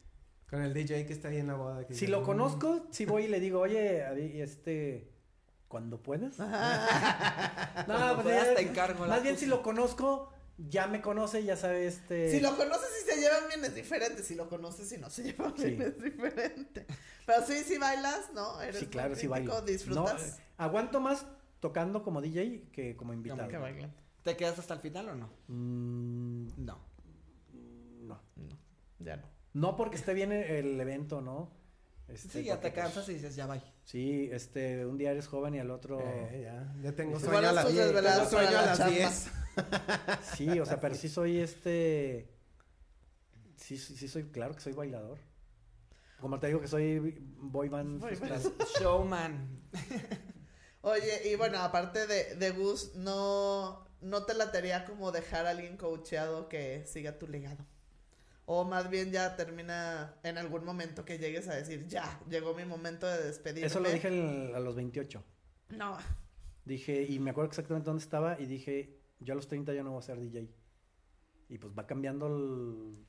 Con el DJ que está ahí en la boda. que Si lo conozco, si voy y le digo, oye, Adi, este, cuando puedas. No, Cuando pues, puedas ya- te encargo la Más bien si lo conozco, ya me conoce, ya sabe este. Si lo conoces y se llevan bien es diferente. Si lo conoces y no se llevan Sí. bien es diferente. Pero sí, sí bailas, ¿no? Eres Sí, claro, sí bailo. Disfrutas. No, eh, aguanto más tocando como DJ que como invitado. Que bailen. ¿Te quedas hasta el final o no? Mm, No. no. No, ya no. No porque esté bien el evento, ¿no? Este, Sí, ya te pues, cansas y dices, ya bye. Sí, este, un día eres joven y al otro. Eh, ya, ya tengo Igual sueño a las las tus 10. desveladas Tengo sueño para a la las chamba. 10. Sí, o sea, pero sí soy este. Sí, sí, sí soy, claro que soy bailador. Como te digo que soy boy band. Boy band. frustrado. Showman. Oye, y bueno, aparte de, de Gus, no, no te latería como dejar a alguien coacheado que siga tu legado. O más bien ya termina en algún momento que llegues a decir, ya, llegó mi momento de despedirme. Eso lo dije a los 28. No. Dije, y me acuerdo exactamente dónde estaba y dije, yo a los 30 ya no voy a ser DJ. Y pues va cambiando el-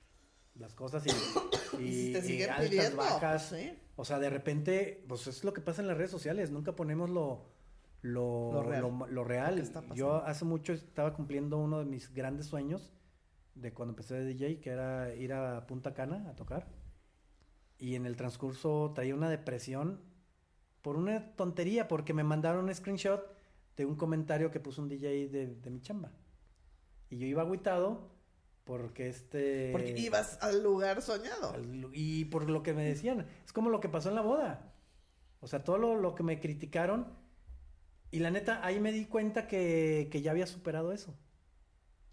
las cosas y, Y, te y siguen altas, pidiendo, bajas. sí. O sea, de repente, pues es lo que pasa en las redes sociales, nunca ponemos lo, lo, Lo real. lo- lo. Yo hace mucho estaba cumpliendo uno de mis grandes sueños de cuando empecé de DJ, que era ir a Punta Cana a tocar. Y en el transcurso traía una depresión por una tontería, porque me mandaron un screenshot de un comentario que puso un DJ de, de mi chamba. Y yo iba agüitado porque este... Porque ibas al lugar soñado. al- Y por lo que me decían, es como lo que pasó en la boda. O sea, todo lo, lo que me criticaron. Y la neta, ahí me di cuenta que, que ya había superado eso.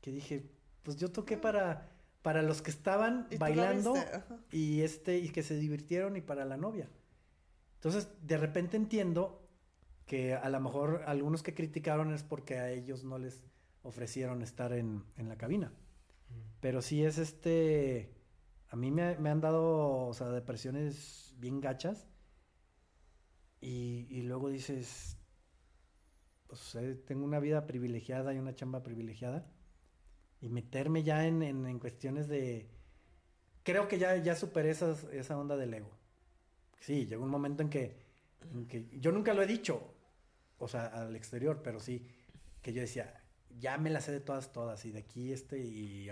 Que dije, pues yo toqué para, para los que estaban Y bailando y este, y que se divirtieron y para la novia. Entonces, de repente entiendo que a lo mejor algunos que criticaron es porque a ellos no les ofrecieron estar en, en la cabina. Pero sí es este. A mí me, me han dado, o sea, depresiones bien gachas. Y, y luego dices. Pues eh, tengo una vida privilegiada y una chamba privilegiada. Y meterme ya en, en, en cuestiones de. Creo que ya, ya superé esas- esa onda del ego. Sí, llegó un momento en que, en que. Yo nunca lo he dicho. O sea, al exterior, pero sí. Que yo decía, ya me las sé de todas, todas. Y de aquí este. Y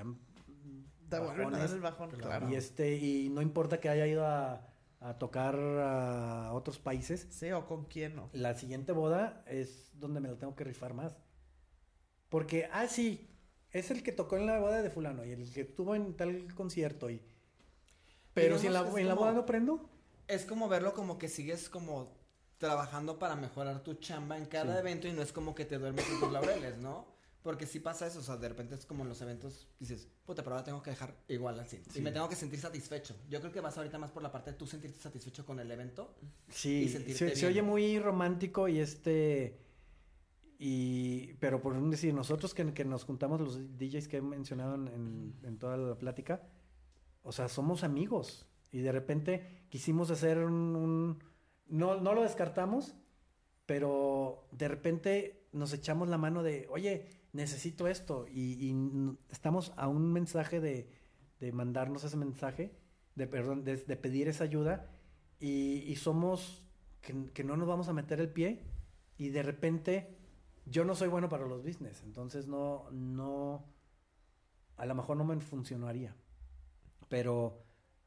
Te vuelven a dar bajones. el bajón, claro. Y este, y no importa que haya ido a, a tocar a otros países, Sí, o con quién no. la siguiente boda es donde me la tengo que rifar más. Porque, ah, sí, es el que tocó en la boda de fulano y el que estuvo en tal concierto y... Pero si en la, en la boda no prendo, Es como verlo como que sigues como trabajando para mejorar tu chamba en cada Sí. evento y no es como que te duermes en tus laureles, ¿no? Porque sí pasa eso, o sea, de repente es como en los eventos, dices, puta, pero ahora tengo que dejar igual al 100. Sí. Y me tengo que sentir satisfecho. Yo creo que vas ahorita más por la parte de tú sentirte satisfecho con el evento. sí, y sentirte se, se bien. oye muy romántico y este... Y, pero por un decir, nosotros que, que nos juntamos los DJs que he mencionado en, en- en toda la plática, o sea, somos amigos. Y de repente quisimos hacer un... un- no, no lo descartamos, pero de repente nos echamos la mano de, oye, necesito esto. Y, y estamos a un mensaje de, de mandarnos ese mensaje, de, perdón, de, de pedir esa ayuda. Y, y somos que, que no nos vamos a meter el pie. Y de repente, yo no soy bueno para los business. Entonces no, no, a lo mejor no me funcionaría. Pero,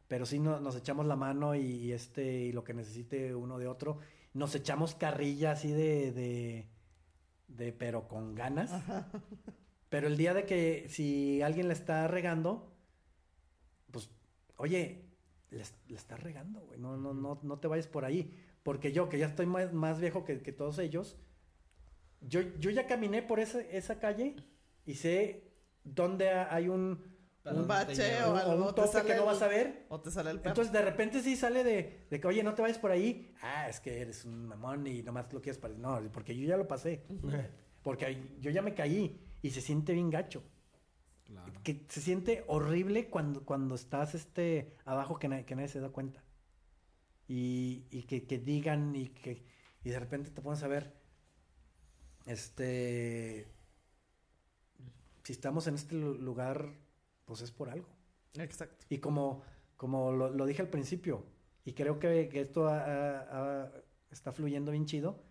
pero sí no- nos echamos la mano y, y este, y lo que necesite uno de otro. Nos echamos carrilla así de, de, de pero con ganas. Pero el día de que si alguien le está regando, pues, oye, le está regando, güey. No, no, no, no te vayas por ahí. Porque yo, que ya estoy más, más viejo que, que todos ellos, yo, yo ya caminé por ese- esa calle y sé dónde ha- hay un, Un bache o algo, un tope que no el- vas a ver. O te sale el perro. Entonces de repente sí sale de, de que, oye, no te vayas por ahí. Ah, es que eres un mamón y nomás lo quieres para... No, porque yo ya lo pasé. Porque yo ya me caí y se siente bien gacho. Claro. Que se siente horrible cuando, cuando estás este, abajo que, na- que nadie se da cuenta. Y, y que, que digan y que y de repente te pones a ver, este, si estamos en este lu- lugar, pues es por algo. Exacto. Y como, como lo, lo dije al principio, y creo que, que esto ha- ha- ha- está fluyendo bien chido,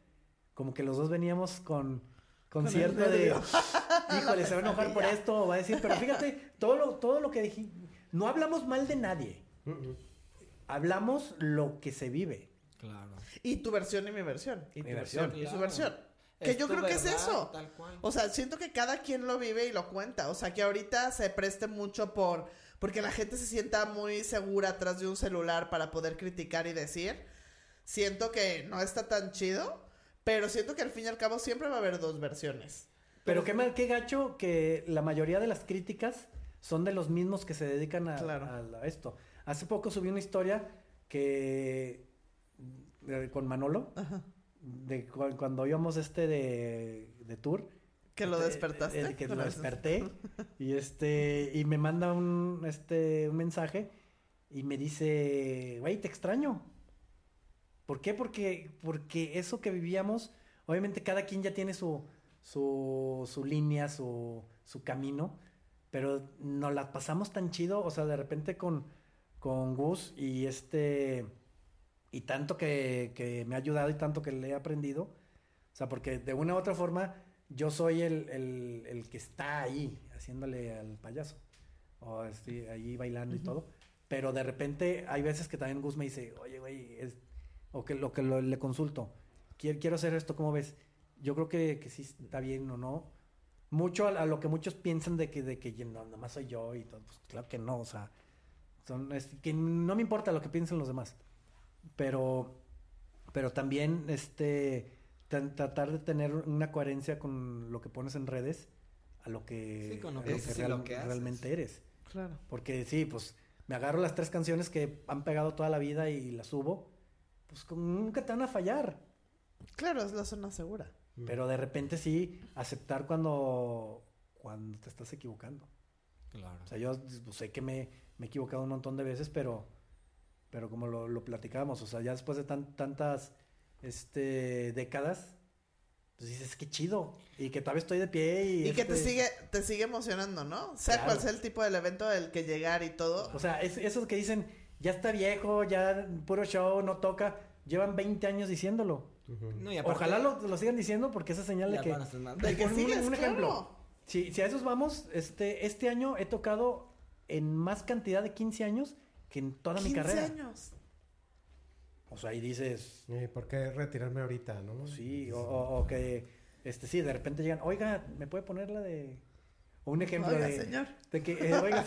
como que los dos veníamos con, con, cierto de, híjole, se va a enojar por esto, o va a decir, pero fíjate, todo lo, todo lo que dije, no hablamos mal de nadie, hablamos lo que se vive. Claro. Y tu versión y mi versión. Y Mi tu versión. versión. Y su Claro. versión. Que yo creo que es eso. Tal cual. O sea, siento que cada quien lo vive y lo cuenta. O sea, que ahorita se preste mucho por... Porque la gente se sienta muy segura atrás de un celular para poder criticar y decir. Siento que no está tan chido. Pero siento que al fin y al cabo siempre va a haber dos versiones. Pero qué mal, qué gacho que la mayoría de las críticas son de los mismos que se dedican a, Claro. a la- esto. Hace poco subí una historia que de- con Manolo de cu- cuando íbamos este de, de tour. Que lo Este, despertaste. eh, que lo desperté y este y me manda un este un mensaje y me dice, "Güey, te extraño." ¿Por qué? Porque porque eso que vivíamos, obviamente cada quien ya tiene su su, su línea, su, su camino, pero nos la pasamos tan chido, o sea, de repente con, con Gus y este, y tanto que, que me ha ayudado y tanto que le he aprendido, O sea, porque de una u otra forma yo soy el, el, el que está ahí haciéndole al payaso. O estoy ahí bailando y todo. Pero de repente hay veces que también Gus me dice, oye, güey, es- o que lo que lo- le consulto, quiero, quiero hacer esto, ¿cómo ves? Yo creo que, que sí está bien o no. Mucho a, a lo que muchos piensan de que, de que no, nomás soy yo y todo. Pues claro que no, o sea, son, es, que no me importa lo que piensen los demás. Pero, pero también, este, tratar de tener una coherencia con lo que pones en redes a lo que, Sí, con lo a que dices y lo que haces. realmente eres. Claro. Porque sí, pues me agarro las tres canciones que han pegado toda la vida y las subo, pues como nunca te van a fallar. Claro, es la zona segura. Pero de repente sí, aceptar cuando, cuando te estás equivocando. Claro. O sea, yo pues, sé que me, me he equivocado un montón de veces, pero, pero como lo, lo platicábamos, o sea, ya después de tan- tantas este, décadas, pues dices, qué chido. Y que todavía estoy de pie y... Y que te este, sigue, te sigue emocionando, ¿no? Sea Claro. cual sea el tipo del evento, el que llegar y todo. O sea, es, esos que dicen, ya está viejo, ya puro show, no toca, llevan 20 años diciéndolo. Ujú. No, y aparte- Ojalá lo, lo sigan diciendo porque esa señal de que... De que un- un- sigues, un ejemplo. claro. Si, si a esos vamos, este, este año he tocado en más cantidad de 15 años que en toda mi 15 carrera. años. O sea, ahí dices, ¿Y por qué retirarme ahorita, no? sí, o, o- o que, este, sí, de repente llegan, oiga, ¿me puede poner la de...? O un ejemplo Oiga, de, señor. de que, eh, oiga,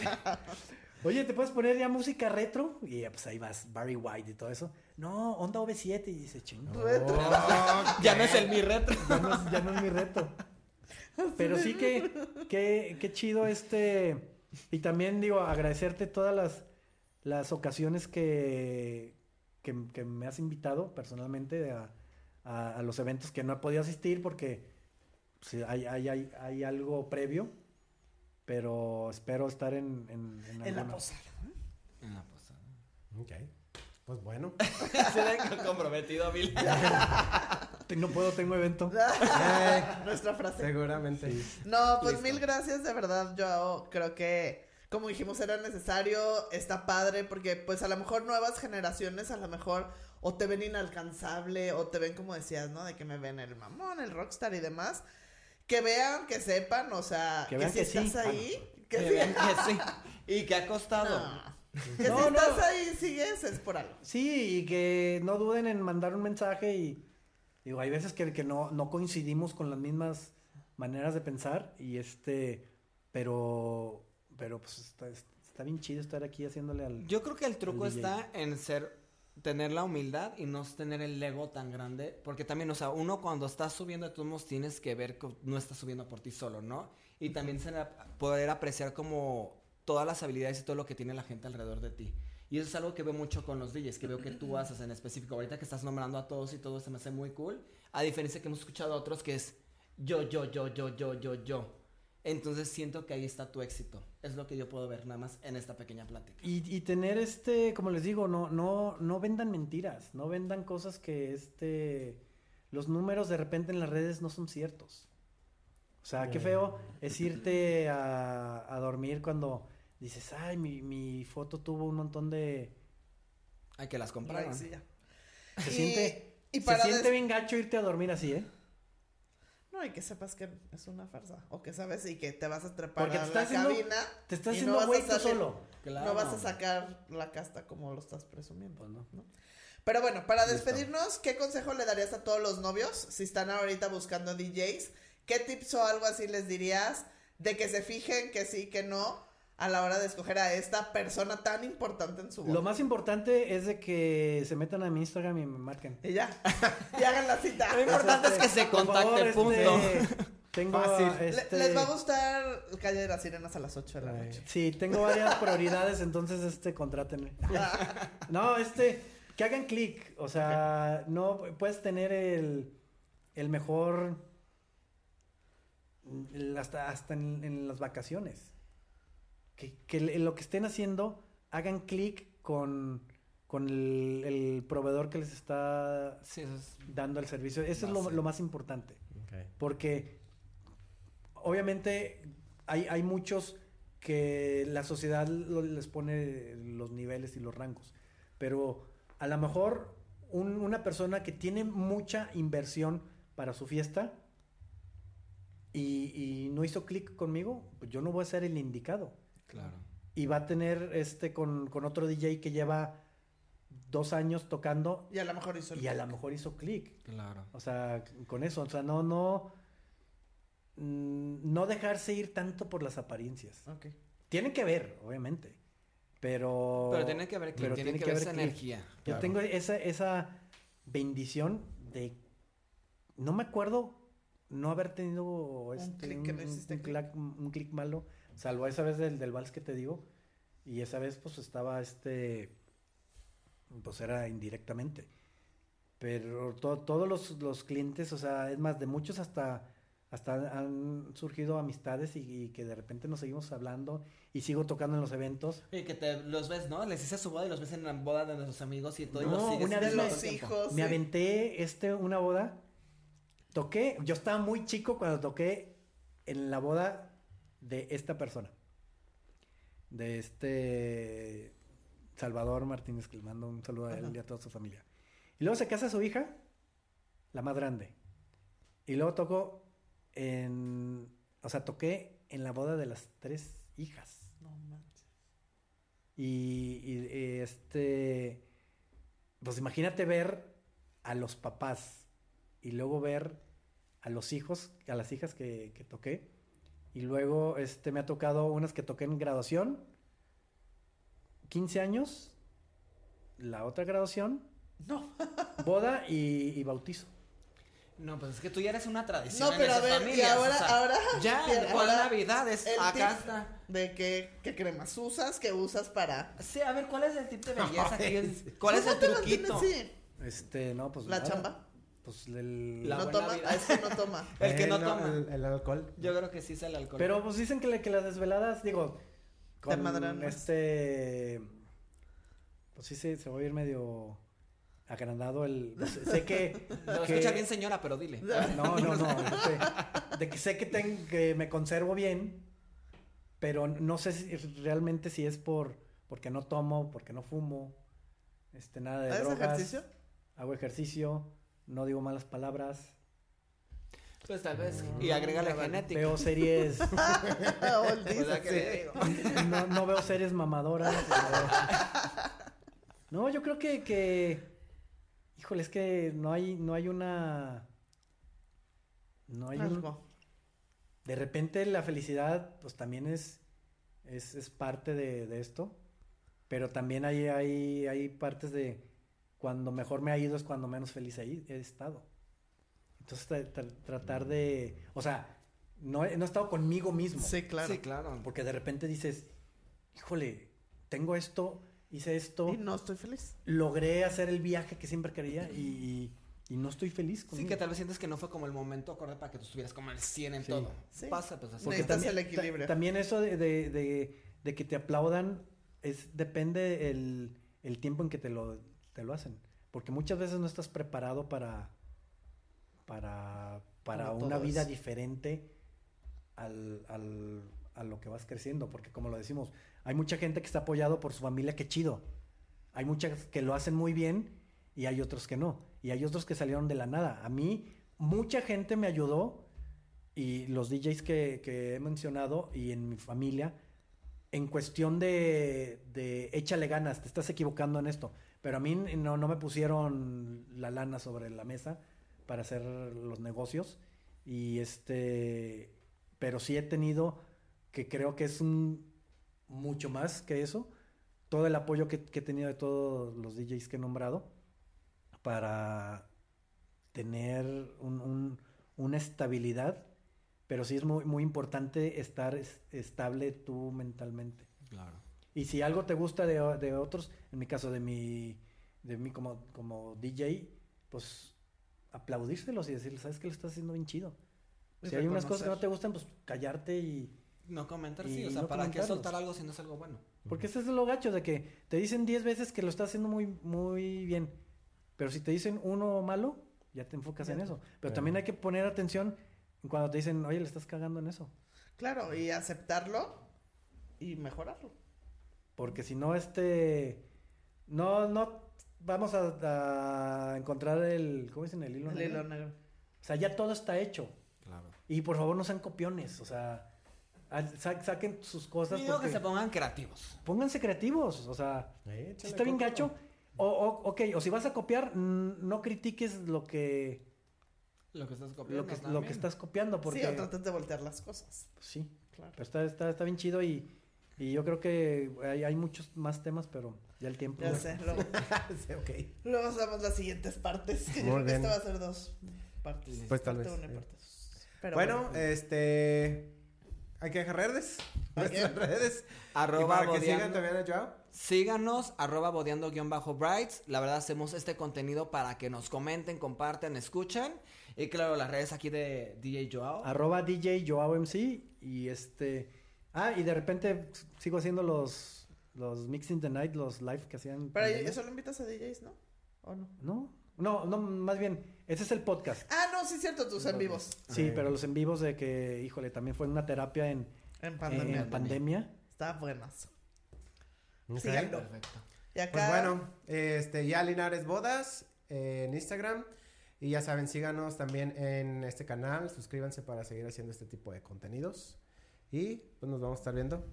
oye, ¿te puedes poner ya música retro? Y ya, pues ahí vas, Barry White y todo eso. No, onda OV7 y dice, ching. Retro. Ya no es el mi retro. ya no es, ya no es mi reto. Pero sí que, que, que chido este. Y también digo, agradecerte todas las, las ocasiones que, que, que me has invitado personalmente a, a- a los eventos que no he podido asistir porque sí, hay, hay, hay, hay algo previo. Pero espero estar en, en, en En la alguna. posada. En la posada. Ok. Pues bueno. Se ve comprometido, Bill. Te- No puedo, tengo evento. Nuestra frase. Seguramente. No, pues Listo. mil gracias, de verdad. Yo creo que, como dijimos, era necesario, está padre, porque pues a lo mejor nuevas generaciones, a lo mejor o te ven inalcanzable, o te ven como decías, ¿no? De que me ven el mamón, el rockstar y demás. Que vean, que sepan, o sea, Que que, vean si que sí. estás Ah, ahí, Que que sí. vean que sí. Y que ha costado. No. Que No, si estás ahí, sigues, es por algo. Sí, y que no duden en mandar un mensaje y digo, hay veces que, que no, no coincidimos con las mismas maneras de pensar y este, pero, pero pues está, está bien chido estar aquí haciéndole al... Yo creo que el truco está en ser tener la humildad y no tener el ego tan grande, porque también, o sea, uno cuando está subiendo de todos tienes que ver que no estás subiendo por ti solo, ¿no? Y también poder apreciar como todas las habilidades y todo lo que tiene la gente alrededor de ti. Y eso es algo que veo mucho con los DJs, que veo que tú haces en específico. Ahorita que estás nombrando a todos y todo se me hace muy cool. A diferencia que hemos escuchado a otros que es yo, yo, yo, yo, yo, yo, yo. Entonces siento que ahí está tu éxito. Es lo que yo puedo ver nada más en esta pequeña plática. Y, y tener este, como les digo, no, no, no vendan mentiras, no vendan cosas que este, los números de repente en las redes no son ciertos. O sea, qué feo es irte a, a dormir cuando dices, ay, mi, mi foto tuvo un montón de... Hay que las compraron. Sí, ya. Se Y- siente, y se siente des- bien gacho irte a dormir así, ¿eh? No, y que sepas que es una farsa. O que sabes y que te vas a trepar Porque a la haciendo- cabina. Te estás haciendo no güey tú solo. Claro. No vas a sacar la casta como lo estás presumiendo. Pues no. Pero bueno, para despedirnos, ¿qué consejo le darías a todos los novios si están ahorita buscando DJs? ¿Qué tips o algo así les dirías de que se fijen que sí, que no a la hora de escoger a esta persona tan importante en su boda? Lo más importante es de que se metan a mi Instagram y me marquen. Y ya, y hagan la cita. Lo importante es que se contacte, favor, este, punto. Tengo, Fácil. Le- este, Les va a gustar Calle de las Sirenas a las 8 de la noche. Sí, tengo varias prioridades, entonces este, contrátenme. No, este, que hagan clic. O sea, no puedes tener el, el mejor hasta, hasta en, en las vacaciones. Que, lo que estén haciendo, hagan clic con, con el, el proveedor que les está Sí, eso es. dando el servicio. Eso es lo, más importante. Porque obviamente hay, hay muchos que la sociedad lo- les pone los niveles y los rangos. Pero a lo mejor un- una persona que tiene mucha inversión para su fiesta y, y no hizo clic conmigo, pues yo no voy a ser el indicado. Claro. Y va a tener este con, con otro DJ que lleva dos años tocando Y a lo mejor hizo el y a click. lo mejor hizo clic. Claro. O sea, con eso, o sea, no, no, mm, no dejarse ir tanto por las apariencias. Ok. Tienen que ver, obviamente, pero... Pero tiene que haber clic, pero tiene, que, haber esa energía. Yo Claro. tengo esa, esa bendición de, no me acuerdo no haber tenido este, clic. un clic malo, salvo esa vez del, del vals que te digo, y esa vez pues estaba este, pues era indirectamente. Pero to- todos los, los clientes, o sea, es más, de muchos hasta, hasta han surgido amistades y, y que de repente nos seguimos hablando y sigo tocando en los eventos. Y que te los ves, ¿no? Les hice su boda y los ves en la boda de nuestros amigos y todo y No, los sigues una De vez los hijos. Me sí. aventé este, una boda. Toqué, yo estaba muy chico cuando toqué en la boda de esta persona. De este Salvador Martínez, que le mando un saludo a él Ajá. y a toda su familia. Y luego se casa su hija, la más grande. Y luego tocó en, o sea, toqué en la boda de las tres hijas. No manches. Y, y, y, este, pues imagínate ver a los papás y luego ver a los hijos, a las hijas que, que toqué. Y luego este, me ha tocado unas que toqué en graduación, 15 años, la otra graduación, No. boda y, y bautizo. No, pues es que tú ya eres una tradición. No, en pero a ver, y familias, ahora, o sea, ahora. Ya, Pierre, ¿cuál ahora, Navidad? Es, el acá está. De qué, qué cremas usas, qué usas para. Sí, a ver, ¿cuál es el tip de belleza? que Ay, es- sí. ¿Cuál es el ¿Cómo te mantienes truquito? así? Este, no, pues La nada. chamba. Pues el... La no buena toma. vida. Es que no toma. El que Eh, no toma. El, el alcohol. Yo creo que sí es el alcohol. Pero pues dicen que, le- que las desveladas, digo, con este, pues sí se, se va a ir medio agrandado el, pues, sé que, Lo que- escucha bien, señora, pero dile. no, no, no, este, de que sé que, ten- que me conservo bien, pero no sé si realmente si es por, porque no tomo, porque no fumo, este, nada de ¿Haces drogas, ejercicio? hago ejercicio, no digo malas palabras, Pues tal vez. Y agrégale genética. veo series, O el Pues, no, no veo series mamadoras. pero- No, yo creo que, que, híjole, es que no hay, no hay una, no hay un, de repente la felicidad, pues también es, es, es parte de, de esto, pero también hay, hay, hay partes de cuando mejor me ha ido es cuando menos feliz he, he estado. Entonces tra- tra- tratar de, o sea, no he, no he estado conmigo mismo. Sí, claro. Sí, claro. Porque de repente dices, híjole, tengo esto, hice esto, Y no estoy feliz. logré hacer el viaje que siempre quería y, y no estoy feliz Sí, conmigo. que tal vez sientes que no fue como el momento acorde para que tú estuvieras como al 100 en Sí. todo. Sí. Pasa, pues así. Porque Necesitas el ta- equilibrio. también eso de, de- de- de que te aplaudan es depende el, el tiempo en que te lo, te lo hacen. Porque muchas veces no estás preparado para, para, para Como una todos. vida diferente al, al- a lo que vas creciendo. Porque como lo decimos, hay mucha gente que está apoyado por su familia, qué chido. Hay muchas que lo hacen muy bien y hay otros que no. Y hay otros que salieron de la nada. A mí, mucha gente me ayudó y los DJs que, que he mencionado y en mi familia, en cuestión de, de échale ganas, te estás equivocando en esto. Pero a mí no, no me pusieron la lana sobre la mesa para hacer los negocios. Y este, pero sí he tenido, que creo que es un, mucho más que eso, todo el apoyo que, he tenido de todos los DJs que he nombrado para tener un- un- una estabilidad, pero sí es muy, muy importante estar es- estable tú mentalmente. Claro. Y si algo te gusta de, de otros, en mi caso de mi, de mí como, como DJ, pues aplaudírselos y decirles, ¿sabes qué? Lo estás haciendo bien chido. Y Si hay unas cosas que no te gustan, pues callarte y... No comentar, Y sí. O sea, no ¿para qué soltar algo si no es algo bueno? Porque ese es lo gacho de que te dicen 10 veces que lo estás haciendo muy, muy bien. Pero si te dicen uno malo, ya te enfocas en eso. Pero Claro. también hay que poner atención en cuando te dicen, oye, le estás cagando en eso. Claro, y aceptarlo y mejorarlo. Porque si no, este. No, no. Vamos a, a encontrar el. ¿Cómo dicen? El hilo El negro. hilo negro. O sea, ya todo está hecho. Claro. Y por favor no sean copiones, o sea, sa- saquen sus cosas. Digo que se pongan creativos. Pónganse creativos, o sea, Eh, si está bien gacho. O, o- ok, o si vas a copiar, no critiques lo que, Lo que estás copiando. lo que, lo que estás copiando, porque... Sí, o de voltear las cosas. pues sí, Claro. pero está, está, está bien chido y, y yo creo que hay, hay muchos más temas, pero ya el tiempo... Ya sé. Luego, Sí, ok. luego damos las siguientes partes. Que yo Muy creo que bien. esta va a ser dos partes. Pues tal Parte vez, uno y parte dos. Pero bueno, este. Hay que dejar redes. ¿Hay que? Nuestras redes. y Arroba para que bodeando. sigan también a Joao. Síganos, arroba bodeando-brights. La verdad, hacemos este contenido para que nos comenten, compartan, escuchen. Y claro, las redes aquí de DJ Joao. Arroba DJ Joao MC y este... Ah, y de repente sigo haciendo los, los Mixing the Night, los live que hacían. Pero pandemia. eso lo invitas a DJs, ¿no? ¿O no? No, no, no, más bien, ese es el podcast. Ah, no, sí es cierto, tus en vivos. Sí, pero los en vivos de que, híjole, también fue una terapia en, En en pandemia. pandemia. Está buenazo. Ok. Síganlo. Perfecto. Y acá. Pues bueno, este, ya Linares Bodas eh, en Instagram. Y ya saben, síganos también en este canal. Suscríbanse para seguir haciendo este tipo de contenidos. Y pues nos vamos a estar viendo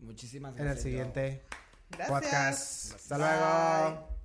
Muchísimas en gracias. el Joao. siguiente Gracias. podcast. Hasta Bye. luego.